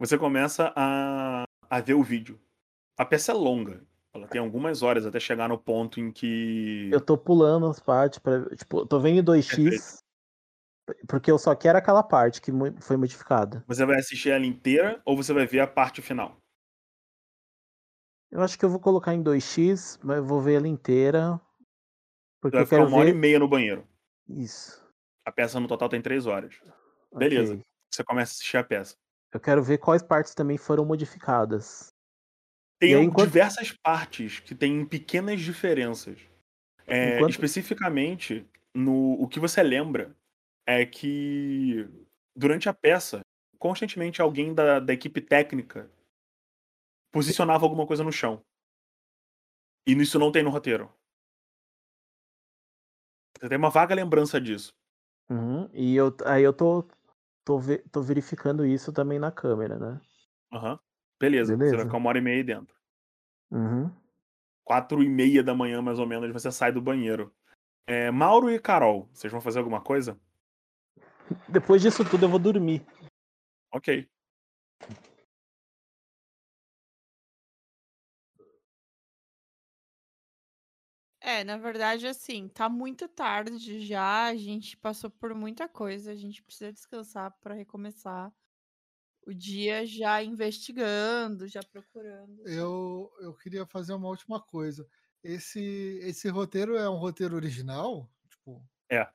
Você começa a, a ver o vídeo. A peça é longa. Ela tem algumas horas até chegar no ponto em que. Eu tô pulando as partes para, tipo, tô vendo em 2x porque eu só quero aquela parte que foi modificada. Você vai assistir ela inteira ou você vai ver a parte final? Eu acho que eu vou colocar em 2x, mas eu vou ver ela inteira. Porque vai eu ficar quero uma hora e ver meia no banheiro. isso. A peça no total tem três horas. Beleza. Você começa a assistir a peça. Eu quero ver quais partes também foram modificadas. Tem aí, enquanto- diversas partes que têm pequenas diferenças. É, Enquanto- Especificamente, no, o que você lembra é que durante a peça, constantemente alguém da, da equipe técnica posicionava alguma coisa no chão. E isso não tem no roteiro. Você tem uma vaga lembrança disso. Uhum, E eu, aí eu tô, tô, ve- tô verificando isso também na câmera, né? Aham. Beleza, você vai Beleza. ficar uma hora e meia aí dentro. Uhum. Quatro e meia da manhã, mais ou menos, você sai do banheiro. É, Mauro e Carol, vocês vão fazer alguma coisa? Depois disso tudo eu vou dormir. Ok. É, na verdade, assim, tá muito tarde já, a gente passou por muita coisa, a gente precisa descansar para recomeçar o dia já investigando, já procurando. eu, eu queria fazer uma última coisa. Esse, esse roteiro é um roteiro original? Tipo, É.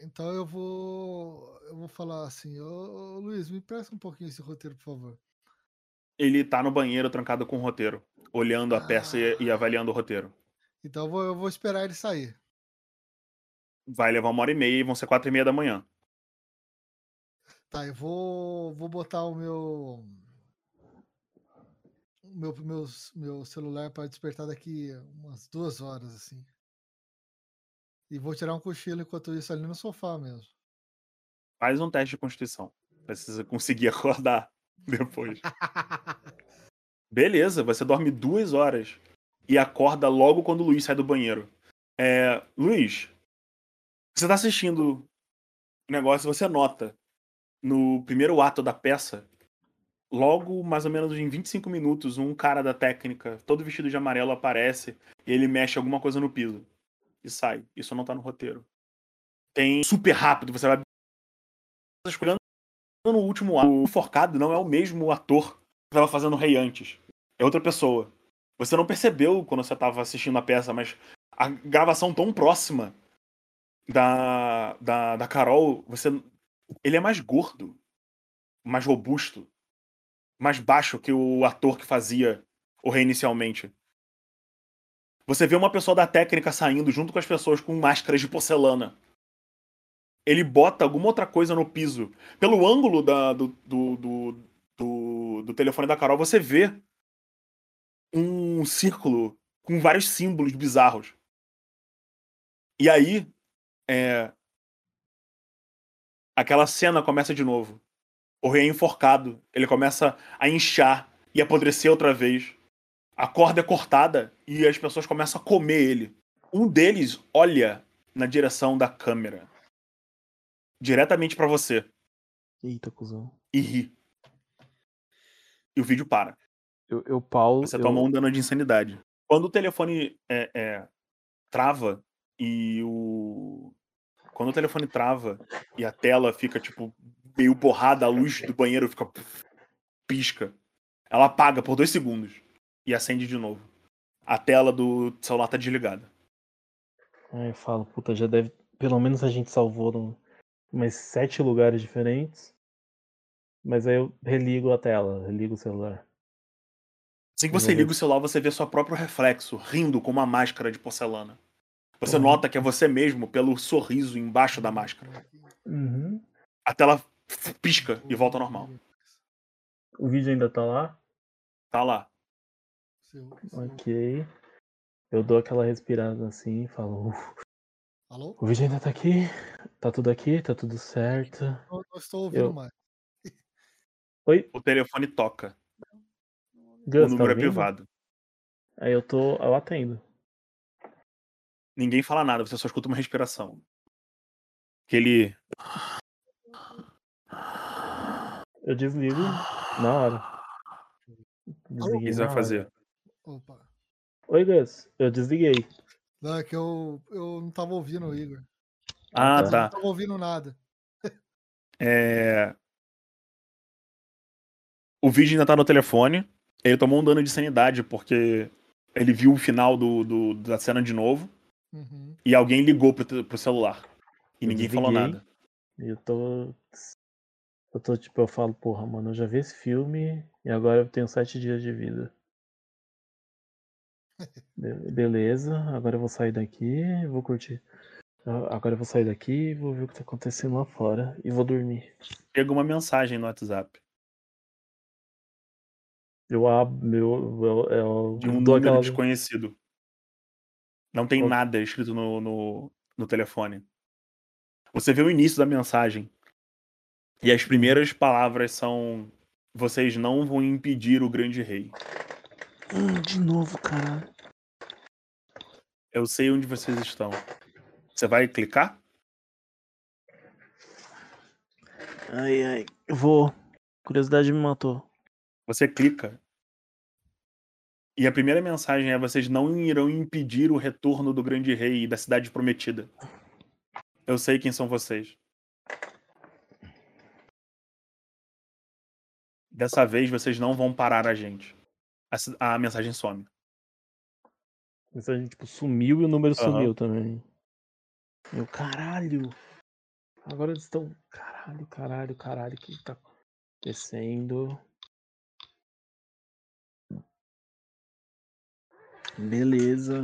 então eu vou eu vou falar assim, ô, ô, Luiz, me presta um pouquinho esse roteiro, por favor. Ele tá no banheiro trancado com o roteiro, olhando a peça e, e Ah. avaliando o roteiro. Então eu vou, eu vou esperar ele sair. Vai levar uma hora e meia e vão ser quatro e meia da manhã. Tá, eu vou, vou botar o meu o meu, meu, meu celular para despertar daqui umas duas horas, assim. E vou tirar um cochilo enquanto isso ali no sofá mesmo. Faz um teste de constituição. Precisa conseguir <laughs> acordar depois. <laughs> Beleza, você dorme duas horas e acorda logo quando o Luiz sai do banheiro. É, Luiz, você tá assistindo o negócio você nota no primeiro ato da peça, logo mais ou menos em 25 minutos, um cara da técnica, todo vestido de amarelo, aparece e ele mexe alguma coisa no piso e sai. Isso não tá no roteiro. Tem super rápido, você vai escolhendo no último ato. O enforcado não é o mesmo ator que estava fazendo o rei antes. É outra pessoa. Você não percebeu quando você estava assistindo a peça, mas a gravação tão próxima da, da, da Carol, você. Ele é mais gordo, mais robusto, mais baixo que o ator que fazia o rei inicialmente. Você vê uma pessoa da técnica saindo junto com as pessoas com máscaras de porcelana. Ele bota alguma outra coisa no piso. Pelo ângulo da, do, do, do, do, do telefone da Carol, você vê um círculo com vários símbolos bizarros. E aí, é, aquela cena começa de novo. O rei é enforcado, ele começa a inchar e apodrecer outra vez. A corda é cortada e as pessoas começam a comer ele. Um deles olha na direção da câmera, diretamente pra você, Eita, cuzão. e ri. E o vídeo para. Eu, eu paulo. Você eu... toma um dano de insanidade. Quando o telefone é, é, trava e o. Quando o telefone trava e a tela fica, tipo, meio borrada, a luz do banheiro fica. pisca. Ela apaga por dois segundos e acende de novo. A tela do celular tá desligada. Aí eu falo, puta, já deve. Pelo menos a gente salvou no, umas sete lugares diferentes. Mas aí eu religo a tela, religo o celular. Assim que você Uhum. liga o celular, você vê seu próprio reflexo, rindo com uma máscara de porcelana. Você Uhum. nota que é você mesmo pelo sorriso embaixo da máscara. Uhum. A tela pisca e volta ao normal. O vídeo ainda tá lá? Tá lá. Ok. Eu dou aquela respirada assim e falo, "Uf, Alô? o vídeo ainda tá aqui? Tá tudo aqui? Tá tudo certo? Eu não estou ouvindo Eu- mais. Oi, O telefone toca. O Gus, tá número é ouvindo? privado. Aí eu tô. Eu atendo. Ninguém fala nada, você só escuta uma respiração. Aquele. Eu desligo na hora. O Desliguei que você vai fazer? Opa. Oi, Gus. Eu desliguei. Não, é que eu, eu não tava ouvindo o Igor. Ah, Eu não tá. tava ouvindo nada. É... O vídeo ainda tá no telefone. Ele tomou um dano de sanidade porque ele viu o final do, do- da cena de novo Uhum. e alguém ligou pro, pro celular. E Eu ninguém falou nada. E eu tô. Eu tô tipo, eu falo, porra, mano, eu já vi esse filme e agora eu tenho sete dias de vida. <laughs> Be- Beleza, agora eu vou sair daqui, vou curtir. Agora eu vou sair daqui, vou ver o que tá acontecendo lá fora e vou dormir. Chega uma mensagem no WhatsApp Eu abro, meu, eu, eu de um número aquela. desconhecido. Não tem nada escrito no, no, no telefone. Você vê o início da mensagem. E as primeiras palavras são: Vocês não vão impedir o grande rei. Hum, de novo, caralho. Eu sei onde vocês estão. Você vai clicar? Ai, ai. Eu vou. Curiosidade me matou. Você clica. E a primeira mensagem é: Vocês não irão impedir o retorno do grande rei e da cidade prometida. Eu sei quem são vocês. Dessa vez vocês não vão parar a gente. A, a mensagem some. A mensagem, tipo, sumiu e o número Aham. sumiu também. Meu caralho. Agora eles estão. Caralho, caralho, caralho, o que tá acontecendo? Beleza.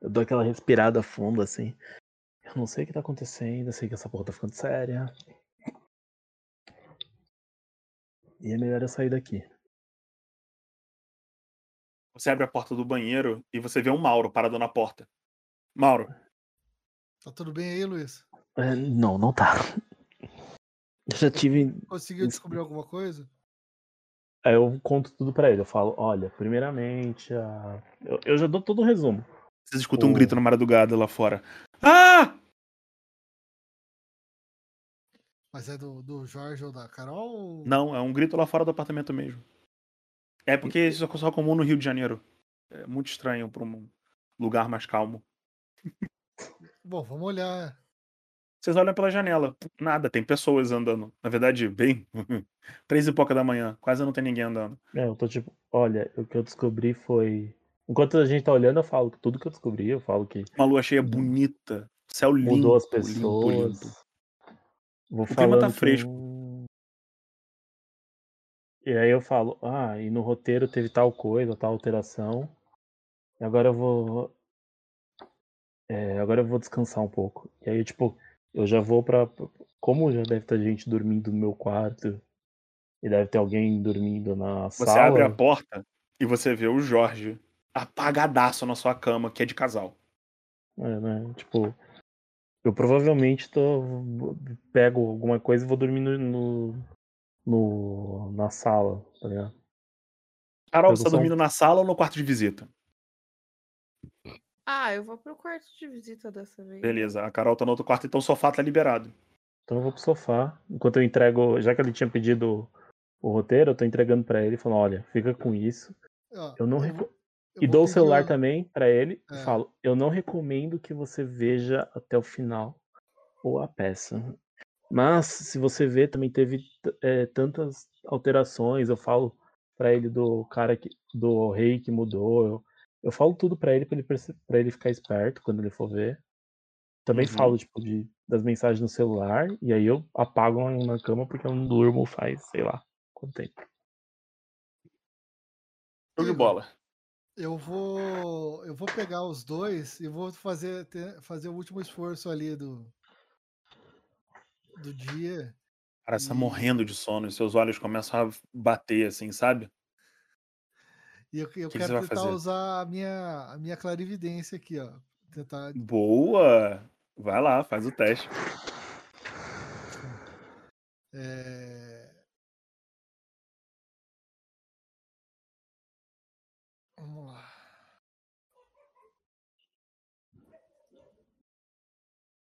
Eu dou aquela respirada fundo assim. Eu não sei o que tá acontecendo, eu sei que essa porra tá ficando séria. E é melhor eu sair daqui. Você abre a porta do banheiro e você vê um Mauro parado na porta. Mauro, Tá tudo bem aí, Luiz? É, não, não tá. <laughs> Eu já tive. Conseguiu descobrir alguma coisa? Aí eu conto tudo pra ele. Eu falo, olha, primeiramente, a... eu, eu já dou todo o resumo. vocês escutam um O- grito na madrugada lá fora. Ah! Mas é do, do Jorge ou da Carol? ou- Não, é um grito lá fora do apartamento mesmo. É porque isso é só comum no Rio de Janeiro. É muito estranho pra um lugar mais calmo. Bom, vamos olhar. Vocês olham pela janela. Nada, tem pessoas andando. Na verdade, bem. <laughs> Três e pouca da manhã. Quase não tem ninguém andando. É, eu tô tipo, olha, o que eu descobri foi. Enquanto a gente tá olhando, eu falo que tudo que eu descobri, eu falo que Uma lua cheia bonita. Céu limpo. mudou as limpo, pessoas. limpo. Vou O clima tá que fresco. o- E aí eu falo, ah, e no roteiro teve tal coisa, tal alteração. E agora eu vou. É, agora eu vou descansar um pouco. E aí, tipo, eu já vou pra. Como já deve ter gente dormindo no meu quarto. E deve ter alguém dormindo na Você sala. abre a porta e você vê o Jorge apagadaço na sua cama, que é de casal. É, né? Tipo, eu provavelmente tô, pego alguma coisa e vou dormir no, no, na sala, tá ligado? Carol, você tá dormindo na sala ou no quarto de visita? Ah, eu vou pro quarto de visita dessa vez. Beleza, a Carol tá no outro quarto, então o sofá tá liberado. Então eu vou pro sofá. Enquanto eu entrego, já que ele tinha pedido o roteiro, eu tô entregando pra ele, falando, olha, fica com isso. Ó, Eu não vou- reco- eu E dou o celular também pra ele e É. falo, eu não recomendo que você veja até o final ou a peça. Mas, se você ver, também teve é, tantas alterações. Eu falo para ele do cara que, do rei que mudou. Eu, eu falo tudo para ele para ele, pra ele ficar esperto quando ele for ver. Também Uhum. falo, tipo, de, das mensagens no celular. E aí eu apago na cama porque eu não durmo faz, sei lá, quanto tempo. Show de Igor, bola. Eu vou, eu vou pegar os dois e vou fazer, ter- fazer o último esforço ali do, do dia. Cara, você tá E- morrendo de sono e seus olhos começam a bater, assim, sabe? E eu, eu que quero vai tentar fazer? usar a minha, a minha clarividência aqui, ó. Tentar. Boa! Vai lá, faz o teste. é, Vamos lá.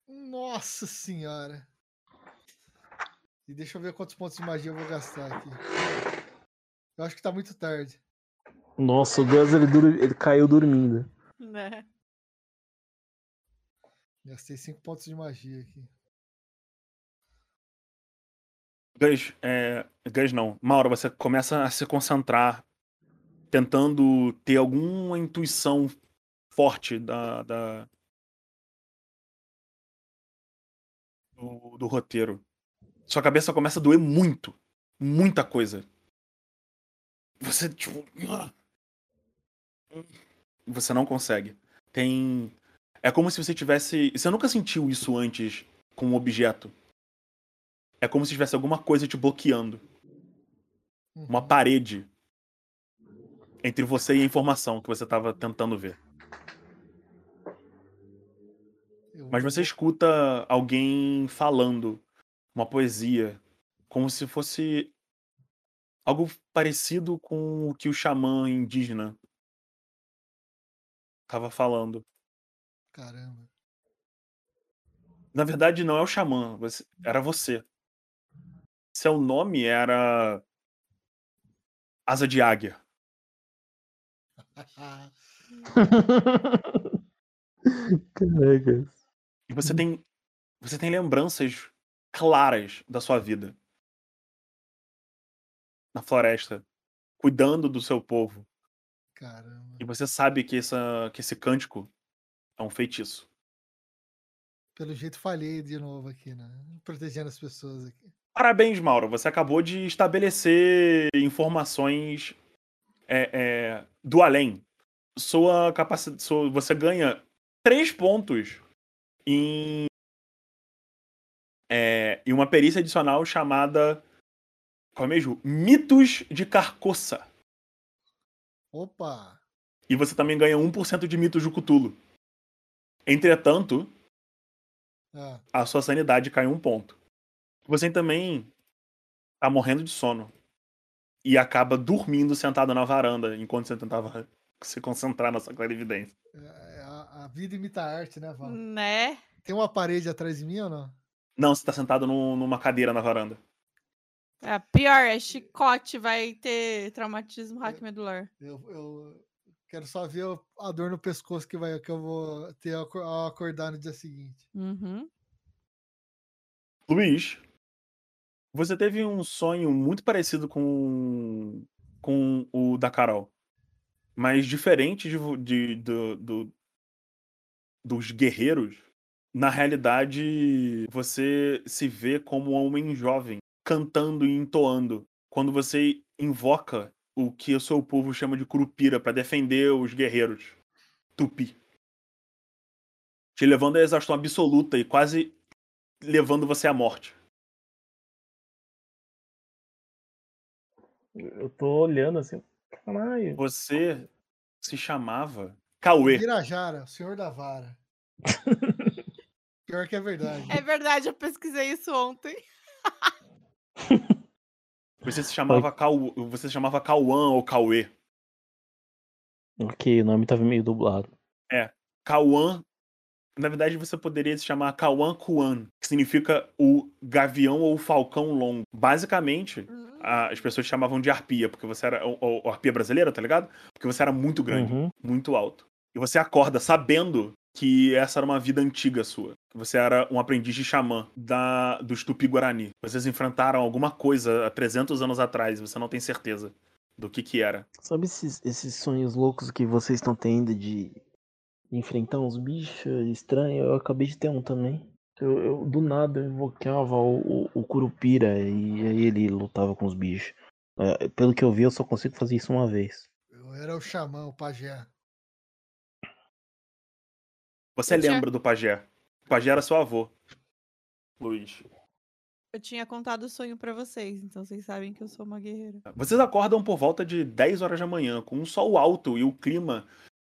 Nossa senhora! E deixa eu ver quantos pontos de magia eu vou gastar aqui. Eu acho que tá muito tarde. Nossa, o Gus ele, dur- ele caiu dormindo. Né? Gastei 5 pontos de magia aqui. Gus, é... Gus não. Mauro, você começa a se concentrar, tentando ter alguma intuição forte da, da... Do, do roteiro. Sua cabeça começa a doer muito. Muita coisa. Você, tipo. Você não consegue. Tem. É como se você tivesse. Você nunca sentiu isso antes com um objeto. É como se tivesse alguma coisa te bloqueando. Uma Uhum. parede entre você e a informação que você estava tentando ver. Mas você escuta alguém falando uma poesia, como se fosse algo parecido com o que o xamã indígena estava falando. Caramba. Na verdade, não é o xamã, era você. Seu nome era Asa de Águia. <laughs> Caraca. E você tem você tem lembranças claras da sua vida. Na floresta, cuidando do seu povo. Caramba. E você sabe que, essa, que esse cântico é um feitiço. Pelo jeito falhei de novo aqui, né? Protegendo as pessoas aqui. Parabéns, Mauro. Você acabou de estabelecer informações é, é, do além. Sua capacidade. Sua, você ganha três pontos em, é, em uma perícia adicional chamada. Qual é mesmo? Mitos de Carcoça. Opa! E você também ganha 1% de mitos de Cthulhu. Entretanto, Ah, a sua sanidade cai um ponto. Você também tá morrendo de sono. E acaba dormindo sentado na varanda enquanto você tentava <laughs> se concentrar na sua clarividência. é- a, a vida imita a arte, né, Val? Né? Tem uma parede atrás de mim ou não? Não, você tá sentado num- numa cadeira na varanda. É, pior, é chicote, vai ter traumatismo hack medular. Eu, eu quero só ver a dor no pescoço que, vai, que eu vou ter ao acor- ao acordar no dia seguinte. Uhum. Luiz, você teve um sonho muito parecido com, com o da Carol. Mas diferente de, de- do- do- dos guerreiros, na realidade você se vê como um homem jovem, cantando e entoando. Quando você invoca o que o seu povo chama de curupira para defender os guerreiros. Tupi. Te levando à exaustão absoluta e quase levando você à morte. Eu tô olhando assim. Caralho. Você se chamava Cauê. Virajara, o senhor da vara. <laughs> Pior que é verdade. É verdade, eu pesquisei isso ontem. <laughs> Você se chamava Cau... você se chamava Cauã ou Cauê. Ok, o nome tava meio dublado. Cauã, na verdade você poderia se chamar Cauã Kuan, que significa o gavião ou o falcão longo. Basicamente, as pessoas chamavam de arpia, porque você era o, o- o arpia brasileira, tá ligado? Porque você era muito grande, Uhum. muito alto. E você acorda sabendo que essa era uma vida antiga sua, Você era um aprendiz de xamã da, dos Tupi-Guarani. Vocês enfrentaram alguma coisa há 300 anos atrás, você não tem certeza do que que era. Sabe esses, esses sonhos loucos que vocês estão tendo de enfrentar uns bichos estranhos? Eu acabei de ter um também. Eu, eu, do nada eu invocava o, o, o Curupira e aí ele lutava com os bichos. É, pelo que eu vi, eu só consigo fazer isso uma vez. Eu era o xamã, o pajé. Você Eu tinha- lembra do pajé? O pajé era seu avô, Luiz. Eu tinha contado o sonho pra vocês, então vocês sabem que eu sou uma guerreira. Vocês acordam por volta de 10 horas da manhã, com um sol alto e o clima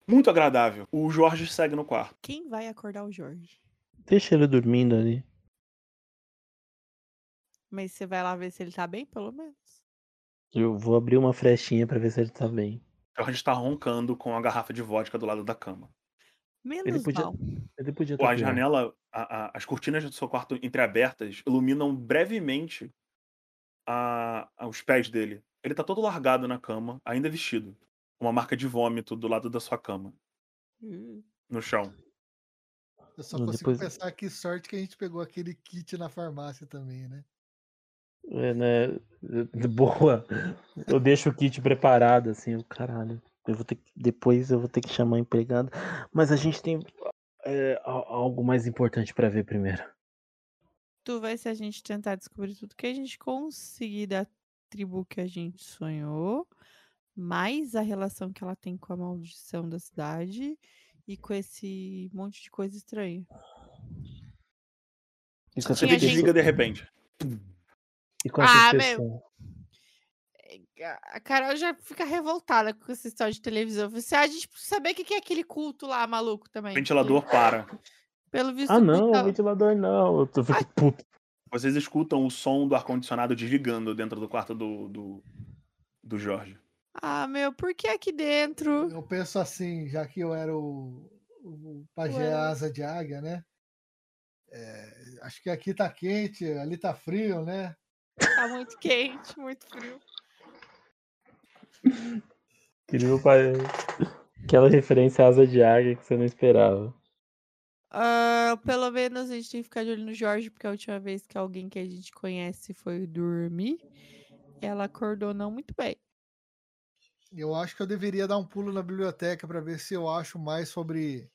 muito agradável. O Jorge segue no quarto. Quem vai acordar o Jorge? Deixa ele dormindo ali. Mas você vai lá ver se ele tá bem, pelo menos. Eu vou abrir uma frestinha pra ver se ele tá bem. Jorge está roncando com a garrafa de vodka do lado da cama. Menos podia- mal. Ele podia Pô, a janela, a- a- as cortinas do seu quarto entreabertas iluminam brevemente a- a- os pés dele. Ele tá todo largado na cama, ainda vestido. Uma marca de vômito do lado da sua cama, Hum. no chão. Eu só consigo depois- pensar que sorte que a gente pegou aquele kit na farmácia também, né? É, né? <laughs> Boa. Eu deixo o kit preparado, assim, o caralho. Eu vou ter que, depois eu vou ter que chamar a empregada. Mas a gente tem é, algo mais importante pra ver primeiro. Tu vai se a gente tentar descobrir tudo que a gente conseguir da tribo que a gente sonhou, mais a relação que ela tem com a maldição da cidade e com esse monte de coisa estranha. E Você Tinha gente- desliga de repente. E com essa Ah, meu. A- Carol já fica revoltada com essa história de televisão. Você a gente precisa saber o que é aquele culto lá maluco também. O ventilador para. <laughs> Pelo visto. Ah, não, tá- ventilador não. Eu tô fico puto. Vocês escutam o som do ar-condicionado desligando dentro do quarto do, do, do Jorge. Ah, meu, por que aqui dentro? Eu penso assim, já que eu era o, o pajé Ué. asa de águia, né? É, acho que aqui tá quente, ali tá frio, né? Tá muito quente, muito frio. Queria pai... Aquela referência à asa de águia que você não esperava. Ah, pelo menos a gente tem que ficar de olho no Jorge, porque a última vez que alguém que a gente conhece foi dormir, ela acordou não muito bem. Eu acho que eu deveria dar um pulo na biblioteca para ver se eu acho mais sobre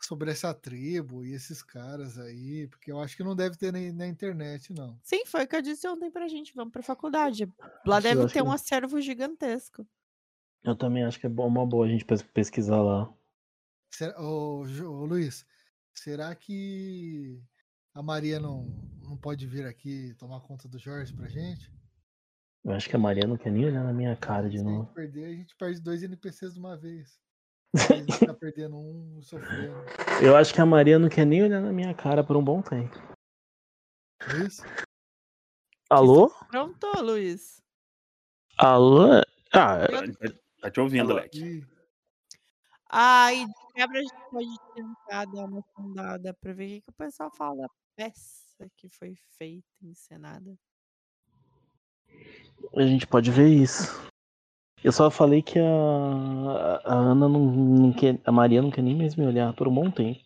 sobre essa tribo e esses caras aí, porque eu acho que não deve ter nem na internet, não. Sim, foi o que eu disse ontem pra gente. Vamos pra faculdade. Lá Acho que deve ter que- um acervo gigantesco. Eu também acho que é bom- uma boa a gente pes- pesquisar lá. Será, ô, Luiz, será que a Maria não, não pode vir aqui tomar conta do Jorge pra gente? Eu acho que a Maria não quer nem olhar na minha cara de Se a novo. gente perder, a gente perde dois NPCs de uma vez. Tá perdendo um, sofrendo. Eu acho que a Maria não quer nem olhar na minha cara por um bom tempo. Luiz? Alô? Pronto, Luiz. Alô? Ah, Tá te ouvindo? Leque. Ai, de quebra a gente pode tentar dar uma sondada pra ver o que, que o pessoal fala da peça que foi feita, encenada. a gente pode ver isso. Eu só falei que a, a Ana não, não quer. A Maria não quer nem mais me olhar por um bom tempo.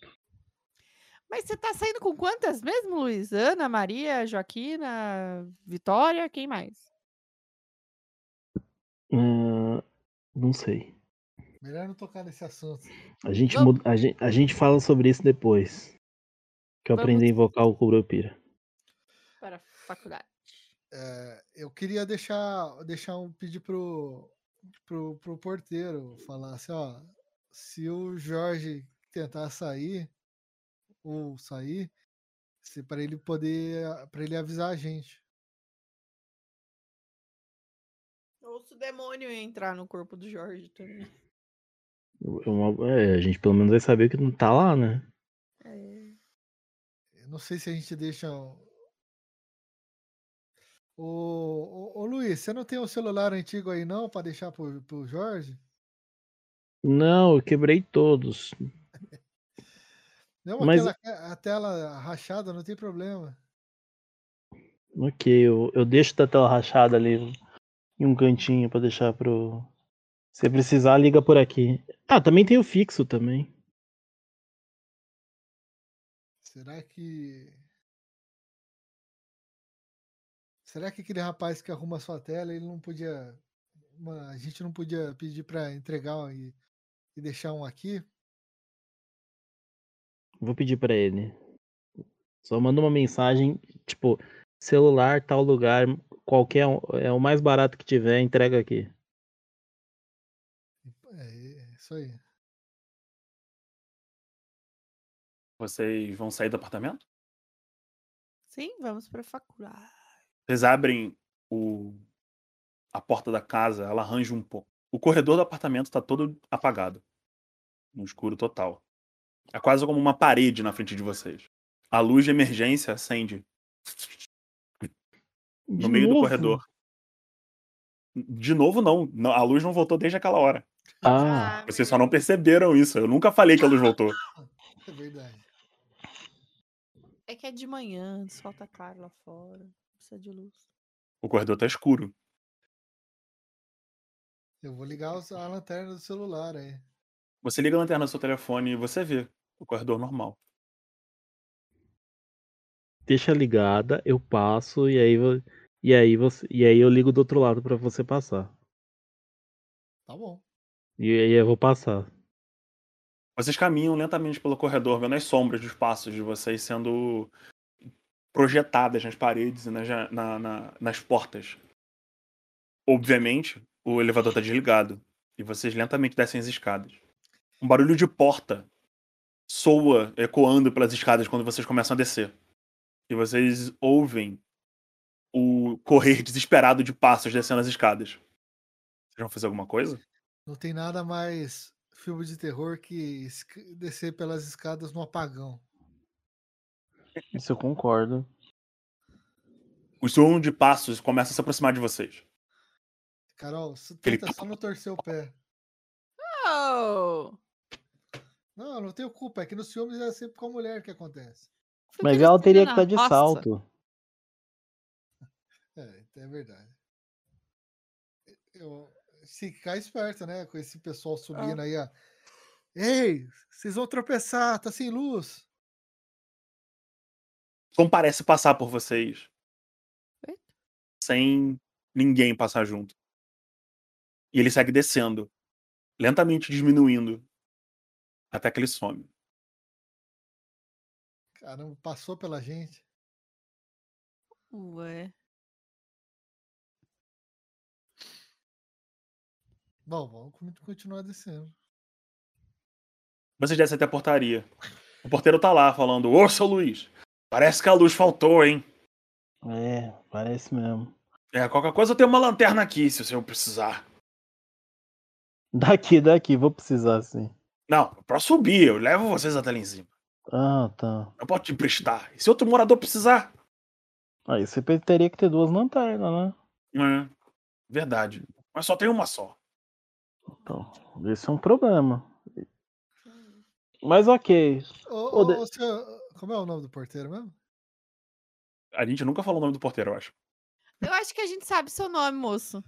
Mas você tá saindo com quantas mesmo, Luiz? Ana, Maria, Joaquina, Vitória, quem mais? Hum, não sei. melhor não tocar nesse assunto. A gente, Vamos- muda- a, gente, a gente fala sobre isso depois. Que eu Vamos- aprendi a invocar o Curupira. Para a faculdade. É, eu queria deixar, deixar um pedir pro, pro, pro porteiro falar assim, ó, se o Jorge tentar sair ou sair, se para ele poder, para ele avisar a gente. Ou se o demônio entrar no corpo do Jorge também. É, a gente pelo menos vai saber que não tá lá, né? É. Eu não sei se a gente deixa. Ô, ô, ô, Luiz, você não tem um celular antigo aí não para deixar pro, pro Jorge? Não, eu quebrei todos. Não, Mas- aquela, a tela rachada, não tem problema. Ok, eu, eu deixo da tela rachada ali em um cantinho pra deixar pro. Se precisar, liga por aqui. Ah, também tem o fixo também. Será que. Será que aquele rapaz que arruma a sua tela, ele não podia. uma- a gente não podia pedir pra entregar um e, e deixar um aqui? Vou pedir pra ele. Só manda uma mensagem, tipo, celular, tal lugar, qualquer um, é o mais barato que tiver, entrega aqui. É, é isso aí. Vocês vão sair do apartamento? Sim, vamos pra faculdade. Vocês abrem o... a porta da casa, ela arranja um pouco. O corredor do apartamento tá todo apagado. No escuro total. É quase como uma parede na frente de vocês. A luz de emergência acende no De meio do novo? corredor. De novo, não. Não, A luz não voltou desde aquela hora. Ah, Vocês só não perceberam isso. Eu nunca falei que a luz voltou. <laughs> É verdade. É que é de manhã, o sol tá claro lá fora. Precisa de luz. O corredor tá escuro. Eu vou ligar a lanterna do celular aí. Você liga a lanterna do seu telefone e você vê o corredor normal. deixa ligada, eu passo e aí e aí você e aí eu ligo do outro lado pra você passar. Tá bom. E aí eu vou passar. Vocês caminham lentamente pelo corredor, vendo as sombras dos passos de vocês sendo projetadas nas paredes e nas, ja- na- na- nas portas. Obviamente, o elevador está desligado e vocês lentamente descem as escadas. Um barulho de porta soa ecoando pelas escadas quando vocês começam a descer. E vocês ouvem o correr <laughs> desesperado de passos descendo as escadas. Vocês vão fazer alguma coisa? Não tem nada mais filme de terror que esc- descer pelas escadas no apagão. Isso eu concordo. O som de passos começa a se aproximar de vocês. Carol, s- Aquele tenta só não torcer o pé. Oh! Não, não tenho culpa. É que nos filmes é sempre com a mulher que acontece. Mas ela teria que estar de roça. salto. <laughs> É, é verdade. Eu, se ficar esperto, né? Com esse pessoal subindo aí, ó. Ei, vocês vão tropeçar, tá sem luz. Som parece passar por vocês. Eita. Sem ninguém passar junto. E ele segue descendo. Lentamente diminuindo. Até que ele some. Caramba, passou pela gente. Ué. Bom, vamos con- continuar descendo. Vocês descem até a portaria. O porteiro tá lá falando: Ô, seu Luiz, parece que a luz faltou, hein? É, parece mesmo. É, qualquer coisa eu tenho uma lanterna aqui, se o senhor precisar. Daqui, daqui, vou precisar sim. Não, pra subir, eu levo vocês até lá em cima. Ah, tá. Eu posso te emprestar. E se outro morador precisar? Aí você pe- teria que ter duas lanternas, né? É, verdade. Mas só tem uma só. Então, esse é um problema. Mas ok. Ô, Ô, de- ô, senhor, como é o nome do porteiro mesmo? A gente nunca falou o nome do porteiro, eu acho. Eu acho que a gente sabe seu nome, moço.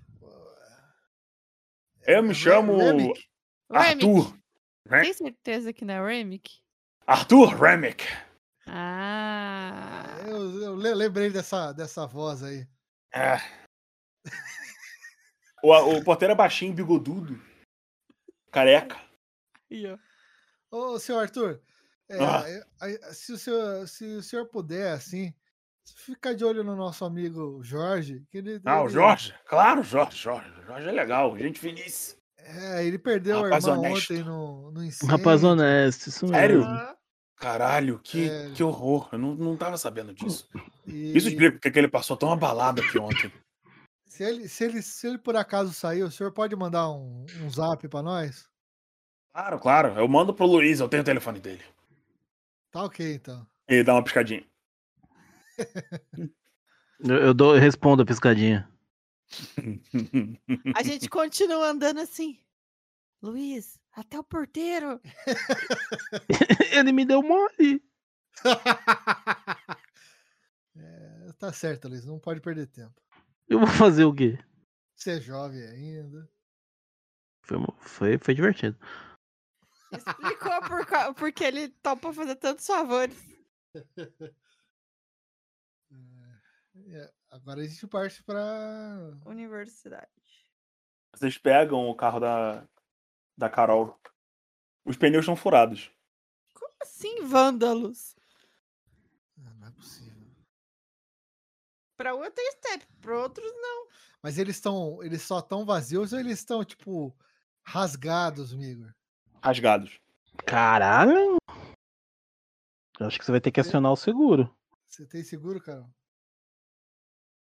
Eu me Re- chamo Remick? Remick. Arthur. Né? Tem certeza que não é Remick? Arthur Remick. Ah. Eu, eu le- lembrei dessa, dessa voz aí. É. O, o porteiro é baixinho, bigodudo. Careca. Ô, senhor Arthur, é, Ah. se, o senhor, se o senhor puder, assim, ficar de olho no nosso amigo Jorge. Que ele, Ah, o ele- Jorge? Claro, Jorge, Jorge. Jorge é legal, gente finíssima. É, ele perdeu Rapaz a irmã honesto. ontem no, no Um rapaz honesto, isso Sério? mesmo. Ah, Caralho, que, É. que horror. Eu não, não tava sabendo disso. E Isso explica porque que ele passou tão abalado aqui ontem. se, ele, se, ele, se ele por acaso sair, o senhor pode mandar um, um zap pra nós? Claro, claro. Eu mando pro Luiz, eu tenho o telefone dele. Tá ok, então. Ele dá uma piscadinha. <laughs> Eu, eu dou, eu respondo a piscadinha. <laughs> A gente continua andando assim. Luiz, até o porteiro. <laughs> Ele me deu mole. É, tá certo, Luiz, não pode perder tempo. Eu vou fazer o quê? Você é jovem ainda. Foi, foi, foi divertido. Explicou por, porque ele topa fazer tantos favores. É, agora a gente parte pra. Universidade. Vocês pegam o carro da, da Carol. Os pneus estão furados. Como assim, vândalos? Ah, não é possível. Pra um eu tenho step, pra outros não. Mas eles estão. Eles só estão vazios ou eles estão, tipo, rasgados, Migor? Rasgados. Caralho! Eu acho que você vai ter que acionar o seguro. Você tem seguro, Carol?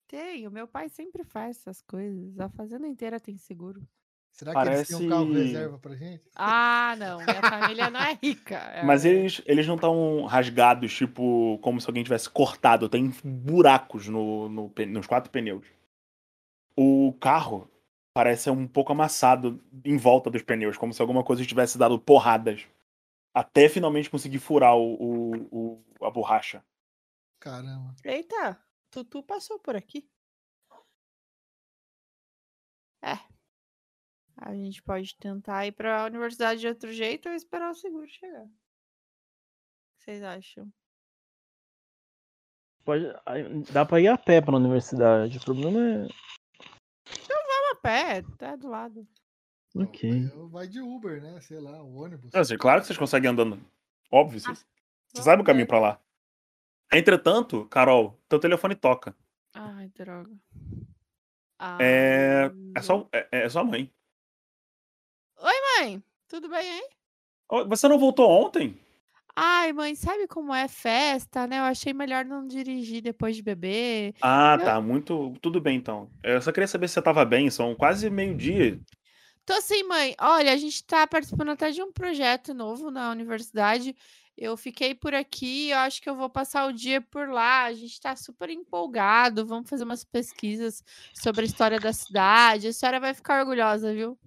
Tenho, meu pai sempre faz essas coisas. A fazenda inteira tem seguro. Será que eles têm um carro reserva pra gente? Ah, não, minha família não é <laughs> rica. Mas é- eles, eles não estão rasgados, tipo, como se alguém tivesse cortado. Tem buracos no, no nos quatro pneus. O carro parece um pouco amassado em volta dos pneus, como se alguma coisa tivesse dado porradas. Até finalmente conseguir furar o, o- o- a borracha. Caramba. Eita, Tutu passou por aqui. É. A gente pode tentar ir pra universidade de outro jeito ou esperar o seguro chegar. O que vocês acham? Pode, dá pra ir a pé pra universidade. O problema é. A pé, tá do lado. Ok. Vai- de Uber, né? Sei lá, o ônibus. Assim, claro que vocês conseguem andando. Óbvio, vocês, você sabe o caminho pé. pra lá. Entretanto, Carol, teu telefone toca. Ai, droga. É. É Alô? só, é, é sua mãe. Mãe, tudo bem, hein? Você não voltou ontem? Ai, mãe, sabe como é festa, né? Eu achei melhor não dirigir depois de beber. Ah, Eu- tá. Muito. Tudo bem, então. Eu só queria saber se você tava bem. São quase meio-dia. Tô assim, mãe. Olha, a gente tá participando até de um projeto novo na universidade. Eu fiquei por aqui, eu acho que eu vou passar o dia por lá. A gente tá super empolgado. Vamos fazer umas pesquisas sobre a história da cidade. A senhora vai ficar orgulhosa, viu?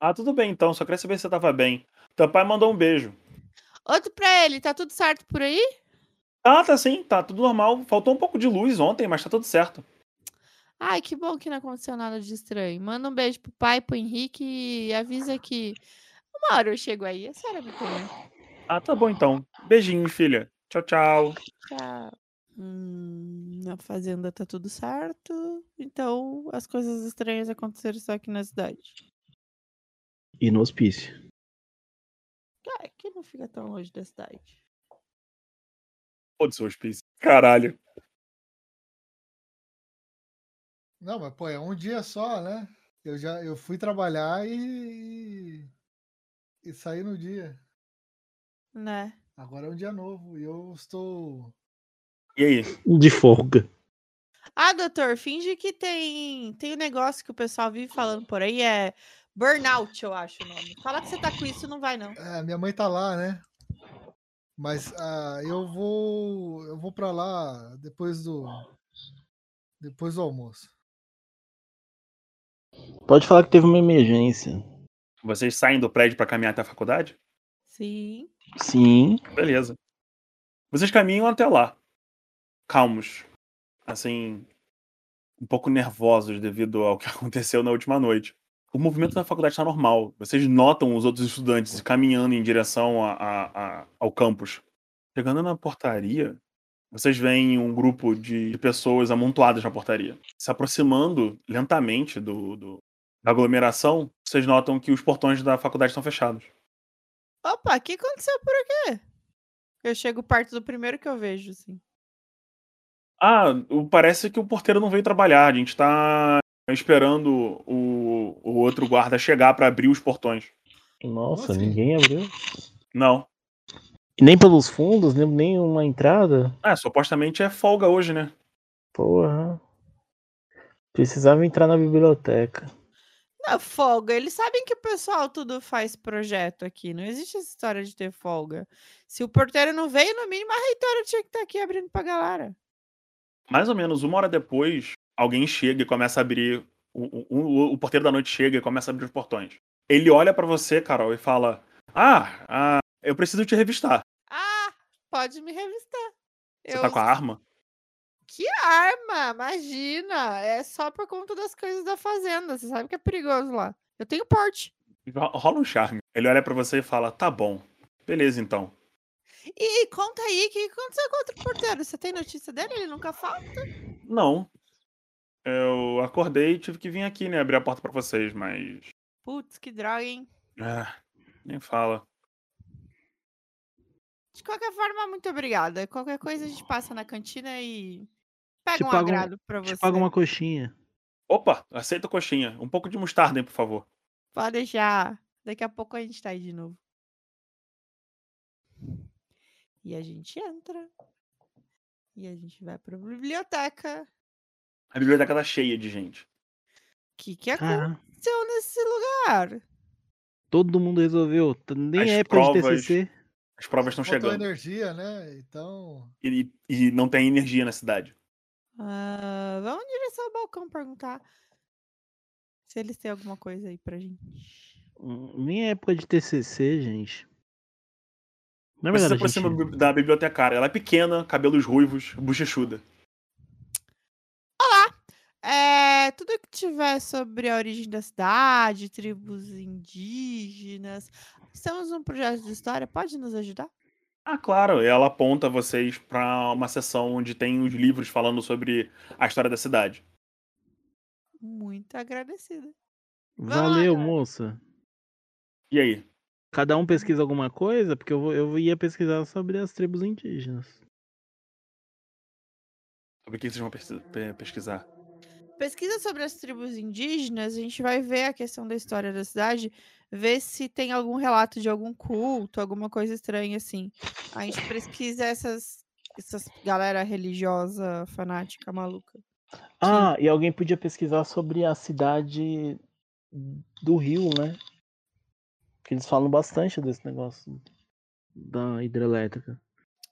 Ah, tudo bem, então. Só queria saber se você tava bem. Teu pai mandou um beijo. Outro pra ele, tá tudo certo por aí? Ah, tá sim. Tá tudo normal. Faltou um pouco de luz ontem, mas tá tudo certo. Ai, que bom que não aconteceu nada de estranho. Manda um beijo pro pai, pro Henrique e avisa que uma hora eu chego aí. A senhora me comer. Ah, tá bom, então. Beijinho, filha. Tchau, tchau. Tchau. Hum, na fazenda tá tudo certo. Então as coisas estranhas aconteceram só aqui na cidade. E no hospício. É que não fica tão longe da cidade. Foda-se hospício. Caralho. Não, mas pô, é um dia só, né? Eu já eu fui trabalhar e, e, e saí no dia. Né? Agora é um dia novo e eu estou. E aí? De folga. Ah, doutor, finge que tem tem um negócio que o pessoal vive falando por aí, é burnout, eu acho o nome. Fala que você tá com isso, não vai não. É, minha mãe tá lá, né? Mas ah, eu vou eu vou para lá depois do depois do almoço. Pode falar que teve uma emergência. Vocês saem do prédio pra caminhar até a faculdade? Sim. Sim. Beleza. Vocês caminham até lá. Calmos. Assim. Um pouco nervosos devido ao que <laughs> aconteceu na última noite. O movimento na faculdade está normal. Vocês notam os outros estudantes caminhando em direção a- a- a- ao campus. Chegando na portaria, vocês veem um grupo de pessoas amontoadas na portaria. Se aproximando lentamente do, do- da aglomeração, vocês notam que os portões da faculdade estão fechados. Opa, o que aconteceu por aqui? Eu chego perto do primeiro que eu vejo, assim. Ah, parece que o porteiro não veio trabalhar. A gente tá esperando o, o outro guarda chegar pra abrir os portões. Nossa, assim? ninguém abriu. Não. Nem pelos fundos, nem, nem uma entrada. Ah, supostamente é folga hoje, né? Porra. Precisava entrar na biblioteca. Não, folga. Eles sabem que o pessoal tudo faz projeto aqui. Não existe essa história de ter folga. Se o porteiro não veio, no mínimo a reitora tinha que estar aqui abrindo pra galera. Mais ou menos uma hora depois, alguém chega e começa a abrir. O, o, o- porteiro da noite chega e começa a abrir os portões. Ele olha pra você, Carol, e fala: ah, ah, eu preciso te revistar. Ah, pode me revistar. Você Eu- tá com a arma? Que arma? Imagina. É só por conta das coisas da fazenda. Você sabe que é perigoso lá. Eu tenho porte. Ro- Rola um charme. Ele olha pra você e fala: tá bom. Beleza, então. E conta aí, o que aconteceu com o outro porteiro? Você tem notícia dele? Ele nunca falta? Não. Eu acordei e tive que vir aqui, né? Abrir a porta pra vocês, mas. Putz, que droga, hein? Ah, nem fala. De qualquer forma, muito obrigada. Qualquer coisa a gente passa na cantina e pega Te um pago um- agrado pra você. Te paga uma coxinha. Opa, aceita coxinha. Um pouco de mostarda, hein, por favor. Pode deixar. Daqui a pouco a gente tá aí de novo. E a gente entra. E a gente vai pra biblioteca. A biblioteca tá cheia de gente. O que, que aconteceu nesse lugar? todo mundo resolveu. Nem As é época de provas- TCC. As provas estão chegando. energia, né? Então. E, e não tem energia na cidade. Ah, vamos em direção ao balcão perguntar se eles têm alguma coisa aí pra gente. Hum, Nem é época de TCC, gente. Na Você se aproxima gente... da bibliotecária. Ela é pequena, cabelos ruivos, bochechuda. É, tudo que tiver sobre a origem da cidade, tribos indígenas. Estamos num projeto de história, pode nos ajudar? Ah, claro. E ela aponta vocês pra uma sessão onde tem os livros falando sobre a história da cidade. Muito agradecida. Valeu, Vamos moça. E aí? Cada um pesquisa alguma coisa? Porque eu, vou- eu ia pesquisar sobre as tribos indígenas. Sobre o que vocês vão pesquisa- pe- pesquisar? Pesquisa sobre as tribos indígenas, a gente vai ver a questão da história da cidade, ver se tem algum relato de algum culto, alguma coisa estranha assim. A gente pesquisa essas, essas galera religiosa, fanática, maluca. Ah, e alguém podia pesquisar sobre a cidade do Rio, né? Que eles falam bastante desse negócio da hidrelétrica.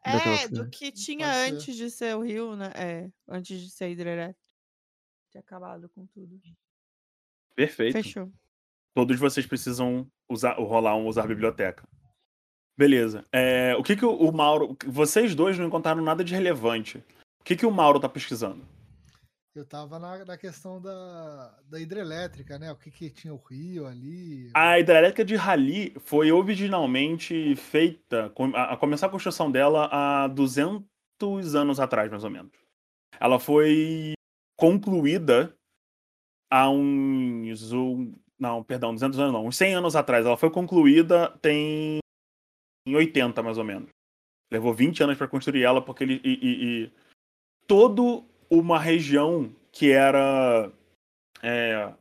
É, do que tinha Pode ser. antes de ser o rio, né? É, antes de ser hidrelétrica. Tinha acabado com tudo. Perfeito. Fechou. Todos vocês precisam usar, rolar um usar a biblioteca. Beleza. É, o que que o, Mauro. Vocês dois não encontraram nada de relevante. O que que o Mauro tá pesquisando? Eu tava na, na questão da, da hidrelétrica, né? O que, que tinha o rio ali. A hidrelétrica de Rali foi originalmente feita, a, a começar a construção dela há 200 anos atrás, mais ou menos. Ela foi concluída há uns. um- não, perdão, 200 anos não, uns 100 anos atrás. Ela foi concluída tem. em 80, mais ou menos. Levou 20 anos para construir ela, porque ele. E, e, e todo uma região que era. é,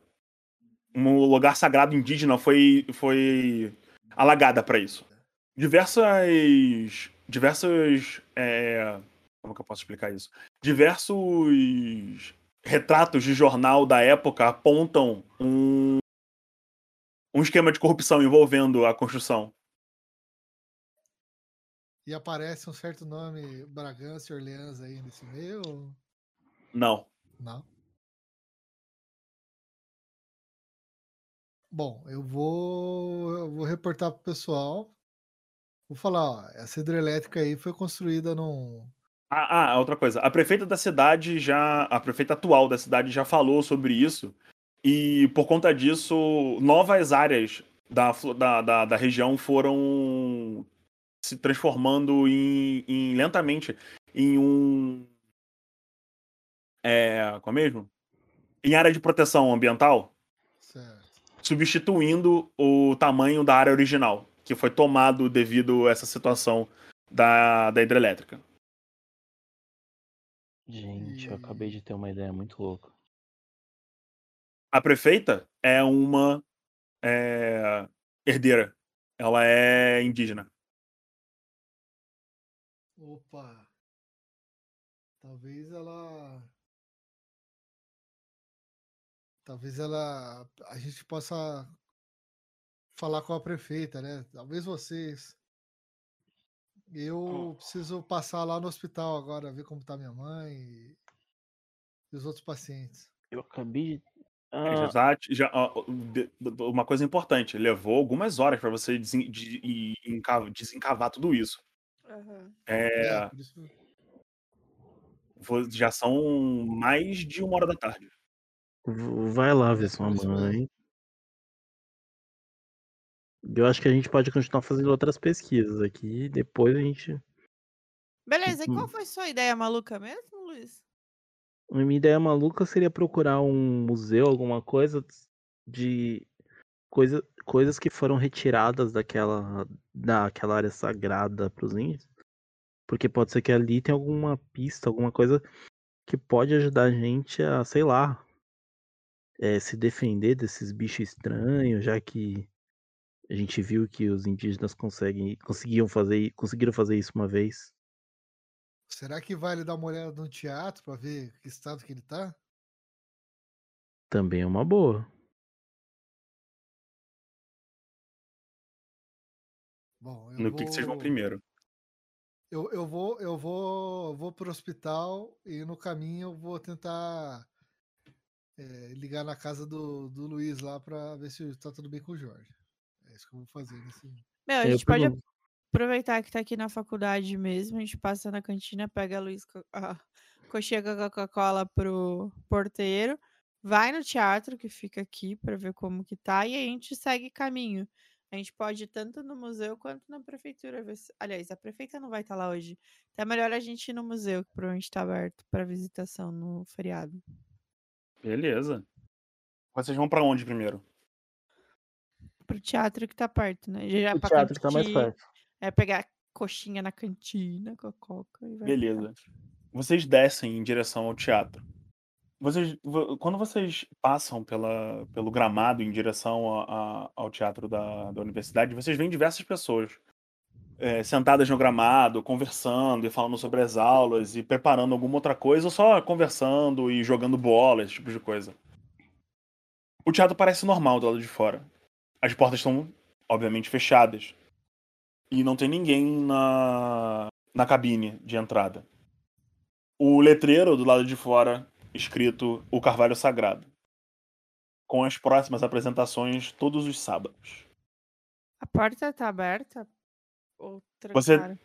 um lugar sagrado indígena foi, foi alagada para isso. Diversas. Diversas. é, como que eu posso explicar isso? Diversos retratos de jornal da época apontam um, um esquema de corrupção envolvendo a construção. E aparece um certo nome Bragança e Orleans aí nesse meio? ou Não. Não. Bom, eu vou, eu vou reportar pro pessoal. Vou falar, ó, essa hidrelétrica aí foi construída num. Ah, ah, outra coisa. A prefeita da cidade já. A prefeita atual da cidade já falou sobre isso. E por conta disso, novas áreas da, da, da, da região foram se transformando em, em- lentamente em um. É. Como é mesmo? Em área de proteção ambiental, Certo. substituindo o tamanho da área original, que foi tomado devido a essa situação da, da hidrelétrica. Gente, eu acabei de ter uma ideia muito louca. A prefeita é uma é, herdeira. Ela é indígena. Opa! Talvez ela. Talvez ela. A gente possa falar com a prefeita, né? Talvez vocês. Eu preciso passar lá no hospital agora, ver como tá minha mãe e, e os outros pacientes. Eu acabei de. É, já Ah, tá- já- de- uma coisa importante, levou algumas horas para você desen- de- enca- desencavar tudo isso. É, É, por isso. já são mais de uma hora da tarde. vai lá ver sua mãe. Eu acho que a gente pode continuar fazendo outras pesquisas aqui. Depois a gente Beleza, e qual Hum. foi sua ideia maluca mesmo, Luiz? Minha ideia maluca seria procurar um museu, alguma coisa de coisa, coisas que foram retiradas daquela, daquela área sagrada para os índios. Porque pode ser que ali tenha alguma pista, alguma coisa que pode ajudar a gente a, sei lá, eh, se defender desses bichos estranhos, já que a gente viu que os indígenas conseguem, conseguiam fazer, conseguiram fazer isso uma vez. Será que vale dar uma olhada no teatro pra ver que estado que ele tá? Também é uma boa. Bom, eu No vou... que, que vocês vão primeiro? Eu, eu vou, eu vou, vou pro hospital e no caminho eu vou tentar é, ligar na casa do, do Luiz lá pra ver se tá tudo bem com o Jorge. É isso que eu vou fazer nesse. Meu, a Eu gente pode pergunto- aproveitar que tá aqui na faculdade mesmo, a gente passa na cantina, pega a Luiz co- a coxinha com a Coca-Cola pro porteiro, vai no teatro que fica aqui pra ver como que tá e a gente segue caminho. A gente pode ir tanto no museu quanto na prefeitura. ver se- Aliás, a prefeita não vai estar lá hoje. Então é melhor a gente ir no museu, que provavelmente tá aberto pra visitação no feriado. Beleza. Vocês vão pra onde primeiro? Pro teatro que tá perto, né? Já O teatro que tá mais perto. É pegar coxinha na cantina com a Coca e Beleza. Vocês descem em direção ao teatro. Vocês, vo- quando vocês passam pela, pelo gramado em direção a- a- ao teatro da, da universidade, vocês veem diversas pessoas é, sentadas no gramado, conversando e falando sobre as aulas e preparando alguma outra coisa, ou só conversando e jogando bola, esse tipo de coisa. O teatro parece normal do lado de fora. As portas estão, obviamente, fechadas. E não tem ninguém na, na cabine de entrada o letreiro do lado de fora escrito O Carvalho Sagrado, com as próximas apresentações todos os sábados. A porta tá aberta? Ou Você- trancaram?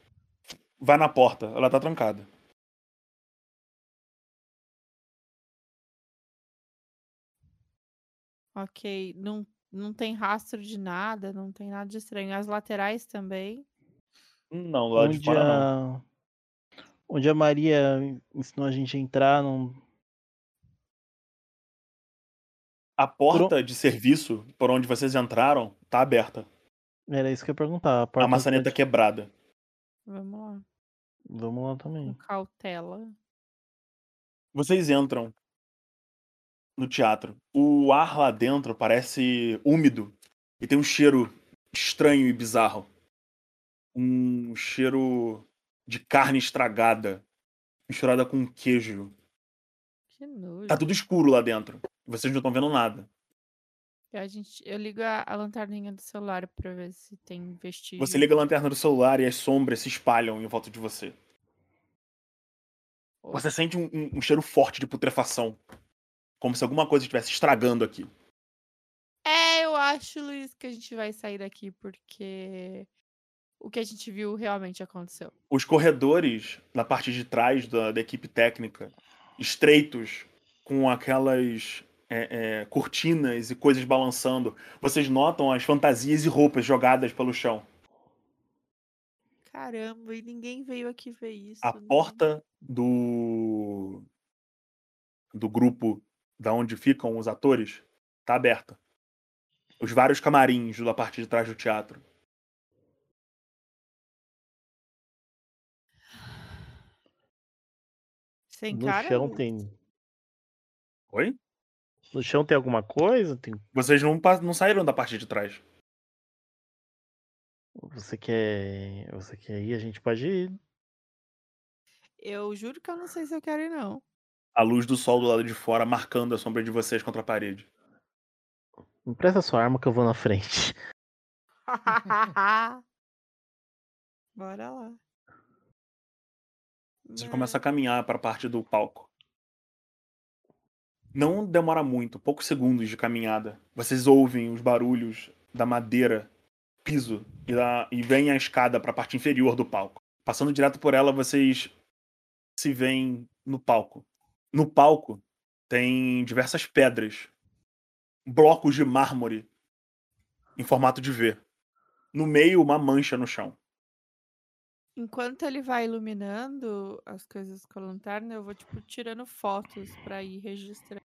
Vai na porta, ela tá trancada. Ok, não, não tem rastro de nada, não tem nada de estranho. As laterais também. Não, do lado de Onde fora não. a... onde a Maria ensinou a gente a entrar, não. A porta de serviço por onde vocês entraram tá aberta. Era isso que eu ia perguntar. A, porta A maçaneta quebrada. Vamos lá. Vamos lá Com também. cautela. Vocês entram no teatro. O ar lá dentro parece úmido e tem um cheiro estranho e bizarro. Um cheiro de carne estragada, misturada com queijo. Que nojo. Tá tudo escuro lá dentro. Vocês não estão vendo nada. A gente, eu ligo a, a lanterninha do celular pra ver se tem vestígio. Você liga a lanterna do celular e as sombras se espalham em volta de você. Você sente um, um- um cheiro forte de putrefação. Como se alguma coisa estivesse estragando aqui. É, eu acho, Luiz, que a gente vai sair daqui porque o que a gente viu realmente aconteceu. Os corredores na parte de trás da, da equipe técnica, estreitos, com aquelas é, é, cortinas e coisas balançando. Vocês notam as fantasias e roupas jogadas pelo chão. Caramba, e ninguém veio aqui ver isso. A né? porta do do grupo da onde ficam os atores tá aberta. Os vários camarins da parte de trás do teatro. Sem No cara, chão tem. Oi? No chão tem alguma coisa? Tem... Vocês não, não saíram da parte de trás. Você quer. Você quer ir? A gente pode ir. Eu juro que eu não sei se eu quero ir, não. A luz do sol do lado de fora marcando a sombra de vocês contra a parede. Empresta sua arma que eu vou na frente. <laughs> Bora lá. Vocês Mas- começam a caminhar para a parte do palco. Não demora muito, poucos segundos de caminhada. Vocês ouvem os barulhos da madeira, piso, e, da, e vem a escada para a parte inferior do palco. Passando direto por ela, vocês se veem no palco. No palco tem diversas pedras, blocos de mármore em formato de V. No meio, uma mancha no chão. Enquanto ele vai iluminando as coisas com a lanterna, eu vou, tipo, tirando fotos pra ir registrando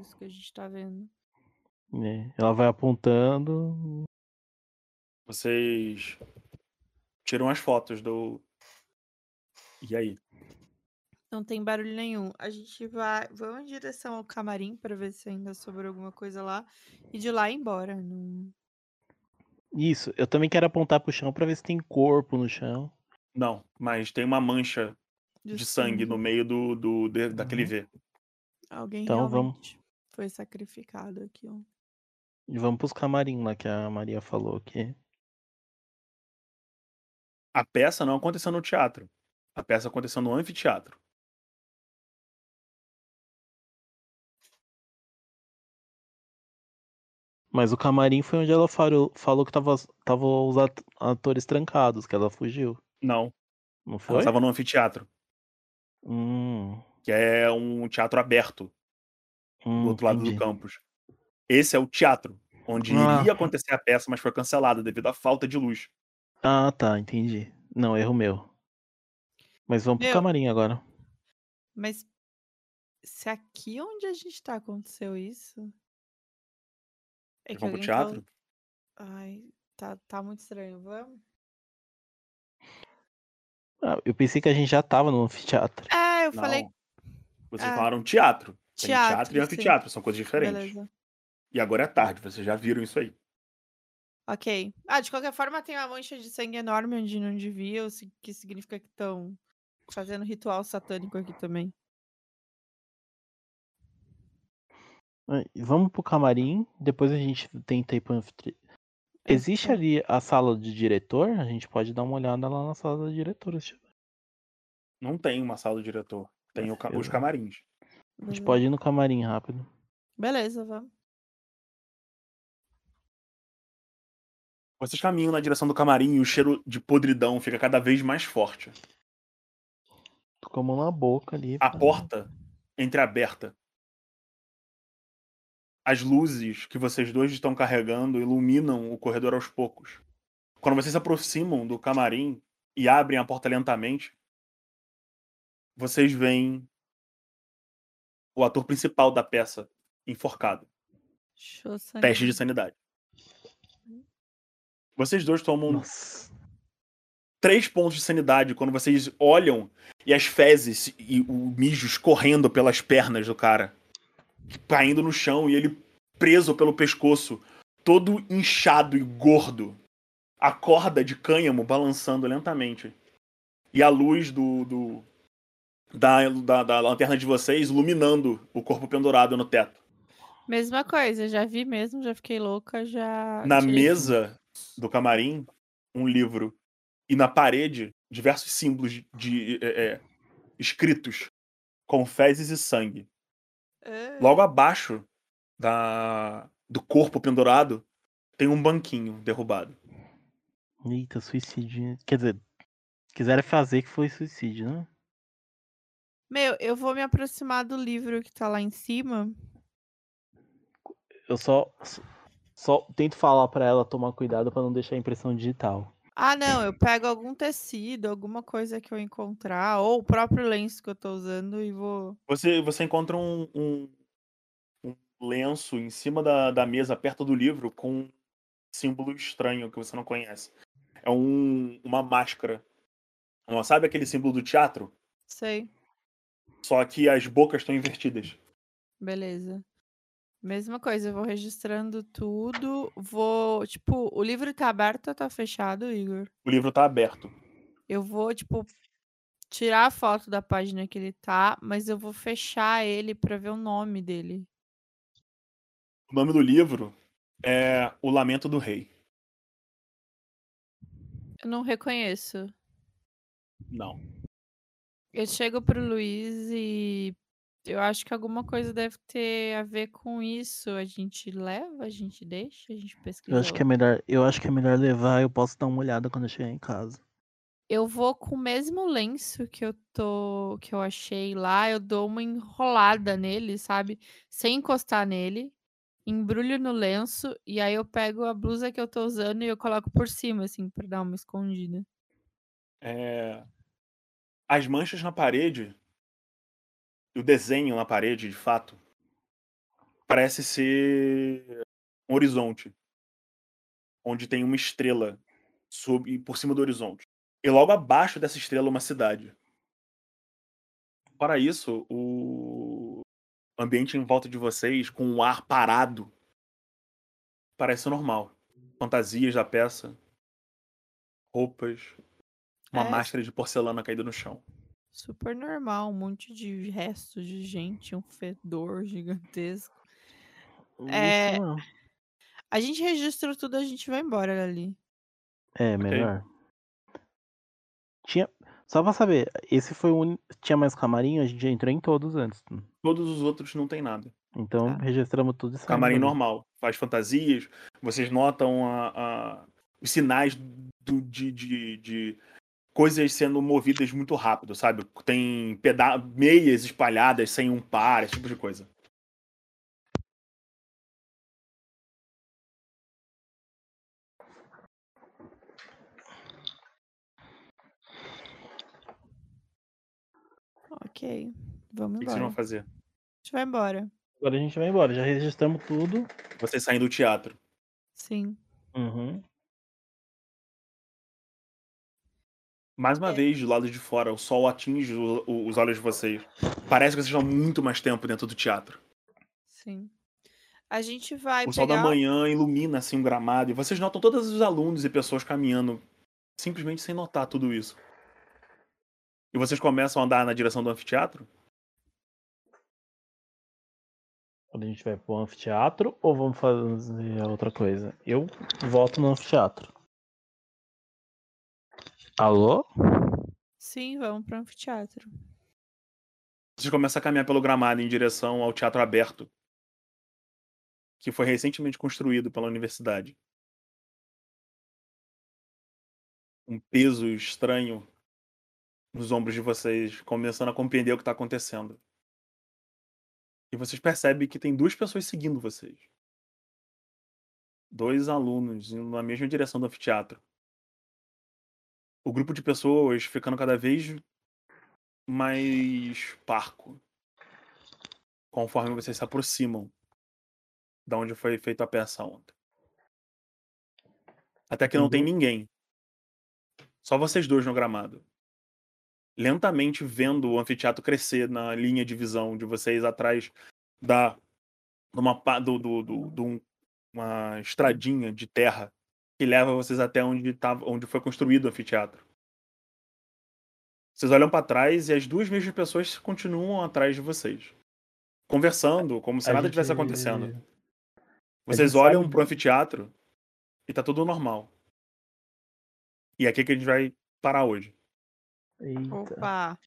isso que a gente tá vendo. É, Ela vai apontando. Vocês tiram as fotos do. E aí? Não tem barulho nenhum. A gente vai. Vamos em direção ao camarim pra ver se ainda sobrou alguma coisa lá. E de lá embora. Não... Isso, eu também quero apontar pro chão pra ver se tem corpo no chão. Não, mas tem uma mancha de sangue no meio do, do de- daquele Uhum. V. Alguém Então, vamos- realmente foi sacrificado aqui. Ó. E vamos pros camarim lá que a Maria falou aqui. A peça não aconteceu no teatro. A peça aconteceu no anfiteatro. Mas o camarim foi onde ela falou, falou que tava, tava os at- atores trancados, que ela fugiu. Não, Não ela foi? estava no anfiteatro, Hum, que é um teatro aberto hum, do outro lado entendi. do campus. Esse é o teatro, onde Ah. iria acontecer a peça, mas foi cancelada devido à falta de luz. Ah, tá, entendi. Não, erro meu. Mas vamos pro Meu. camarim agora. Mas se aqui onde a gente tá aconteceu isso. É que Vamos pro falou- teatro? Ai, tá, tá muito estranho. Vamos? Ah, eu pensei que a gente já tava no anfiteatro. É, eu Não. falei Vocês Ah. falaram teatro. Tem teatro. teatro e sim. anfiteatro, são coisas diferentes. Beleza. E agora é tarde, vocês já viram isso aí. Ok. Ah, de qualquer forma, tem uma mancha de sangue enorme onde não devia, o que significa que estão fazendo ritual satânico aqui também. Ah, e Vamos pro camarim, depois a gente tenta ir pro anfiteatro. É, Existe é. ali a sala de diretor? A gente pode dar uma olhada lá na sala da diretora. se tiver. Não tem uma sala do diretor. Tem o ca- os camarins. A gente pode ir no camarim rápido. Beleza, vamos. Vocês caminham na direção do camarim e o cheiro de podridão fica cada vez mais forte. Tô com a mão na boca ali. A porta entreaberta. As luzes que vocês dois estão carregando iluminam o corredor aos poucos. Quando vocês se aproximam do camarim e abrem a porta lentamente, vocês veem o ator principal da peça enforcado. Teste de sanidade. Vocês dois tomam Nossa. três pontos de sanidade quando vocês olham e as fezes e o mijo escorrendo pelas pernas do cara, caindo no chão e ele preso pelo pescoço, todo inchado e gordo, a corda de cânhamo balançando lentamente e a luz do, do da, da, da lanterna de vocês iluminando o corpo pendurado no teto. Mesma coisa, já vi mesmo, já fiquei louca, já. Na mesa do camarim, um livro. E na parede, diversos símbolos de, é, é, escritos com fezes e sangue. Ah, Logo abaixo da, do corpo pendurado, tem um banquinho derrubado. Eita, suicídio. Quer dizer, quiseram fazer que foi suicídio, né? Meu, eu vou me aproximar do livro que tá lá em cima. Eu só, só tento falar pra ela tomar cuidado pra não deixar a impressão digital. Ah, não, eu pego algum tecido, alguma coisa que eu encontrar, ou o próprio lenço que eu tô usando e vou. Você, você encontra um, um, um lenço em cima da, da mesa, perto do livro, com um símbolo estranho que você não conhece. É um, uma máscara. Uma- Sabe aquele símbolo do teatro? Sei, Só que as bocas estão invertidas. beleza. Mesma coisa, eu vou registrando tudo. Vou. Tipo, o livro tá aberto ou tá fechado, Igor? O livro tá aberto. Eu vou, tipo, tirar a foto da página que ele tá, mas eu vou fechar ele pra ver o nome dele. O nome do livro é O Lamento do Rei. Eu não reconheço. Não. Eu chego pro Luiz e eu acho que alguma coisa deve ter a ver com isso. A gente leva, a gente deixa, a gente pesquisa. Eu acho que é melhor, eu acho que é melhor levar, eu posso dar uma olhada quando eu chegar em casa. Eu vou com o mesmo lenço que eu tô, que eu achei lá, eu dou uma enrolada nele, sabe? Sem encostar nele. Embrulho no lenço e aí eu pego a blusa que eu tô usando e eu coloco por cima assim pra dar uma escondida. É, As manchas na parede, o desenho na parede, de fato, parece ser um horizonte. Onde tem uma estrela sob, por cima do horizonte. E logo abaixo dessa estrela, uma cidade. Para isso, o ambiente em volta de vocês, com o ar parado, parece normal. Fantasias da peça, roupas, uma É. máscara de porcelana caída no chão. Super normal, um monte de restos de gente, um fedor <laughs> gigantesco. É. Isso não. A gente registra tudo, a gente vai embora dali. É, melhor. Tinha. Só pra saber, esse foi o único. Tinha mais camarim, a gente já entrou em todos antes. Todos os outros não tem nada. Então Tá. registramos tudo saímos Camarim normal. Faz fantasias. Vocês notam a- a- os sinais do- de, de- de coisas sendo movidas muito rápido, sabe? Tem peda meias espalhadas sem um par, esse tipo de coisa. Ok, vamos O que que vocês embora. vão fazer? A gente vai embora. Agora a gente vai embora, já registramos tudo. Vocês saem do teatro. Sim. Uhum. Mais uma É. vez, do lado de fora, o sol atinge o- o- os olhos de vocês. Parece que vocês estão muito mais tempo dentro do teatro. Sim. A gente vai o sol da pegar. manhã ilumina assim um gramado e vocês notam todos os alunos e pessoas caminhando simplesmente sem notar tudo isso. E vocês começam a andar na direção do anfiteatro? Quando a gente vai pro anfiteatro ou vamos fazer outra coisa? Eu volto no anfiteatro. Alô? Sim, vamos pro anfiteatro. Vocês começam a caminhar pelo gramado em direção ao teatro aberto, que foi recentemente construído pela universidade. Um peso estranho nos ombros de vocês, começando a compreender o que está acontecendo. E vocês percebem que tem duas pessoas seguindo vocês. Dois alunos indo na mesma direção do anfiteatro. O grupo de pessoas ficando cada vez mais parco conforme vocês se aproximam da onde foi feita a peça ontem. Até que não tem Uhum. ninguém. Só vocês dois no gramado. Lentamente vendo o anfiteatro crescer na linha de visão de vocês atrás da de uma do, do, do- um- uma estradinha de terra que leva vocês até onde tava, onde foi construído o anfiteatro. Vocês olham para trás e as duas mesmas pessoas continuam atrás de vocês, conversando como se A nada gente- tivesse acontecendo. Vocês olham sabe- pro anfiteatro e tá tudo normal. E é aqui que a gente vai parar hoje. Eita. Opa!